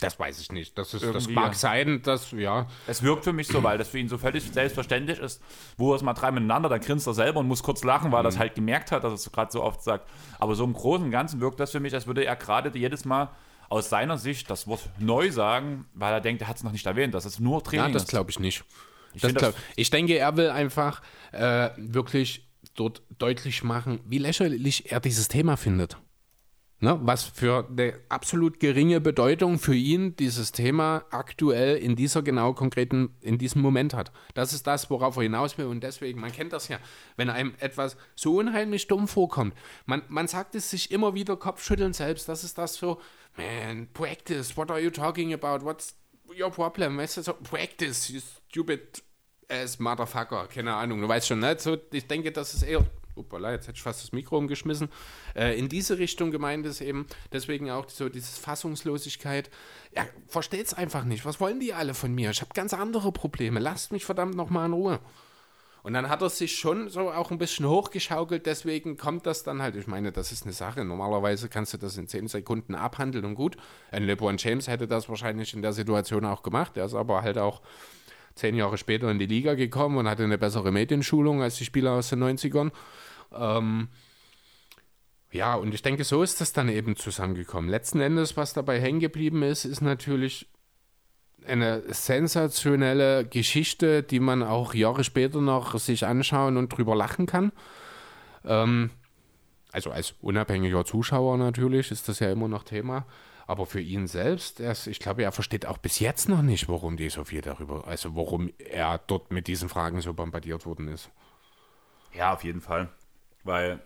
Speaker 4: Das weiß ich nicht. Das, ist, das mag
Speaker 3: ja.
Speaker 4: sein, dass, ja.
Speaker 3: Es wirkt für mich so, weil das für ihn so völlig selbstverständlich ist, wo er es mal drei miteinander, dann grinst er selber und muss kurz lachen, weil er es halt gemerkt hat, dass er es gerade so oft sagt. Aber so im Großen und Ganzen wirkt das für mich, als würde er gerade jedes Mal aus seiner Sicht das Wort neu sagen, weil er denkt, er hat es noch nicht erwähnt, dass es nur Training
Speaker 4: Ja, das glaube ich nicht.
Speaker 3: Ich
Speaker 4: das glaub,
Speaker 3: das-
Speaker 4: ich denke, er will einfach äh, wirklich dort deutlich machen, wie lächerlich er dieses Thema findet. Ne? Was für eine absolut geringe Bedeutung für ihn dieses Thema aktuell in dieser genau konkreten, in diesem Moment hat. Das ist das, worauf er hinaus will. Und deswegen, man kennt das ja, wenn einem etwas so unheimlich dumm vorkommt. Man, man sagt es sich immer wieder Kopfschütteln selbst. Das ist das so, man, practice, what are you talking about? What's your problem? Weißt du, so, practice, you stupid ass motherfucker. Keine Ahnung, du weißt schon, ne? So, ich denke, das ist eher Uppala, jetzt hätte ich fast das Mikro umgeschmissen. Äh, in diese Richtung gemeint ist eben, deswegen auch so diese Fassungslosigkeit. Ja, versteht es einfach nicht. Was wollen die alle von mir? Ich habe ganz andere Probleme. Lasst mich verdammt nochmal in Ruhe. Und dann hat er sich schon so auch ein bisschen hochgeschaukelt, deswegen kommt das dann halt. Ich meine, das ist eine Sache. Normalerweise kannst du das in 10 Sekunden abhandeln und gut. Ein LeBron James hätte das wahrscheinlich in der Situation auch gemacht. Er ist aber halt auch zehn Jahre später in die Liga gekommen und hatte eine bessere Medienschulung als die Spieler aus den 90ern. Ähm, ja, und ich denke, so ist das dann eben zusammengekommen. Letzten Endes, was dabei hängen geblieben ist, ist natürlich eine sensationelle Geschichte, die man auch Jahre später noch sich anschauen und drüber lachen kann. Ähm, also als unabhängiger Zuschauer natürlich ist das ja immer noch Thema. Aber für ihn selbst, er, ich glaube, er versteht auch bis jetzt noch nicht, warum die so viel darüber, also warum er dort mit diesen Fragen so bombardiert worden ist.
Speaker 3: Ja, auf jeden Fall. Weil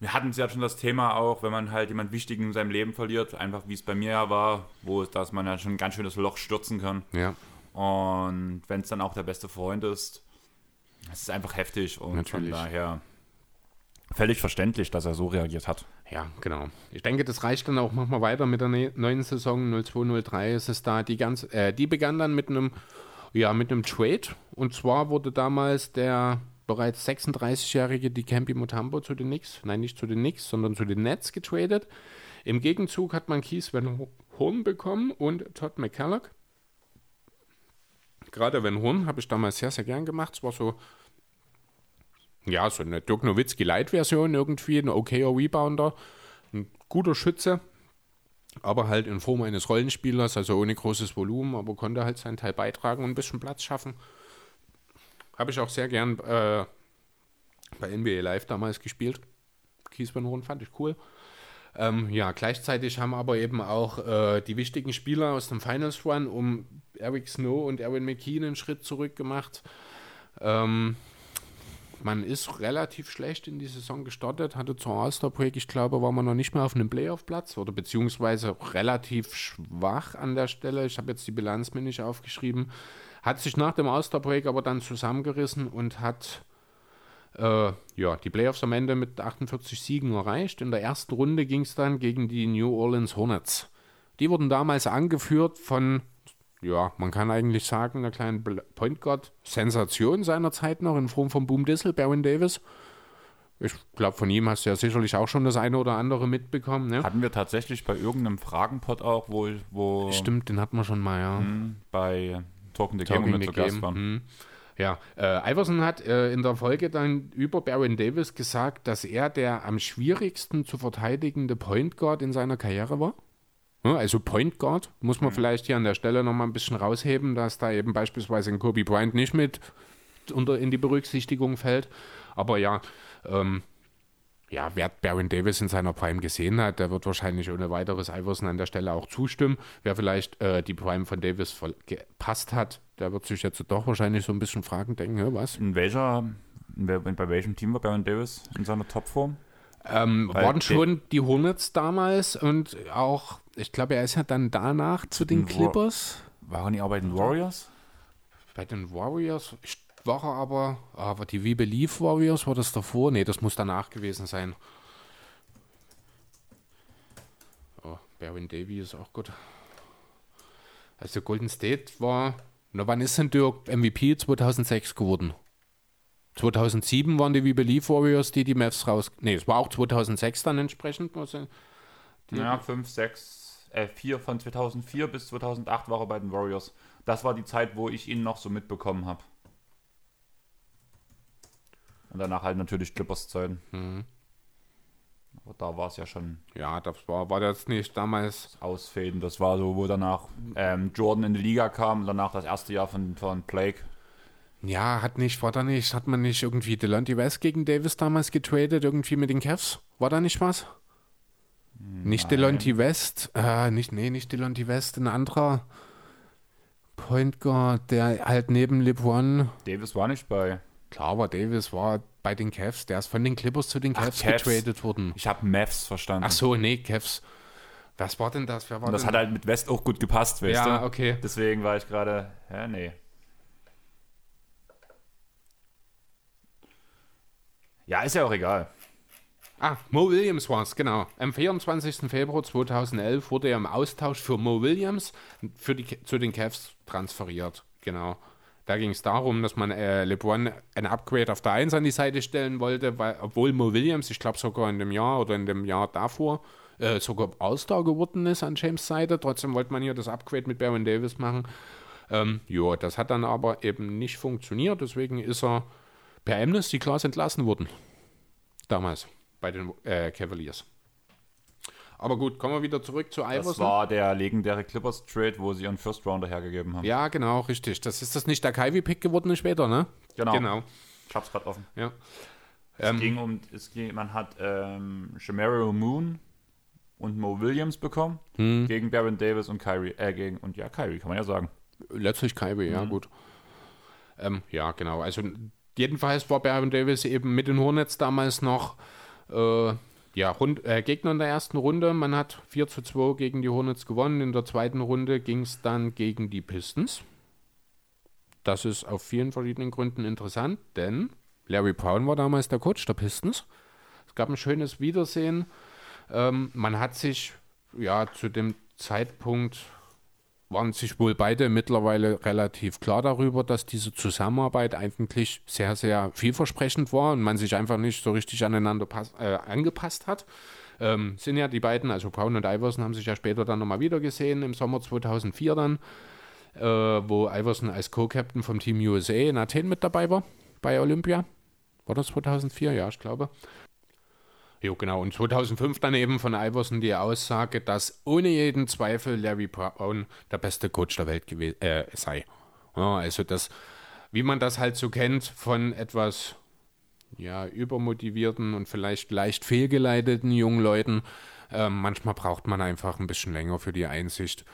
Speaker 3: wir hatten es ja schon das Thema auch, wenn man halt jemand Wichtigen in seinem Leben verliert, einfach wie es bei mir ja war, wo es, dass man ja schon ein ganz schönes Loch stürzen kann.
Speaker 4: Ja.
Speaker 3: Und wenn es dann auch der beste Freund ist, es ist einfach heftig und
Speaker 4: Natürlich.
Speaker 3: von daher völlig verständlich, dass er so reagiert hat.
Speaker 4: Ja, genau. Ich denke, das reicht dann auch. Machen wir weiter mit der ne- neuen Saison 0203 ist es da. Die, ganz, äh, die begann dann mit einem, ja, mit einem Trade. Und zwar wurde damals der bereits 36-jährige Dikembe Mutombo zu den Knicks, nein, nicht zu den Knicks, sondern zu den Nets getradet. Im Gegenzug hat man Keith Van Horn bekommen und Todd McCulloch. Gerade Van Horn habe ich damals sehr, sehr gern gemacht. Es war so, ja, so eine Dirk Nowitzki Light-Version irgendwie, ein okayer Rebounder, ein guter Schütze, aber halt in Form eines Rollenspielers, also ohne großes Volumen, aber konnte halt seinen Teil beitragen und ein bisschen Platz schaffen. Habe ich auch sehr gern äh, bei NBA Live damals gespielt. Horn fand ich cool. Ähm, ja, gleichzeitig haben aber eben auch äh, die wichtigen Spieler aus dem Finals Run um Eric Snow und Erwin McKean einen Schritt zurück gemacht. Ähm, man ist relativ schlecht in die Saison gestartet, hatte zur All-Star Break, ich glaube, war man noch nicht mehr auf einem Playoff-Platz oder beziehungsweise relativ schwach an der Stelle. Ich habe jetzt die Bilanz mir nicht aufgeschrieben. Hat sich nach dem All-Star Break aber dann zusammengerissen und hat äh, ja, die Playoffs am Ende mit 48 Siegen erreicht. In der ersten Runde ging es dann gegen die New Orleans Hornets. Die wurden damals angeführt von, ja, man kann eigentlich sagen, einer kleinen Point Guard Sensation seiner Zeit noch in Form von Boom Dissel, Baron Davis. Ich glaube, von ihm hast du ja sicherlich auch schon das eine oder andere mitbekommen. Ne?
Speaker 3: Hatten wir tatsächlich bei irgendeinem Fragenpot auch, wo, wo
Speaker 4: Stimmt, den hatten wir schon mal, ja.
Speaker 3: hm, bei Talking the Game
Speaker 4: Talking
Speaker 3: mit
Speaker 4: the Game,
Speaker 3: waren.
Speaker 4: hm. Ja, äh, Iverson hat äh, in der Folge dann über Baron Davis gesagt, dass er der am schwierigsten zu verteidigende Point Guard in seiner Karriere war. Also Point Guard muss man vielleicht hier an der Stelle nochmal ein bisschen rausheben, dass da eben beispielsweise ein Kobe Bryant nicht mit unter, in die Berücksichtigung fällt. Aber ja, ähm, ja, wer Baron Davis in seiner Prime gesehen hat, der wird wahrscheinlich ohne weiteres Iverson an der Stelle auch zustimmen. Wer vielleicht äh, die Prime von Davis gepasst hat, der wird sich jetzt doch wahrscheinlich so ein bisschen fragen, denken, was?
Speaker 3: In welcher, bei welchem Team war Baron Davis in seiner Topform?
Speaker 4: Ähm, waren schon die Hornets damals und auch, ich glaube, er ist ja dann danach zu den Clippers.
Speaker 3: Waren die auch bei den Warriors?
Speaker 4: Bei den Warriors ich- war er aber, aber die We Believe Warriors, war das davor? Nee, das muss danach gewesen sein. Oh, Baron Davy ist auch gut. Also Golden State war, na wann ist denn Dirk MVP 2006 geworden? 2007 waren die We Believe Warriors, die die Mavs raus... Nee, es war auch 2006 dann entsprechend. Die-
Speaker 3: Ja, 5, 6, äh, 4 von 2004 bis 2008 war er bei den Warriors. Das war die Zeit, wo ich ihn noch so mitbekommen habe. Und danach halt natürlich Clippers Zeiten.
Speaker 4: Mhm.
Speaker 3: Aber da war es ja schon
Speaker 4: Ja, das war, war das nicht damals...
Speaker 3: Ausfäden. Das war so, wo danach ähm, Jordan in die Liga kam und danach das erste Jahr von, von Blake.
Speaker 4: Ja, hat nicht, war da nicht, hat man nicht irgendwie Delonte West gegen Davis damals getradet, irgendwie mit den Cavs? War da nicht was? Nicht Delonte West, äh, nicht, nee, nicht Delonte West, ein anderer Point Guard, der halt neben LeBron,
Speaker 3: Davis war nicht bei.
Speaker 4: Klar, aber Davis war bei den Cavs, der ist von den Clippers zu den
Speaker 3: Ach,
Speaker 4: Cavs
Speaker 3: Cavs.
Speaker 4: getradet worden.
Speaker 3: Ich habe Mavs verstanden.
Speaker 4: Ach so, nee, Cavs. Was war denn das? War
Speaker 3: das
Speaker 4: denn
Speaker 3: hat halt mit West auch gut gepasst, weißt
Speaker 4: Ja,
Speaker 3: du?
Speaker 4: okay.
Speaker 3: Deswegen war ich gerade, ja, nee. Ja, ist ja auch egal.
Speaker 4: Ah, Mo Williams war es, genau. Am 24. Februar 2011 wurde er im Austausch für Mo Williams für die, zu den Cavs transferiert. Genau. Da ging es darum, dass man äh, LeBron ein Upgrade auf der 1 an die Seite stellen wollte, weil, obwohl Mo Williams, ich glaube sogar in dem Jahr oder in dem Jahr davor, äh, sogar All-Star geworden ist an James Seite. Trotzdem wollte man hier das Upgrade mit Baron Davis machen. Ähm, ja, das hat dann aber eben nicht funktioniert. Deswegen ist er per Amnesty Class entlassen worden. Damals bei den äh, Cavaliers. Aber gut, kommen wir wieder zurück zu
Speaker 3: Das
Speaker 4: Iverson.
Speaker 3: war der legendäre Clippers-Trade, wo sie ihren First Rounder hergegeben haben.
Speaker 4: ja, genau, richtig. Das ist das nicht der Kyrie-Pick geworden später, ne?
Speaker 3: Genau.
Speaker 4: Genau,
Speaker 3: Ich hab's gerade offen.
Speaker 4: ja.
Speaker 3: Es
Speaker 4: Ähm,
Speaker 3: ging um, es ging, man hat ähm, Shamario Moon und Mo Williams bekommen
Speaker 4: Hm.
Speaker 3: gegen Baron Davis und Kyrie, äh, gegen, und ja, Kyrie, kann man ja sagen.
Speaker 4: Letztlich Kyrie,
Speaker 3: Mhm.
Speaker 4: ja, gut. Ähm, ja, genau. Also jedenfalls war Baron Davis eben mit den Hornets damals noch äh, ja, Rund, äh, Gegner in der ersten Runde. Man hat 4 zu 2 gegen die Hornets gewonnen. In der zweiten Runde ging es dann gegen die Pistons. Das ist auf vielen verschiedenen Gründen interessant, denn Larry Brown war damals der Coach der Pistons. Es gab ein schönes Wiedersehen. Ähm, man hat sich ja zu dem Zeitpunkt waren sich wohl beide mittlerweile relativ klar darüber, dass diese Zusammenarbeit eigentlich sehr, sehr vielversprechend war und man sich einfach nicht so richtig aneinander äh, angepasst hat. Ähm, sind ja die beiden, also Brown und Iverson, haben sich ja später dann nochmal wieder gesehen, im Sommer 2004 dann, äh, wo Iverson als Co-Captain vom Team USA in Athen mit dabei war, bei Olympia. War das 2004? Ja, ich glaube. Jo, genau. Und 2005 dann eben von Iverson die Aussage, dass ohne jeden Zweifel Larry Brown der beste Coach der Welt äh, sei. Ja, also das, wie man das halt so kennt von etwas ja, übermotivierten und vielleicht leicht fehlgeleiteten jungen Leuten. Ähm, manchmal braucht man einfach ein bisschen länger für die Einsicht.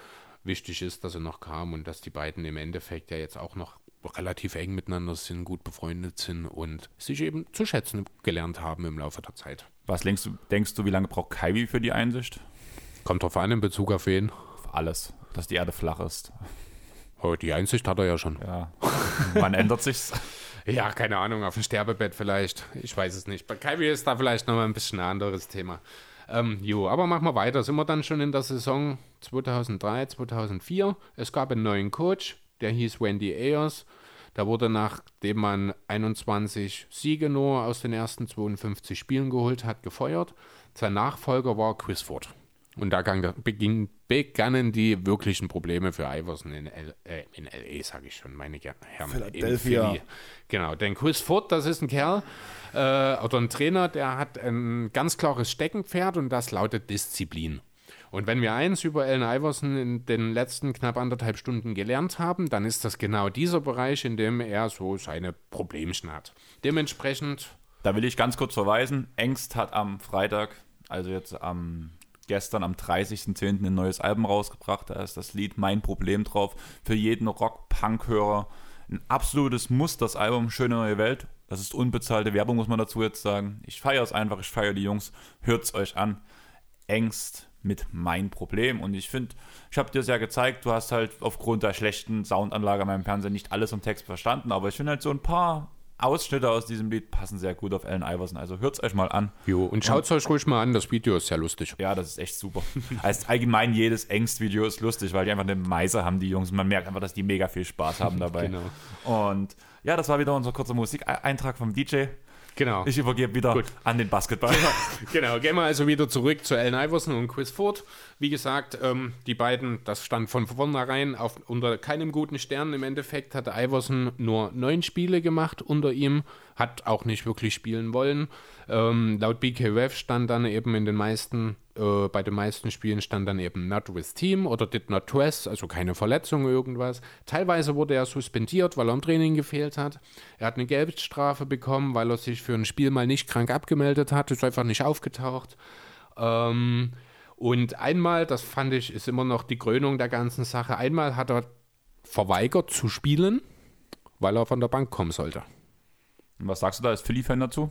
Speaker 4: Wichtig ist, dass er noch kam und dass die beiden im Endeffekt ja jetzt auch noch relativ eng miteinander sind, gut befreundet sind und sich eben zu schätzen gelernt haben im Laufe der Zeit.
Speaker 3: Was denkst du, denkst du, wie lange braucht Kyrie für die Einsicht?
Speaker 4: Kommt drauf an in Bezug auf wen.
Speaker 3: Auf alles, dass die Erde flach ist.
Speaker 4: Oh, die Einsicht hat er ja schon.
Speaker 3: Ja. Wann ändert sich's?
Speaker 4: Ja, keine Ahnung, auf dem Sterbebett vielleicht. Ich weiß es nicht. Bei Kyrie ist da vielleicht nochmal ein bisschen ein anderes Thema. Ähm, jo, aber machen wir weiter. Sind wir dann schon in der Saison 2003, 2004. Es gab einen neuen Coach, der hieß Wendy Ayers. Da wurde, nachdem man 21 Siege nur aus den ersten 52 Spielen geholt hat, gefeuert. Sein Nachfolger war Chris Ford. Und da beging, begannen die wirklichen Probleme für Iverson in, L, äh, in LA, sage ich schon, meine Herren.
Speaker 5: Philadelphia.
Speaker 4: Genau, denn Chris Ford, das ist ein Kerl äh, oder ein Trainer, der hat ein ganz klares Steckenpferd und das lautet Disziplin. Und wenn wir eins über Allen Iverson in den letzten knapp anderthalb Stunden gelernt haben, dann ist das genau dieser Bereich, in dem er so seine Problemchen hat. Dementsprechend,
Speaker 3: Da will ich ganz kurz verweisen. Engst hat am Freitag, also jetzt am gestern am 30.10. ein neues Album rausgebracht. Da ist das Lied Mein Problem drauf. Für jeden Rock-Punk-Hörer ein absolutes Muss, das Album Schöne neue Welt. Das ist unbezahlte Werbung, muss man dazu jetzt sagen. Ich feiere es einfach, ich feiere die Jungs. Hört's euch an. Engst mit Mein Problem. Und ich finde, ich habe dir es ja gezeigt, du hast halt aufgrund der schlechten Soundanlage an meinem Fernseher nicht alles im Text verstanden, aber ich finde halt so ein paar Ausschnitte aus diesem Lied passen sehr gut auf Allen Iverson. Also hört's euch mal an.
Speaker 4: jo, und schaut es euch ruhig mal an, das Video ist sehr lustig.
Speaker 3: Ja, das ist echt super. Also allgemein jedes Engst-Video ist lustig, weil die einfach eine Meise haben, die Jungs. Man merkt einfach, dass die mega viel Spaß haben dabei.
Speaker 4: Genau.
Speaker 3: Und ja, das war wieder unser kurzer Musikeintrag vom DJ.
Speaker 4: Genau.
Speaker 3: Ich übergebe wieder
Speaker 4: Gut.
Speaker 3: an den Basketball.
Speaker 4: Genau, gehen wir also wieder zurück zu Allen Iverson und Chris Ford. Wie gesagt, ähm, die beiden, das stand von vornherein auf, unter keinem guten Stern. Im Endeffekt hatte Iverson nur neun Spiele gemacht unter ihm, hat auch nicht wirklich spielen wollen. Ähm, laut BKWF stand dann eben in den meisten, äh, bei den meisten Spielen stand dann eben not with team oder did not dress, also keine Verletzung irgendwas. Teilweise wurde er suspendiert, weil er im Training gefehlt hat. Er hat eine Geldstrafe bekommen, weil er sich für ein Spiel mal nicht krank abgemeldet hat, ist einfach nicht aufgetaucht. Ähm, und einmal, das fand ich, ist immer noch die Krönung der ganzen Sache, einmal hat er verweigert zu spielen, weil er von der Bank kommen sollte.
Speaker 3: Und was sagst du da als Philly-Fan dazu?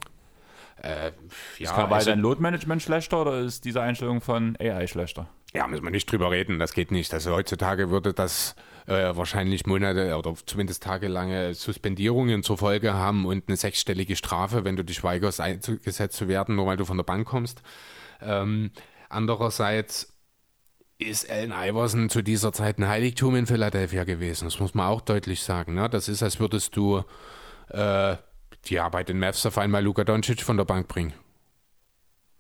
Speaker 4: Äh, ja,
Speaker 3: Ist war
Speaker 4: also-
Speaker 3: dein Load-Management schlechter oder ist diese Einstellung von AI schlechter?
Speaker 4: Ja, müssen wir nicht drüber reden, das geht nicht. Also heutzutage würde das äh, wahrscheinlich Monate oder zumindest tagelange Suspendierungen zur Folge haben und eine sechsstellige Strafe, wenn du dich weigerst, eingesetzt zu werden, nur weil du von der Bank kommst. Ähm, andererseits ist Allen Iverson zu dieser Zeit ein Heiligtum in Philadelphia gewesen. Das muss man auch deutlich sagen. Ne? Das ist, als würdest du äh, die Arbeit in Mavs auf einmal Luka Doncic von der Bank bringen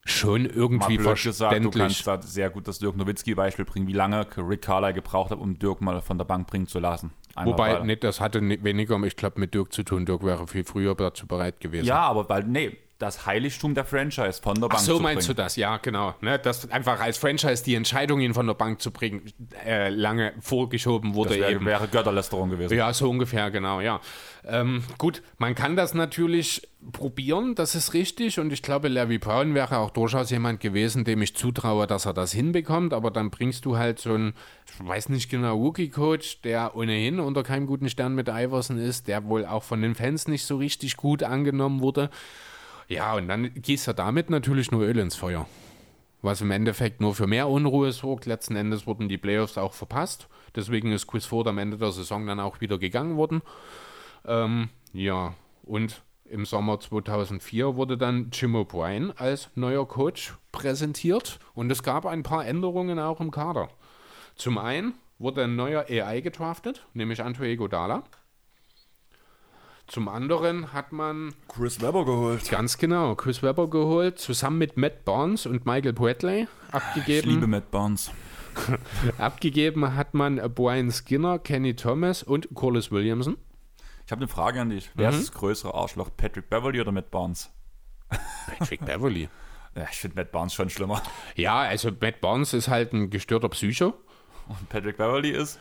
Speaker 4: schon irgendwie
Speaker 3: mal
Speaker 4: verständlich.
Speaker 3: Gesagt, du kannst da sehr gut das Dirk Nowitzki-Beispiel bringen, wie lange Rick Carlyle gebraucht hat, um Dirk mal von der Bank bringen zu lassen.
Speaker 4: Einmal Wobei, nee, das hatte weniger, ich glaube, mit Dirk zu tun. Dirk wäre viel früher dazu bereit gewesen.
Speaker 3: Ja, aber weil, nee, das Heiligtum der Franchise von der Bank
Speaker 4: Ach so meinst du das, ja, genau. Ne, dass einfach als Franchise die Entscheidung, ihn von der Bank zu bringen, äh, lange vorgeschoben wurde. Das
Speaker 3: wäre,
Speaker 4: eben.
Speaker 3: wäre Götterlästerung gewesen.
Speaker 4: Ja, so ungefähr, genau, ja. Ähm, gut, man kann das natürlich probieren, das ist richtig. Und ich glaube, Larry Brown wäre auch durchaus jemand gewesen, dem ich zutraue, dass er das hinbekommt. Aber dann bringst du halt so einen, ich weiß nicht genau, Rookie-Coach, der ohnehin unter keinem guten Stern mit Iverson ist, der wohl auch von den Fans nicht so richtig gut angenommen wurde. Ja, und dann gießt er damit natürlich nur Öl ins Feuer. Was im Endeffekt nur für mehr Unruhe sorgt. Letzten Endes wurden die Playoffs auch verpasst. Deswegen ist Chris Ford am Ende der Saison dann auch wieder gegangen worden. Ähm, ja, und im Sommer 2004 wurde dann Jim O'Brien als neuer Coach präsentiert und es gab ein paar Änderungen auch im Kader. Zum einen wurde ein neuer AI gedraftet, nämlich Andre Godala. Zum anderen hat man
Speaker 3: Chris Webber geholt.
Speaker 4: Ganz genau, Chris Webber geholt, zusammen mit Matt Barnes und Michael Bradley abgegeben.
Speaker 3: Ich liebe Matt Barnes.
Speaker 4: abgegeben hat man Brian Skinner, Kenny Thomas und Corliss Williamson.
Speaker 3: Ich habe eine Frage an dich. Wer mhm. ist das größere Arschloch, Patrick Beverly oder Matt Barnes?
Speaker 4: Patrick Beverly.
Speaker 3: Ja, ich finde Matt Barnes schon schlimmer.
Speaker 4: Ja, also Matt Barnes ist halt ein gestörter Psycho.
Speaker 3: Und Patrick Beverly ist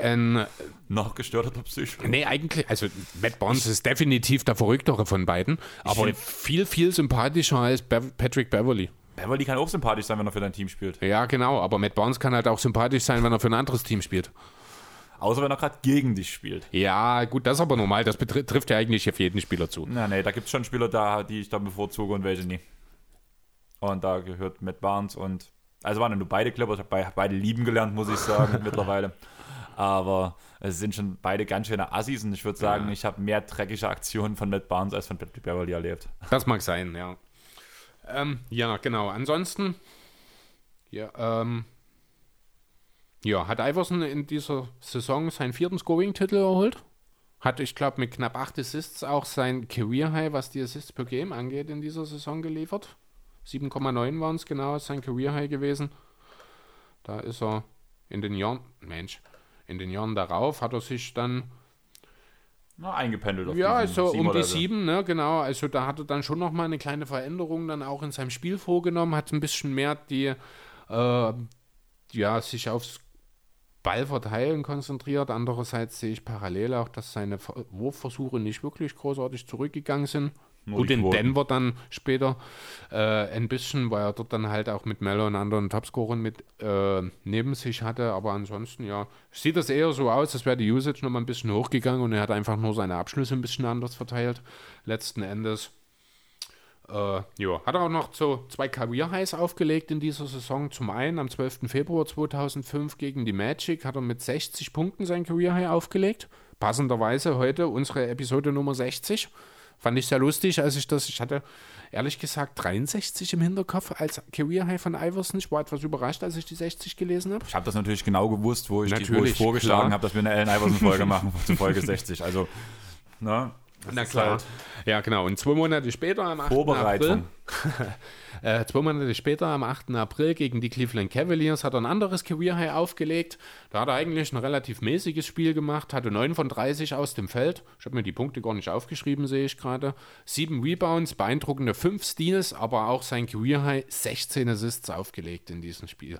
Speaker 4: ein
Speaker 3: noch gestörter Psycho.
Speaker 4: Nee, eigentlich, also Matt Barnes ist definitiv der verrücktere von beiden, aber viel, viel sympathischer als Be Patrick Beverly.
Speaker 3: Beverly kann auch sympathisch sein, wenn er für dein Team spielt.
Speaker 4: Ja, genau, aber Matt Barnes kann halt auch sympathisch sein, wenn er für ein anderes Team spielt.
Speaker 3: Außer wenn er gerade gegen dich spielt.
Speaker 4: Ja, gut, das ist aber normal. Das betrifft ja eigentlich auf jeden Spieler zu.
Speaker 3: Na, nee, da gibt es schon Spieler da, die ich dann bevorzuge und welche nie. Und da gehört Matt Barnes und also waren nur beide Clippers, ich habe beide lieben gelernt, muss ich sagen, mittlerweile. Aber es sind schon beide ganz schöne Assis und ich würde sagen, ja. ich habe mehr dreckige Aktionen von Matt Barnes als von Patrick Beverly erlebt.
Speaker 4: Das mag sein, ja. Ähm, ja, genau. Ansonsten, ja, ähm, ja, hat Iverson in dieser Saison seinen vierten Scoring-Titel erholt. Hat, ich glaube, mit knapp acht Assists auch sein Career-High, was die Assists per Game angeht, in dieser Saison geliefert. 7,9 waren es genau, ist sein Career High gewesen. Da ist er in den Jahren, Mensch, in den Jahren darauf hat er sich dann
Speaker 3: na, eingependelt
Speaker 4: auf Ja, also um die sieben, ne, genau. Also da hat er dann schon nochmal eine kleine Veränderung dann auch in seinem Spiel vorgenommen, hat ein bisschen mehr die, äh, ja, sich aufs Ballverteilen konzentriert. Andererseits sehe ich parallel auch, dass seine Wurfversuche nicht wirklich großartig zurückgegangen sind. Gut, in Denver dann später äh, ein bisschen, weil er dort dann halt auch mit Mello und anderen Topscorern mit äh, neben sich hatte. Aber ansonsten, ja, sieht das eher so aus, als wäre die Usage nochmal ein bisschen hochgegangen und er hat einfach nur seine Abschlüsse ein bisschen anders verteilt. Letzten Endes. Äh, ja, hat er auch noch so zwei Career-Highs aufgelegt in dieser Saison. Zum einen am 12. Februar 2005 gegen die Magic hat er mit 60 Punkten sein Career-High aufgelegt. Passenderweise heute unsere Episode Nummer 60. Fand ich sehr lustig, als ich das, ich hatte ehrlich gesagt 63 im Hinterkopf als Career High von Iverson. Ich war etwas überrascht, als ich die 60 gelesen habe.
Speaker 3: Ich habe das natürlich genau gewusst, wo ich, die, wo ich vorgeschlagen habe, dass wir eine Allen Iverson-Folge machen zu Folge 60. Also,
Speaker 4: ne? Na klar. Halt ja, genau. Und zwei Monate später, am 8.
Speaker 3: Vorbereitung.
Speaker 4: April, äh, zwei Monate später, am 8. April, gegen die Cleveland Cavaliers, hat er ein anderes Career High aufgelegt. Da hat er eigentlich ein relativ mäßiges Spiel gemacht, hatte 9 von 30 aus dem Feld. Ich habe mir die Punkte gar nicht aufgeschrieben, sehe ich gerade. Sieben Rebounds, beeindruckende 5 Steals, aber auch sein Career High 16 Assists aufgelegt in diesem Spiel.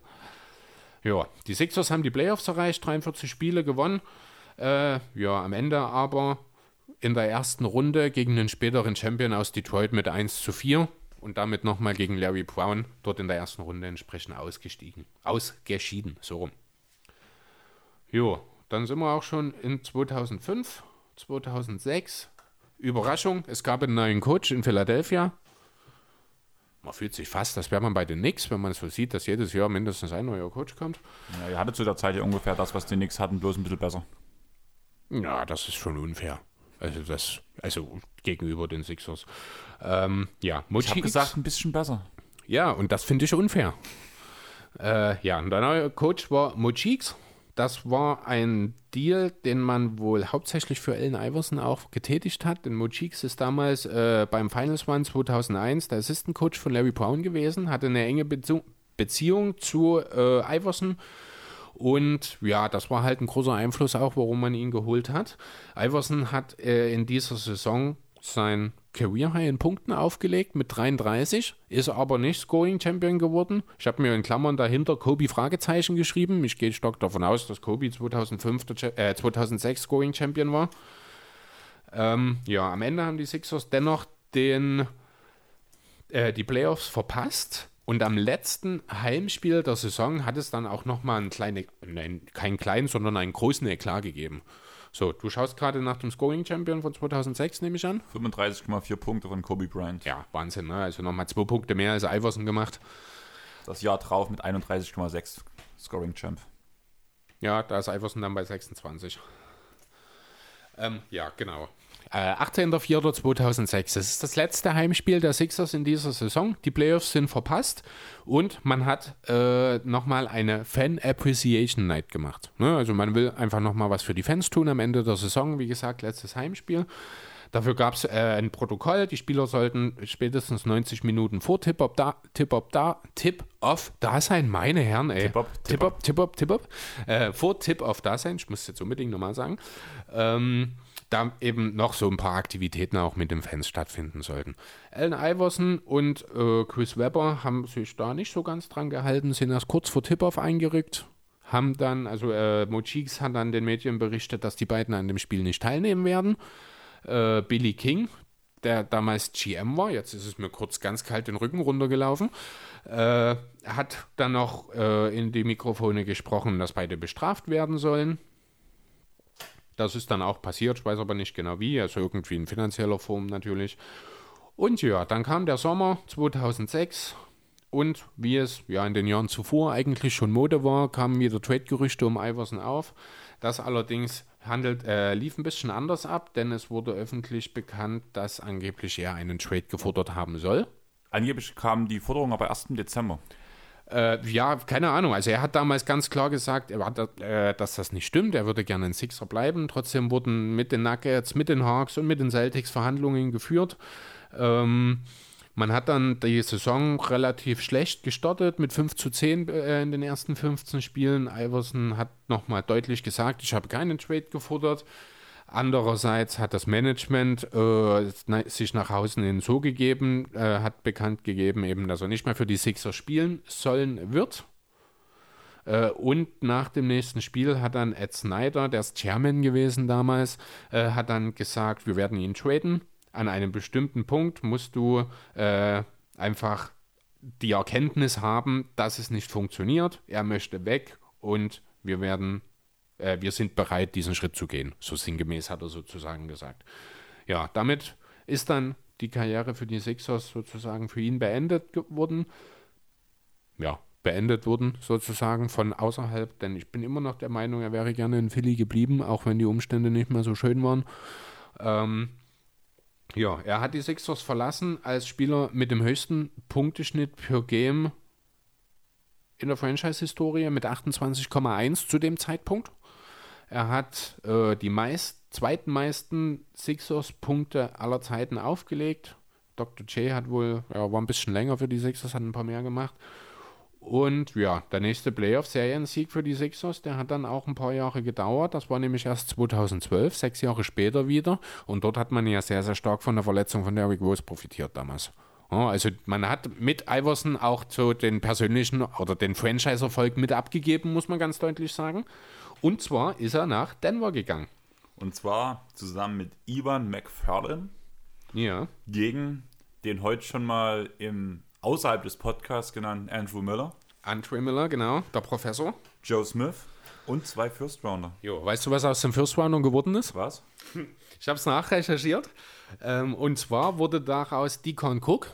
Speaker 4: Ja, die Sixers haben die Playoffs erreicht, 43 Spiele gewonnen. Äh, ja, am Ende aber in der ersten Runde gegen den späteren Champion aus Detroit mit 1 zu 4 und damit nochmal gegen Larry Brown dort in der ersten Runde entsprechend ausgestiegen. Ausgeschieden, so rum. Jo, dann sind wir auch schon in 2005, 2006. Überraschung, es gab einen neuen Coach in Philadelphia. man fühlt sich fast, das wäre man bei den Knicks, wenn man so sieht, dass jedes Jahr mindestens ein neuer Coach kommt.
Speaker 3: Ja, ihr hattet zu der Zeit ja ungefähr das, was die Knicks hatten, bloß ein bisschen besser.
Speaker 4: Ja, das ist schon unfair. Also das, also gegenüber den Sixers. Ähm, ja,
Speaker 3: Ich habe gesagt, ein bisschen besser.
Speaker 4: Ja, und das finde ich unfair. Äh, ja, und der neue Coach war Mochiks. Das war ein Deal, den man wohl hauptsächlich für Allen Iverson auch getätigt hat. Denn Mochiks ist damals äh, beim Finals One 2001 der Assistant Coach von Larry Brown gewesen, hatte eine enge Beziehung zu äh, Iverson. Und ja, das war halt ein großer Einfluss auch, warum man ihn geholt hat. Iverson hat äh, in dieser Saison sein Career High in Punkten aufgelegt mit 33, ist aber nicht Scoring Champion geworden. Ich habe mir in Klammern dahinter Kobe Fragezeichen geschrieben. Ich gehe stark davon aus, dass Kobe 2005, der Cha- äh, 2006 Scoring Champion war. Ähm, ja, am Ende haben die Sixers dennoch den, äh, die Playoffs verpasst. Und am letzten Heimspiel der Saison hat es dann auch nochmal einen kleinen, nein, keinen kleinen, sondern einen großen Eklat gegeben. So, du schaust gerade nach dem Scoring Champion von 2006, nehme ich an.
Speaker 3: 35,4 Punkte von Kobe Bryant.
Speaker 4: Ja, Wahnsinn, ne? Also nochmal zwei Punkte mehr als Iverson gemacht.
Speaker 3: Das Jahr drauf mit 31,6 Scoring Champ.
Speaker 4: Ja, da ist Iverson dann bei 26. Ähm, ja, genau. Äh, 18.04.2006. Das ist das letzte Heimspiel der Sixers in dieser Saison. Die Playoffs sind verpasst und man hat äh, nochmal eine Fan Appreciation Night gemacht. Ne? Also man will einfach nochmal was für die Fans tun am Ende der Saison. Wie gesagt, letztes Heimspiel. Dafür gab es äh, ein Protokoll. Die Spieler sollten spätestens 90 Minuten vor Tip-Off da, Tip-Off da, Tip-Off da sein, meine Herren, ey.
Speaker 3: Tip-Off,
Speaker 4: Tip-Off, Tip-Off, Tip-Off. Äh, vor Tip-Off da sein, ich muss es jetzt unbedingt nochmal sagen. Ähm, da eben noch so ein paar Aktivitäten auch mit den Fans stattfinden sollten. Allen Iverson und äh, Chris Webber haben sich da nicht so ganz dran gehalten, sind erst kurz vor Tip-Off eingerückt, haben dann, also äh, Mochiks hat dann den Medien berichtet, dass die beiden an dem Spiel nicht teilnehmen werden. Äh, Billy King, der damals GM war, jetzt ist es mir kurz ganz kalt den Rücken runtergelaufen, äh, hat dann noch äh, in die Mikrofone gesprochen, dass beide bestraft werden sollen. Das ist dann auch passiert, ich weiß aber nicht genau wie, also irgendwie in finanzieller Form natürlich. Und ja, dann kam der Sommer 2006 und wie es ja in den Jahren zuvor eigentlich schon Mode war, kamen wieder Trade-Gerüchte um Iverson auf. Das allerdings handelt, äh, lief ein bisschen anders ab, denn es wurde öffentlich bekannt, dass angeblich er einen Trade gefordert haben soll.
Speaker 3: Angeblich kam die Forderung aber erst im Dezember.
Speaker 4: Äh, ja, keine Ahnung. Also er hat damals ganz klar gesagt, er hat, äh, dass das nicht stimmt. Er würde gerne ein Sixer bleiben. Trotzdem wurden mit den Nuggets, mit den Hawks und mit den Celtics Verhandlungen geführt. Ähm, man hat dann die Saison relativ schlecht gestartet mit 5 zu 10 äh, in den ersten 15 Spielen. Iverson hat nochmal deutlich gesagt, ich habe keinen Trade gefordert. Andererseits hat das Management äh, sich nach außen hin so gegeben, äh, hat bekannt gegeben, eben, dass er nicht mehr für die Sixers spielen sollen wird. Äh, und nach dem nächsten Spiel hat dann Ed Snyder, der ist Chairman gewesen damals, äh, hat dann gesagt, wir werden ihn traden. An einem bestimmten Punkt musst du äh, einfach die Erkenntnis haben, dass es nicht funktioniert. Er möchte weg und wir werden, äh, wir sind bereit, diesen Schritt zu gehen. So sinngemäß hat er sozusagen gesagt. Ja, damit ist dann die Karriere für die Sixers sozusagen für ihn beendet geworden. Ja, beendet wurden sozusagen von außerhalb, denn ich bin immer noch der Meinung, er wäre gerne in Philly geblieben, auch wenn die Umstände nicht mehr so schön waren. Ähm, ja, er hat die Sixers verlassen als Spieler mit dem höchsten Punkteschnitt per Game in der Franchise-Historie mit 28,1 zu dem Zeitpunkt. Er hat äh, die meist, zweitmeisten Sixers-Punkte aller Zeiten aufgelegt. Dr. J hat wohl, ja, war ein bisschen länger für die Sixers, hat ein paar mehr gemacht. Und ja, der nächste Playoff-Seriensieg für die Sixers, der hat dann auch ein paar Jahre gedauert. Das war nämlich erst 2012, sechs Jahre später wieder. Und dort hat man ja sehr, sehr stark von der Verletzung von Derrick Rose profitiert damals. Ja, also man hat mit Iverson auch so den persönlichen oder den Franchise-Erfolg mit abgegeben, muss man ganz deutlich sagen. Und zwar ist er nach Denver gegangen.
Speaker 3: Und zwar zusammen mit Ivan McFarlane
Speaker 4: Ja.
Speaker 3: gegen den heute schon mal im außerhalb des Podcasts genannten Andrew Miller,
Speaker 4: Andre Miller, genau, der Professor.
Speaker 3: Joe Smith und zwei First Rounder.
Speaker 4: Jo, weißt du, was aus dem First Rounder geworden ist?
Speaker 3: Was?
Speaker 4: Ich habe es nachrecherchiert. Ähm, und zwar wurde daraus Deacon Cook.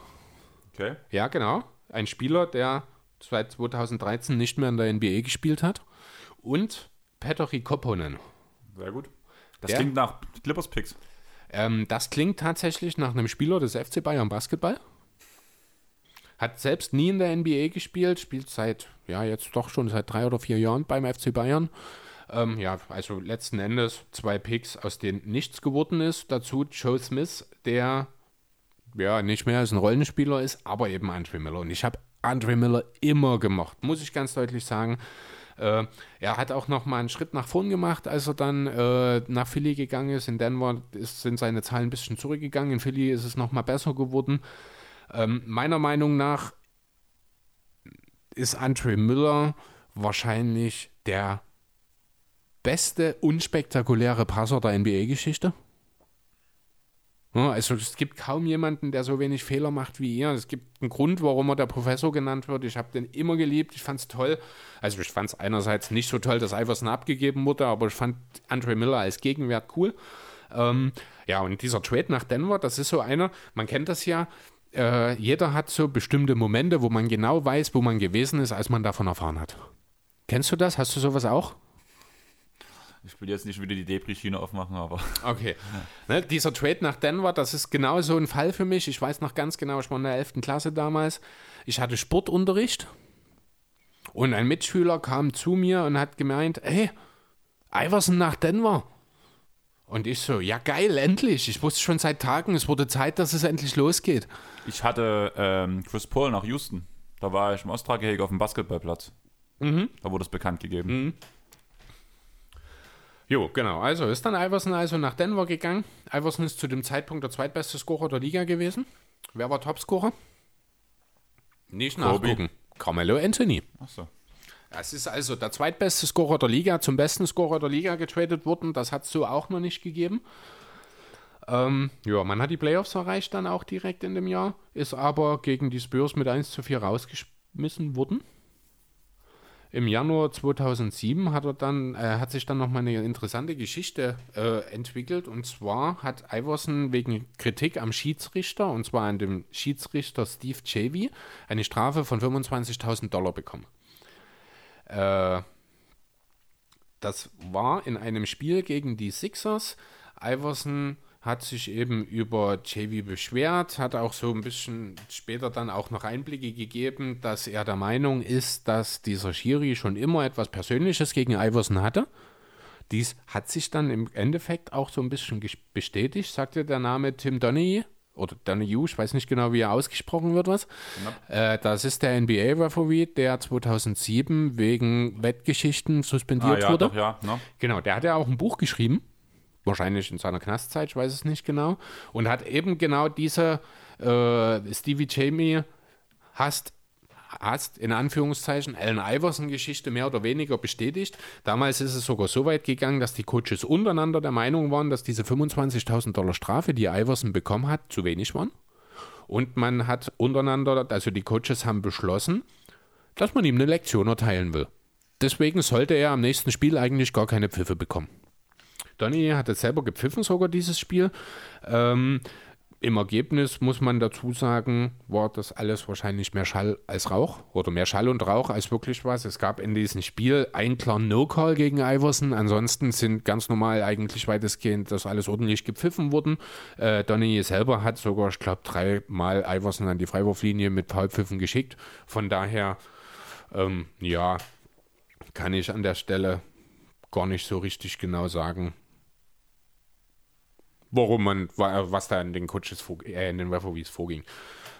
Speaker 3: Okay.
Speaker 4: Ja, genau. Ein Spieler, der seit 2013 nicht mehr in der NBA gespielt hat. Und Petteri Kopponen.
Speaker 3: Sehr gut. Das
Speaker 4: Der-
Speaker 3: klingt nach Clippers Picks.
Speaker 4: Ähm, das klingt tatsächlich nach einem Spieler des FC Bayern Basketball. Hat selbst nie in der NBA gespielt, spielt seit, ja, jetzt doch schon seit drei oder vier Jahren beim FC Bayern. Ähm, ja, also letzten Endes zwei Picks, aus denen nichts geworden ist. Dazu Joe Smith, der ja nicht mehr als ein Rollenspieler ist, aber eben Andre Miller. Und ich habe Andre Miller immer gemocht, muss ich ganz deutlich sagen. Äh, er hat auch noch mal einen Schritt nach vorn gemacht, als er dann äh, nach Philly gegangen ist. In Denver ist, sind seine Zahlen ein bisschen zurückgegangen. In Philly ist es noch mal besser geworden. Ähm, meiner Meinung nach ist Andre Miller wahrscheinlich der beste unspektakuläre Passer der NBA-Geschichte. Also es gibt kaum jemanden, der so wenig Fehler macht wie er. Es gibt einen Grund, warum er der Professor genannt wird. Ich habe den immer geliebt. Ich fand es toll. Also ich fand es einerseits nicht so toll, dass Iverson abgegeben wurde, aber ich fand Andre Miller als Gegenwert cool. Ähm, ja, und dieser Trade nach Denver, das ist so einer, man kennt das ja, äh, jeder hat so bestimmte Momente, wo man genau weiß, wo man gewesen ist, als man davon erfahren hat. Kennst du das? Hast du sowas auch?
Speaker 3: Ich will jetzt nicht wieder die Debris-Schiene aufmachen, aber
Speaker 4: Okay. Ne, dieser Trade nach Denver, das ist genau so ein Fall für mich. Ich weiß noch ganz genau, ich war in der 11. Klasse damals. Ich hatte Sportunterricht und ein Mitschüler kam zu mir und hat gemeint, hey, Iverson nach Denver. Und ich so, ja geil, endlich. Ich wusste schon seit Tagen, es wurde Zeit, dass es endlich losgeht.
Speaker 3: ich hatte ähm, Chris Paul nach Houston. Da war ich im Austragehege auf dem Basketballplatz. Da wurde es bekannt gegeben.
Speaker 4: Jo, genau. Also ist dann Iverson also nach Denver gegangen. Iverson ist zu dem Zeitpunkt der zweitbeste Scorer der Liga gewesen. Wer war Topscorer? Nicht nachgucken. Carmelo Anthony.
Speaker 3: Achso.
Speaker 4: Es ist also der zweitbeste Scorer der Liga zum besten Scorer der Liga getradet worden. Das hat es so auch noch nicht gegeben. Ähm, ja, man hat die Playoffs erreicht dann auch direkt in dem Jahr, ist aber gegen die Spurs mit 1 zu 4 rausgeschmissen worden. Im Januar 2007 hat, er dann, äh, hat sich dann nochmal eine interessante Geschichte äh, entwickelt. Und zwar hat Iverson wegen Kritik am Schiedsrichter, und zwar an dem Schiedsrichter Steve Javy, eine Strafe von 25.000 Dollar bekommen. Äh, das war in einem Spiel gegen die Sixers. Iverson hat sich eben über JV beschwert, hat auch so ein bisschen später dann auch noch Einblicke gegeben, dass er der Meinung ist, dass dieser Schiri schon immer etwas Persönliches gegen Iverson hatte. Dies hat sich dann im Endeffekt auch so ein bisschen bestätigt, sagte der Name Tim Donaghy oder Donahue, ich weiß nicht genau, wie er ausgesprochen wird, was. Äh, das ist der NBA-Referee, der 2007 wegen Wettgeschichten
Speaker 3: Ah,
Speaker 4: suspendiert
Speaker 3: ja,
Speaker 4: wurde.
Speaker 3: doch, ja. Ne?
Speaker 4: Genau, der hat ja auch ein Buch geschrieben, wahrscheinlich in seiner Knastzeit, ich weiß es nicht genau, und hat eben genau diese äh, Stevie Jamie hasst, hasst, in Anführungszeichen, Allen Iverson-Geschichte mehr oder weniger bestätigt. Damals ist es sogar so weit gegangen, dass die Coaches untereinander der Meinung waren, dass diese 25.000 Dollar Strafe, die Iverson bekommen hat, zu wenig waren. Und man hat untereinander, also die Coaches haben beschlossen, dass man ihm eine Lektion erteilen will. Deswegen sollte er am nächsten Spiel eigentlich gar keine Pfiffe bekommen. Donny hat es selber gepfiffen, sogar dieses Spiel. Ähm, Im Ergebnis muss man dazu sagen, war das alles wahrscheinlich mehr Schall als Rauch oder mehr Schall und Rauch als wirklich was. Es gab in diesem Spiel einen klaren No-Call gegen Iverson. Ansonsten sind ganz normal eigentlich weitestgehend das alles ordentlich gepfiffen worden. Äh, Donny selber hat sogar, ich glaube, dreimal Iverson an die Freiwurflinie mit Foulpfiffen geschickt. Von daher, ähm, ja, kann ich an der Stelle gar nicht so richtig genau sagen, warum man, wa- was da in den Coaches, äh, in den Referees vorging.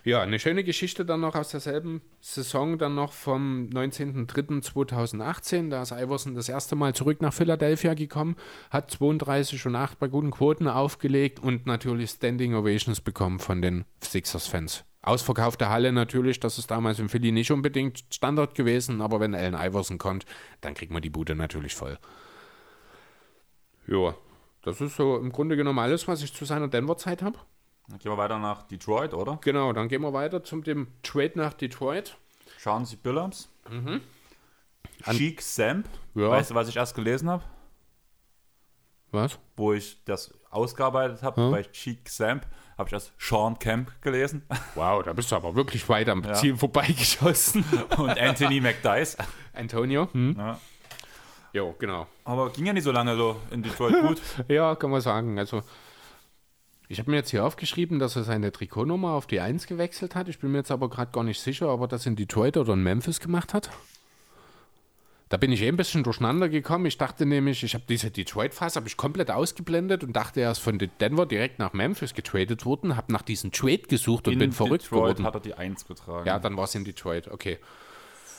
Speaker 4: Ja, eine schöne Geschichte dann noch aus derselben Saison, dann noch vom 19.03.2018. Da ist Iverson das erste Mal zurück nach Philadelphia gekommen, hat 32 und 8 bei guten Quoten aufgelegt und natürlich Standing Ovations bekommen von den Sixers-Fans. Ausverkaufte Halle natürlich, das ist damals in Philly nicht unbedingt Standard gewesen, aber wenn Allen Iverson kommt, dann kriegt man die Bude natürlich voll. Ja, das ist so im Grunde genommen alles, was ich zu seiner Denver-Zeit habe.
Speaker 3: Dann gehen wir weiter nach Detroit, oder?
Speaker 4: Genau, dann gehen wir weiter zum dem Trade nach Detroit.
Speaker 3: Schauen Sie Billups. Cheek Samp.
Speaker 4: Ja.
Speaker 3: Weißt du, was ich erst gelesen habe?
Speaker 4: Was?
Speaker 3: Wo ich das ausgearbeitet habe, bei Cheek Samp, habe ich das Sean Camp gelesen
Speaker 4: Wow, da bist du aber wirklich weit am Ziel vorbeigeschossen.
Speaker 3: und Anthony McDice.
Speaker 4: Antonio? Hm?
Speaker 3: Ja.
Speaker 4: Jo, genau.
Speaker 3: Aber ging ja nicht so lange so in Detroit gut.
Speaker 4: Ja, kann man sagen. Also, ich habe mir jetzt hier aufgeschrieben, dass er seine Trikotnummer auf die 1 gewechselt hat. Ich bin mir jetzt aber gerade gar nicht sicher, ob er das in Detroit oder in Memphis gemacht hat. Da bin ich eh ein bisschen durcheinander gekommen. Ich dachte nämlich, ich habe diese Detroit-Phase habe ich komplett ausgeblendet und dachte, er ist von Denver direkt nach Memphis getradet worden, habe nach diesem Trade gesucht und
Speaker 3: In
Speaker 4: bin verrückt
Speaker 3: Detroit
Speaker 4: geworden.
Speaker 3: hat er die 1 getragen.
Speaker 4: Ja, dann war es in Detroit, okay.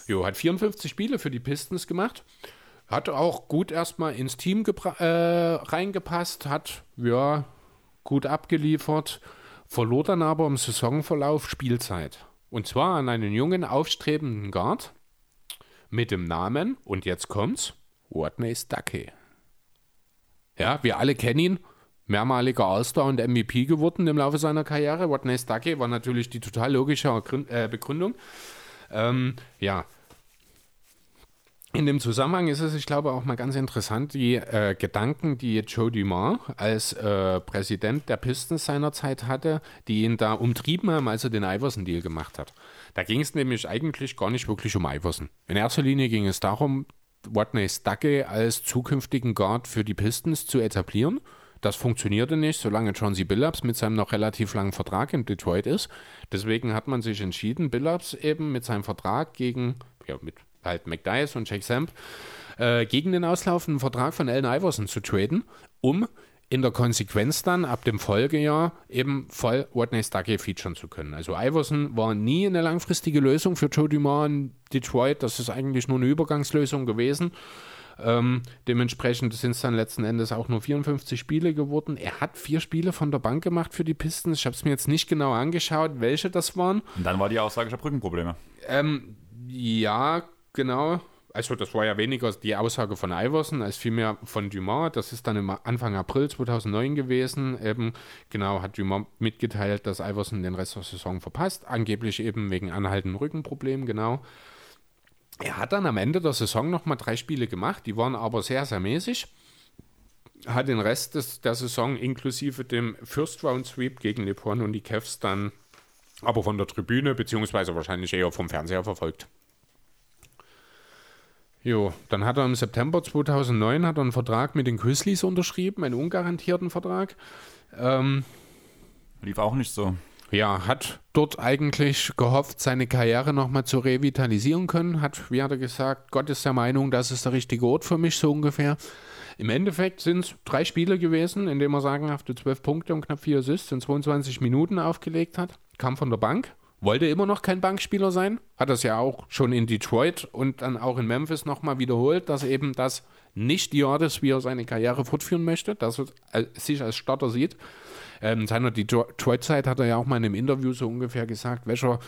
Speaker 4: Jo, hat 54 Spiele für die Pistons gemacht. Hat auch gut erstmal ins Team äh, reingepasst, hat ja gut abgeliefert, verlor dann aber im Saisonverlauf Spielzeit. Und zwar an einen jungen, aufstrebenden Guard mit dem Namen, und jetzt kommt's, Watney Stuckey. Ja, wir alle kennen ihn. Mehrmaliger All-Star und MVP geworden im Laufe seiner Karriere. Watney Stuckey war natürlich die total logische äh, Begründung. Ähm, ja. In dem Zusammenhang ist es, ich glaube, auch mal ganz interessant, die äh, Gedanken, die Joe Dumars als äh, Präsident der Pistons seinerzeit hatte, die ihn da umtrieben haben, als er den Iverson-Deal gemacht hat. Da ging es nämlich eigentlich gar nicht wirklich um Iverson. In erster Linie ging es darum, Watney Stuckey als zukünftigen Guard für die Pistons zu etablieren. Das funktionierte nicht, solange Chauncey Billups mit seinem noch relativ langen Vertrag in Detroit ist. Deswegen hat man sich entschieden, Billups eben mit seinem Vertrag gegen, ja, mit halt McDice und Jake Samp, äh, gegen den auslaufenden Vertrag von Allen Iverson zu traden, um in der Konsequenz dann ab dem Folgejahr eben voll Watney Stuckey featuren zu können. Also Iverson war nie eine langfristige Lösung für Joe Dumars in Detroit. Das ist eigentlich nur eine Übergangslösung gewesen. Ähm, dementsprechend sind es dann letzten Endes auch nur 54 Spiele geworden. Er hat vier Spiele von der Bank gemacht für die Pistons. Ich habe es mir jetzt nicht genau angeschaut, welche das waren.
Speaker 3: Und dann war die Aussage, ich habe Rückenprobleme.
Speaker 4: Ähm, ja, genau. Also das war ja weniger die Aussage von Iverson als vielmehr von Dumas. Das ist dann im Anfang April 2009 gewesen. Eben genau hat Dumas mitgeteilt, dass Iverson den Rest der Saison verpasst. Angeblich eben wegen anhaltenden Rückenproblemen, genau. Er hat dann am Ende der Saison nochmal drei Spiele gemacht. Die waren aber sehr, sehr mäßig. Hat den Rest des, der Saison inklusive dem First Round Sweep gegen LeBron und die Cavs dann aber von der Tribüne, beziehungsweise wahrscheinlich eher vom Fernseher verfolgt. Jo, dann hat er im September 2009 hat er einen Vertrag mit den Grizzlies unterschrieben, einen ungarantierten Vertrag. Ähm,
Speaker 3: Lief auch nicht so.
Speaker 4: ja, hat dort eigentlich gehofft, seine Karriere nochmal zu revitalisieren können. Hat, wie hat er gesagt, Gott ist der Meinung, das ist der richtige Ort für mich, so ungefähr. Im Endeffekt sind es drei Spiele gewesen, in denen er sagenhafte 12 Punkte und knapp 4 Assists in 22 Minuten aufgelegt hat. Kam von der Bank, wollte immer noch kein Bankspieler sein. Hat das ja auch schon in Detroit und dann auch in Memphis nochmal wiederholt, dass eben das nicht die Art ist, wie er seine Karriere fortführen möchte, dass er äh, sich als Starter sieht. Ähm, in seiner Detroit-Zeit hat er ja auch mal in einem Interview so ungefähr gesagt, welcher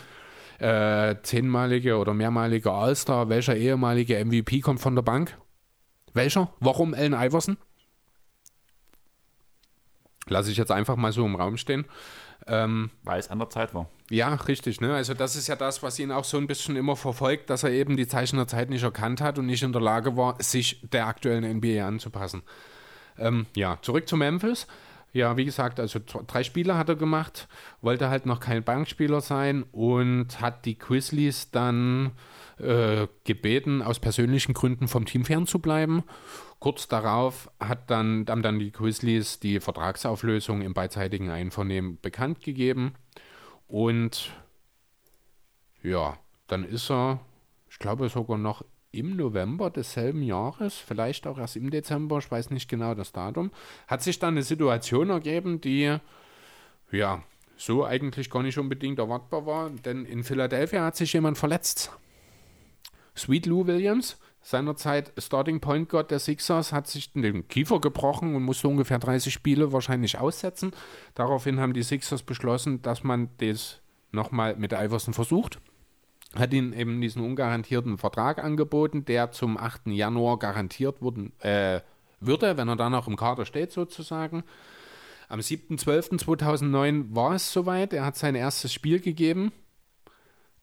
Speaker 4: äh, zehnmalige oder mehrmalige All-Star, welcher ehemalige MVP kommt von der Bank? Welcher? Warum Allen Iverson? Lasse ich jetzt einfach mal so im Raum stehen. Ähm,
Speaker 3: Weil es an der Zeit war.
Speaker 4: ja, richtig. Ne? Also das ist ja das, was ihn auch so ein bisschen immer verfolgt, dass er eben die Zeichen der Zeit nicht erkannt hat und nicht in der Lage war, sich der aktuellen NBA anzupassen. Ähm, ja, zurück zu Memphis. Ja, wie gesagt, also drei Spiele hat er gemacht, wollte halt noch kein Bankspieler sein und hat die Grizzlies dann äh, gebeten, aus persönlichen Gründen vom Team fernzubleiben. Kurz darauf hat dann, haben dann die Grizzlies die Vertragsauflösung im beidseitigen Einvernehmen bekannt gegeben. Und ja, dann ist er, ich glaube sogar noch im November desselben Jahres, vielleicht auch erst im Dezember, ich weiß nicht genau das Datum, hat sich dann eine Situation ergeben, die ja so eigentlich gar nicht unbedingt erwartbar war, denn in Philadelphia hat sich jemand verletzt. Sweet Lou Williams, seinerzeit Starting Point Guard der Sixers, hat sich den Kiefer gebrochen und musste ungefähr 30 Spiele wahrscheinlich aussetzen. Daraufhin haben die Sixers beschlossen, dass man das nochmal mit Iverson versucht. Hat ihnen eben diesen ungarantierten Vertrag angeboten, der zum 8. Januar garantiert wurden, äh, würde, wenn er dann auch im Kader steht sozusagen. Am 7.12.2009 war es soweit. Er hat sein erstes Spiel gegeben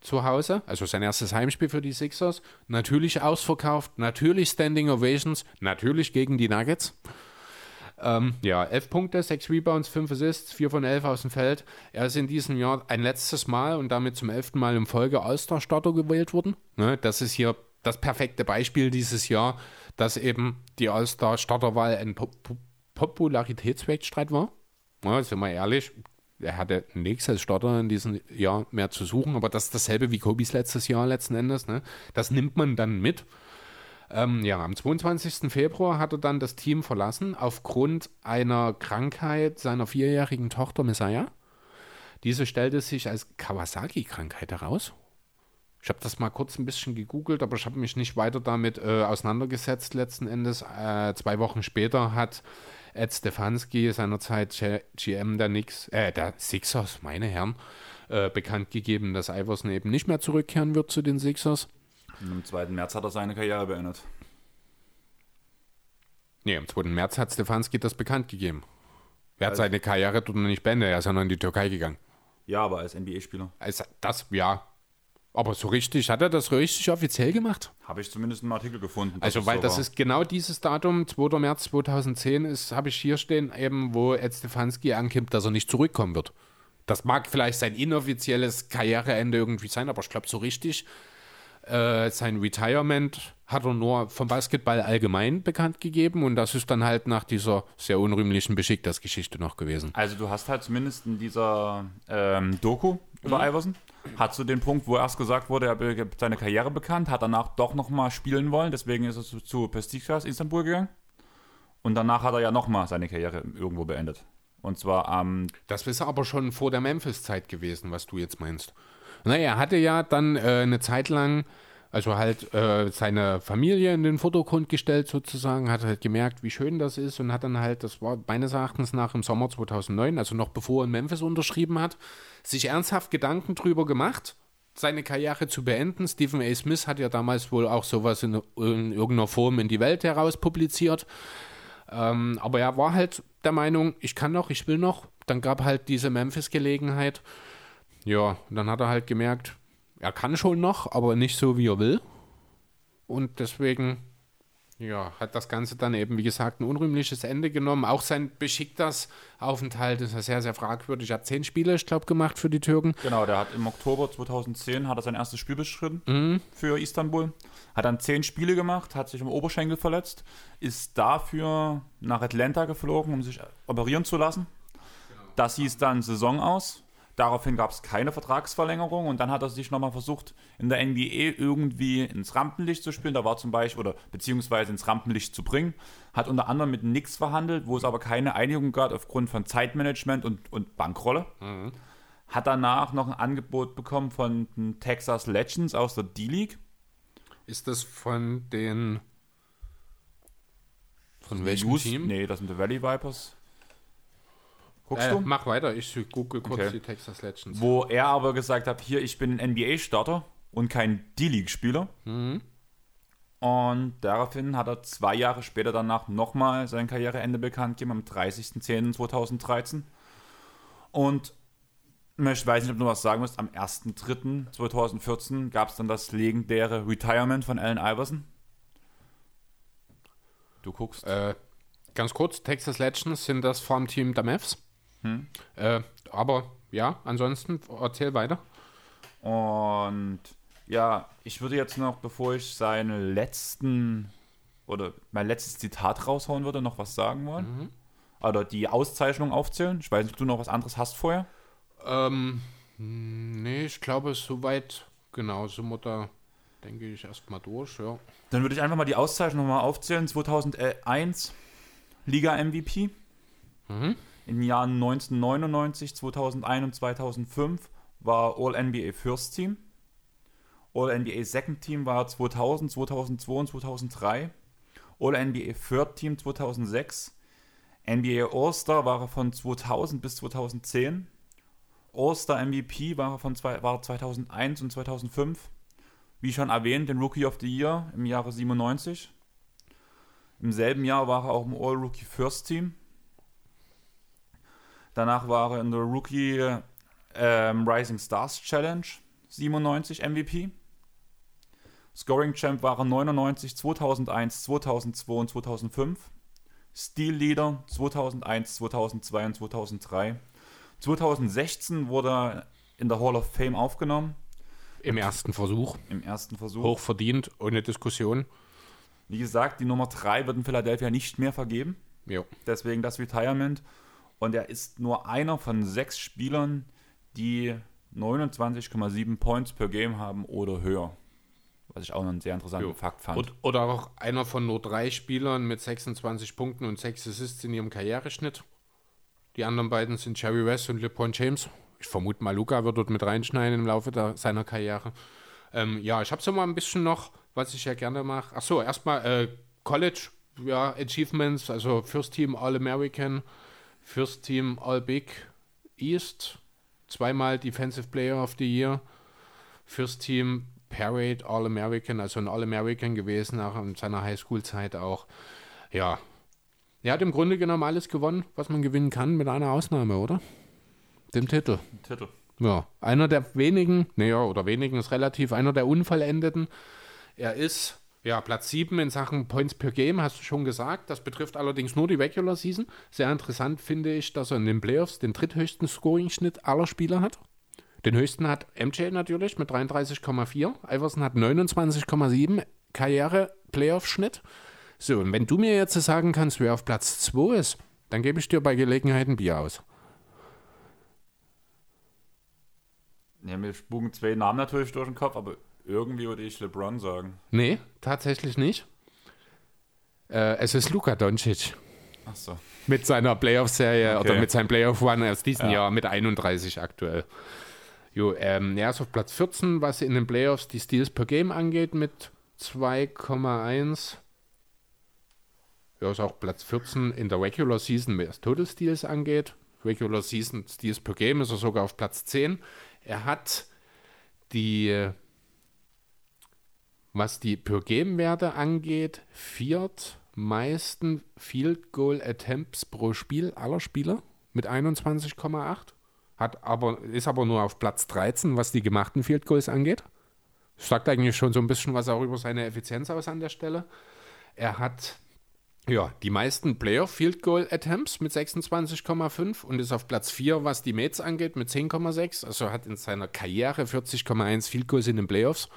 Speaker 4: zu Hause, also sein erstes Heimspiel für die Sixers. Natürlich ausverkauft, natürlich Standing Ovations, natürlich gegen die Nuggets. Ähm, ja, 11 Punkte, 6 Rebounds, 5 Assists, 4 von 11 aus dem Feld. Er ist in diesem Jahr ein letztes Mal und damit zum elften Mal in Folge All-Star-Starter gewählt worden. Ne, das ist hier das perfekte Beispiel dieses Jahr, dass eben die All-Star-Starterwahl ein Pop Popularitätswettstreit war. Ja, sind wir ehrlich, er hatte nichts als Starter in diesem Jahr mehr zu suchen, aber das ist dasselbe wie Kobis letztes Jahr letzten Endes. Ne? Das nimmt man dann mit. Ähm, ja, am 22. Februar hat er dann das Team verlassen aufgrund einer Krankheit seiner vierjährigen Tochter Messiah. Diese stellte sich als Kawasaki-Krankheit heraus. Ich habe das mal kurz ein bisschen gegoogelt, aber ich habe mich nicht weiter damit äh, auseinandergesetzt. Letzten Endes, äh, zwei Wochen später hat Ed Stefanski, seinerzeit GM der Knicks, äh, der Sixers, meine Herren, äh, bekannt gegeben, dass Iverson eben nicht mehr zurückkehren wird zu den Sixers.
Speaker 3: Und am 2. März hat er seine Karriere beendet.
Speaker 4: Nee, am 2. März hat Stefanski das bekannt gegeben. Er hat also, seine Karriere dort noch nicht beendet, er ist ja noch in die Türkei gegangen.
Speaker 3: Ja, aber als NBA-Spieler.
Speaker 4: Also das, ja. Aber so richtig, hat er das richtig offiziell gemacht?
Speaker 3: Habe ich zumindest einen Artikel gefunden.
Speaker 4: Also, weil so das war. ist genau dieses Datum, 2. März 2010, ist, habe ich hier stehen, eben, wo Ed Stefanski ankimmt, dass er nicht zurückkommen wird. Das mag vielleicht sein inoffizielles Karriereende irgendwie sein, aber ich glaube, so richtig äh, sein Retirement hat er nur vom Basketball allgemein bekannt gegeben und das ist dann halt nach dieser sehr unrühmlichen Geschichte noch gewesen.
Speaker 3: Also du hast halt zumindest in dieser ähm, Doku über mhm. Iverson, hast du den Punkt, wo erst gesagt wurde, er hat seine Karriere bekannt, hat danach doch nochmal spielen wollen, deswegen ist er zu, zu Pestiktas Istanbul gegangen und danach hat er ja nochmal seine Karriere irgendwo beendet. Und zwar am...
Speaker 4: Ähm, das ist aber schon vor der Memphis-Zeit gewesen, was du jetzt meinst. Naja, er hatte ja dann äh, eine Zeit lang, also halt äh, seine Familie in den Vordergrund gestellt sozusagen, hat halt gemerkt, wie schön das ist und hat dann halt, das war meines Erachtens nach im Sommer 2009, also noch bevor er in Memphis unterschrieben hat, sich ernsthaft Gedanken drüber gemacht, seine Karriere zu beenden. Stephen A. Smith hat ja damals wohl auch sowas in, in irgendeiner Form in die Welt heraus publiziert. Ähm, aber er war halt der Meinung, ich kann noch, ich will noch. Dann gab halt diese Memphis-Gelegenheit ja, und dann hat er halt gemerkt, er kann schon noch, aber nicht so, wie er will. Und deswegen, ja, hat das Ganze dann eben, wie gesagt, ein unrühmliches Ende genommen. Auch sein Besiktas Aufenthalt ist ja sehr, sehr fragwürdig. Er hat zehn Spiele, ich glaube, gemacht für die Türken.
Speaker 3: Genau, der hat im Oktober 2010 hat er sein erstes Spiel bestritten mhm. für Istanbul. Hat dann zehn Spiele gemacht, hat sich im Oberschenkel verletzt, ist dafür nach Atlanta geflogen, um sich operieren zu lassen. Genau. Das hieß dann Saison aus. Daraufhin gab es keine Vertragsverlängerung und dann hat er sich nochmal versucht, in der NBA irgendwie ins Rampenlicht zu spielen. Da war zum Beispiel, oder beziehungsweise ins Rampenlicht zu bringen. Hat unter anderem mit Nix verhandelt, wo es aber keine Einigung gab aufgrund von Zeitmanagement und, und Bankrolle. Mhm. Hat danach noch ein Angebot bekommen von den Texas Legends aus der D-League.
Speaker 4: Ist das von den.
Speaker 3: Von welchem Team? Nee, das sind die Valley Vipers.
Speaker 4: Guckst äh, du? Mach weiter, ich google kurz okay. die Texas Legends.
Speaker 3: Wo er aber gesagt hat, hier, ich bin NBA-Starter und kein D-League-Spieler. Mhm. Und daraufhin hat er zwei Jahre später danach nochmal sein Karriereende bekannt gegeben, am 30.10.2013. Und ich weiß nicht, ob du was sagen musst, am 1.3.2014 gab es dann das legendäre Retirement von Allen Iverson.
Speaker 4: Du guckst. Äh, ganz kurz, Texas Legends sind das Farmteam der Mavs. Hm. Äh, aber ja, ansonsten erzähl weiter.
Speaker 3: Und ja, ich würde jetzt noch, bevor ich seinen letzten oder mein letztes Zitat raushauen würde, noch was sagen wollen. Mhm. Oder die Auszeichnung aufzählen. Ich weiß nicht, ob du noch was anderes hast vorher.
Speaker 4: Ähm, nee, ich glaube, soweit, genau, wir da, denke ich, erstmal durch, ja.
Speaker 3: Dann würde ich einfach mal die Auszeichnung mal aufzählen. 2001 Liga MVP. Mhm. In den Jahren 1999, 2001 und 2005 war All-NBA First Team. All-NBA Second Team war 2000, 2002 und 2003. All-NBA Third Team 2006. NBA All-Star war er von 2000 bis 2010. All-Star MVP war er von zwei, war 2001 und 2005. Wie schon erwähnt, den Rookie of the Year im Jahre 97. Im selben Jahr war er auch im All-Rookie First Team. Danach war er in der Rookie ähm, Rising Stars Challenge 97 MVP. Scoring Champ war er 99, 2001, 2002 und 2005. Steel Leader 2001, 2002 und 2003. 2016 wurde er in der Hall of Fame aufgenommen,
Speaker 4: Im ersten Versuch.
Speaker 3: im ersten Versuch.
Speaker 4: Hoch verdient, ohne Diskussion.
Speaker 3: Wie gesagt, die Nummer 3 wird in Philadelphia nicht mehr vergeben.
Speaker 4: Jo.
Speaker 3: Deswegen das Retirement. Und er ist nur einer von sechs Spielern, die 29,7 Points per Game haben oder höher. Was ich auch noch einen sehr interessanten
Speaker 4: Jo.
Speaker 3: Fakt fand.
Speaker 4: Und, oder auch einer von nur drei Spielern mit 26 Punkten und 6 Assists in ihrem Karriereschnitt. Die anderen beiden sind Jerry West und LeBron James. Ich vermute mal, Luca wird dort mit reinschneiden im Laufe der, seiner Karriere. Ähm, ja, ich habe so mal ein bisschen noch, was ich ja gerne mache. Achso, erstmal äh, College ja, Achievements, also First Team All-American, First Team All-Big East, zweimal Defensive Player of the Year, First Team Parade All-American, also ein All-American gewesen, nach in seiner Highschool-Zeit auch. Ja, er hat im Grunde genommen alles gewonnen, was man gewinnen kann, mit einer Ausnahme, oder? Dem Titel.
Speaker 3: Titel.
Speaker 4: Ja, einer der wenigen, naja, oder wenigen ist relativ, einer der Unvollendeten. Er ist, ja, Platz 7 in Sachen Points per Game, hast du schon gesagt. Das betrifft allerdings nur die Regular Season. Sehr interessant finde ich, dass er in den Playoffs den dritthöchsten Scoring-Schnitt aller Spieler hat. Den höchsten hat MJ natürlich mit 33,4. Iverson hat 29,7 Karriere-Playoff-Schnitt. So, und wenn du mir jetzt sagen kannst, wer auf Platz 2 ist, dann gebe ich dir bei Gelegenheit ein Bier aus.
Speaker 3: Ja, mir spuken zwei Namen natürlich durch den Kopf, aber irgendwie würde ich LeBron sagen.
Speaker 4: Nee, tatsächlich nicht. Äh, es ist Luka Doncic
Speaker 3: Ach so.
Speaker 4: mit seiner Playoff-Serie
Speaker 3: Okay.
Speaker 4: oder mit seinem Playoff-One aus diesem
Speaker 3: Ja.
Speaker 4: Jahr mit 31 aktuell. Jo, ähm, er ist auf Platz 14, was in den Playoffs die Steals per Game angeht, mit 2,1. Ja, ist auch Platz 14 in der Regular Season, was Total Steals angeht. Regular Season Steals per Game ist er sogar auf Platz 10. Er hat die, was die per Game Werte angeht, viertmeisten Field Goal Attempts pro Spiel aller Spieler mit 21,8. Hat aber, ist aber nur auf Platz 13, was die gemachten Field Goals angeht. Sagt eigentlich schon so ein bisschen was auch über seine Effizienz aus an der Stelle. Er hat ja, die meisten Playoff Field Goal Attempts mit 26,5 und ist auf Platz 4, was die Mates angeht, mit 10,6. Also hat in seiner Karriere 40,1 Field Goals in den Playoffs.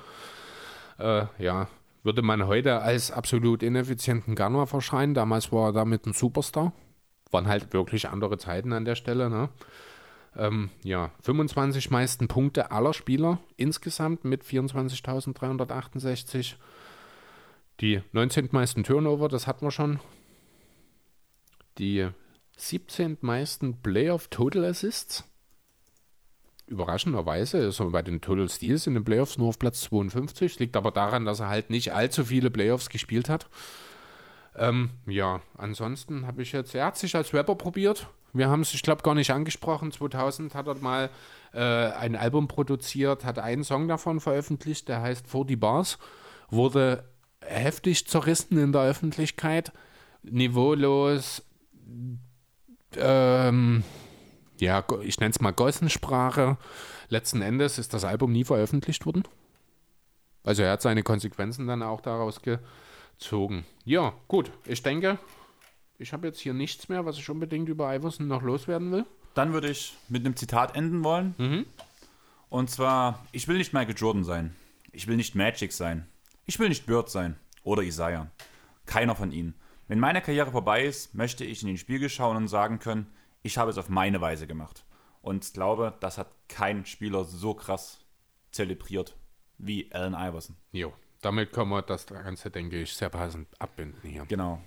Speaker 4: Äh, ja, würde man heute als absolut ineffizienten Gunner verschreien. Damals war er damit ein Superstar. Waren halt wirklich andere Zeiten an der Stelle. Ne? Ähm, ja, 25 meisten Punkte aller Spieler insgesamt mit 24.368. Die 19 meisten Turnover, das hatten wir schon. Die 17 meisten Playoff Total Assists. Überraschenderweise ist er bei den Total Steals in den Playoffs nur auf Platz 52. Liegt aber daran, dass er halt nicht allzu viele Playoffs gespielt hat. Ähm, ja, ansonsten habe ich jetzt, er hat sich als Rapper probiert. Wir haben es, ich glaube, gar nicht angesprochen. 2000 hat er mal äh, ein Album produziert, hat einen Song davon veröffentlicht, der heißt 40 Bars. Wurde heftig zerrissen in der Öffentlichkeit. Niveaulos, ähm, ja, ich nenne es mal Gossensprache. Letzten Endes ist das Album nie veröffentlicht worden. Also er hat seine Konsequenzen dann auch daraus gezogen. Ja, gut. Ich denke, ich habe jetzt hier nichts mehr, was ich unbedingt über Iverson noch loswerden will.
Speaker 3: Dann würde ich mit einem Zitat enden wollen. Und zwar, ich will nicht Michael Jordan sein. Ich will nicht Magic sein. Ich will nicht Bird sein. Oder Isaiah. Keiner von ihnen. Wenn meine Karriere vorbei ist, möchte ich in den Spiegel schauen und sagen können, ich habe es auf meine Weise gemacht. Und ich glaube, das hat kein Spieler so krass zelebriert wie Allen Iverson.
Speaker 4: Jo, damit können wir das Ganze, denke ich, sehr passend abbinden hier.
Speaker 3: Genau.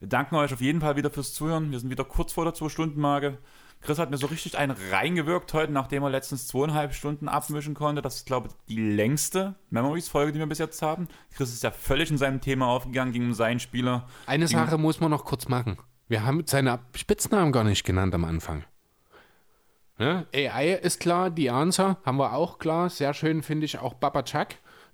Speaker 3: Wir danken euch auf jeden Fall wieder fürs Zuhören. Wir sind wieder kurz vor der 2-Stunden-Marke. Chris hat mir so richtig einen reingewirkt heute, nachdem er letztens zweieinhalb Stunden abmischen konnte. Das ist, glaube ich, die längste Memories-Folge, die wir bis jetzt haben. Chris ist ja völlig in seinem Thema aufgegangen, ging um seinen Spieler.
Speaker 4: Eine Sache muss man noch kurz machen. Wir haben seine Spitznamen gar nicht genannt am Anfang. Ja, AI ist klar, die Answer haben wir auch klar. Sehr schön finde ich auch Baba Chuck.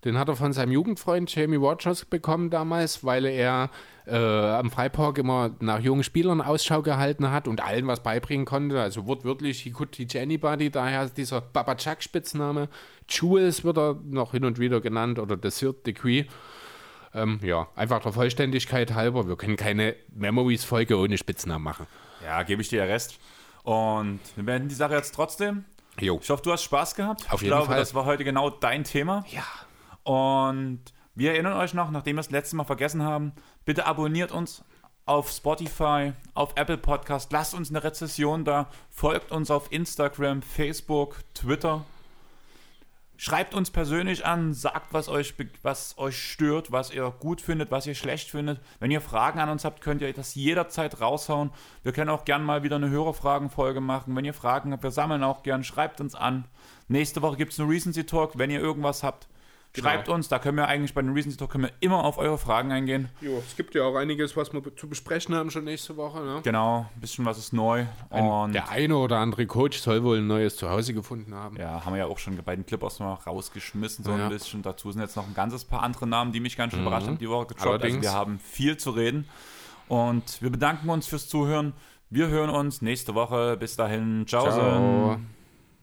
Speaker 4: Den hat er von seinem Jugendfreund Jamie Rogers bekommen damals, weil er äh, am Freipark immer nach jungen Spielern Ausschau gehalten hat und allen was beibringen konnte. Also wortwörtlich, he could teach anybody, daher dieser Baba Chuck Spitzname. Jules wird er noch hin und wieder genannt oder The Third Degree. Ähm, ja, einfach der Vollständigkeit halber. Wir können keine Memories-Folge ohne Spitznamen machen.
Speaker 3: Ja, gebe ich dir Rest. Und wir beenden die Sache jetzt trotzdem.
Speaker 4: Jo.
Speaker 3: Ich hoffe, du hast Spaß gehabt.
Speaker 4: Auf
Speaker 3: ich
Speaker 4: jeden
Speaker 3: glaube,
Speaker 4: Fall.
Speaker 3: das war heute genau dein Thema.
Speaker 4: Ja.
Speaker 3: Und wir erinnern euch noch, nachdem wir das letzte Mal vergessen haben, bitte abonniert uns auf Spotify, auf Apple Podcast, lasst uns eine Rezession da, folgt uns auf Instagram, Facebook, Twitter. Schreibt uns persönlich an, sagt, was euch, was euch stört, was ihr gut findet, was ihr schlecht findet. Wenn ihr Fragen an uns habt, könnt ihr das jederzeit raushauen. Wir können auch gern mal wieder eine Hörerfragenfolge machen. Wenn ihr Fragen habt, wir sammeln auch gern, schreibt uns an. Nächste Woche gibt es einen Recency Talk. Wenn ihr irgendwas habt, schreibt uns. Da können wir eigentlich bei den Recency Talk können wir immer auf eure Fragen eingehen.
Speaker 4: Jo, es gibt ja auch einiges, was wir zu besprechen haben schon nächste Woche. Ne?
Speaker 3: Genau, ein bisschen was ist neu. Und
Speaker 4: Der eine oder andere Coach soll wohl ein neues Zuhause gefunden haben.
Speaker 3: Ja, haben wir ja auch schon bei den Clippers mal rausgeschmissen, so
Speaker 4: Ja. Mhm.
Speaker 3: ein bisschen. Dazu sind jetzt noch ein ganzes paar andere Namen, die mich ganz schön überrascht haben, die Woche gedroppt. Also wir haben viel zu reden. Und wir bedanken uns fürs Zuhören. Wir hören uns nächste Woche. Bis dahin. Ciao.
Speaker 4: Ciao.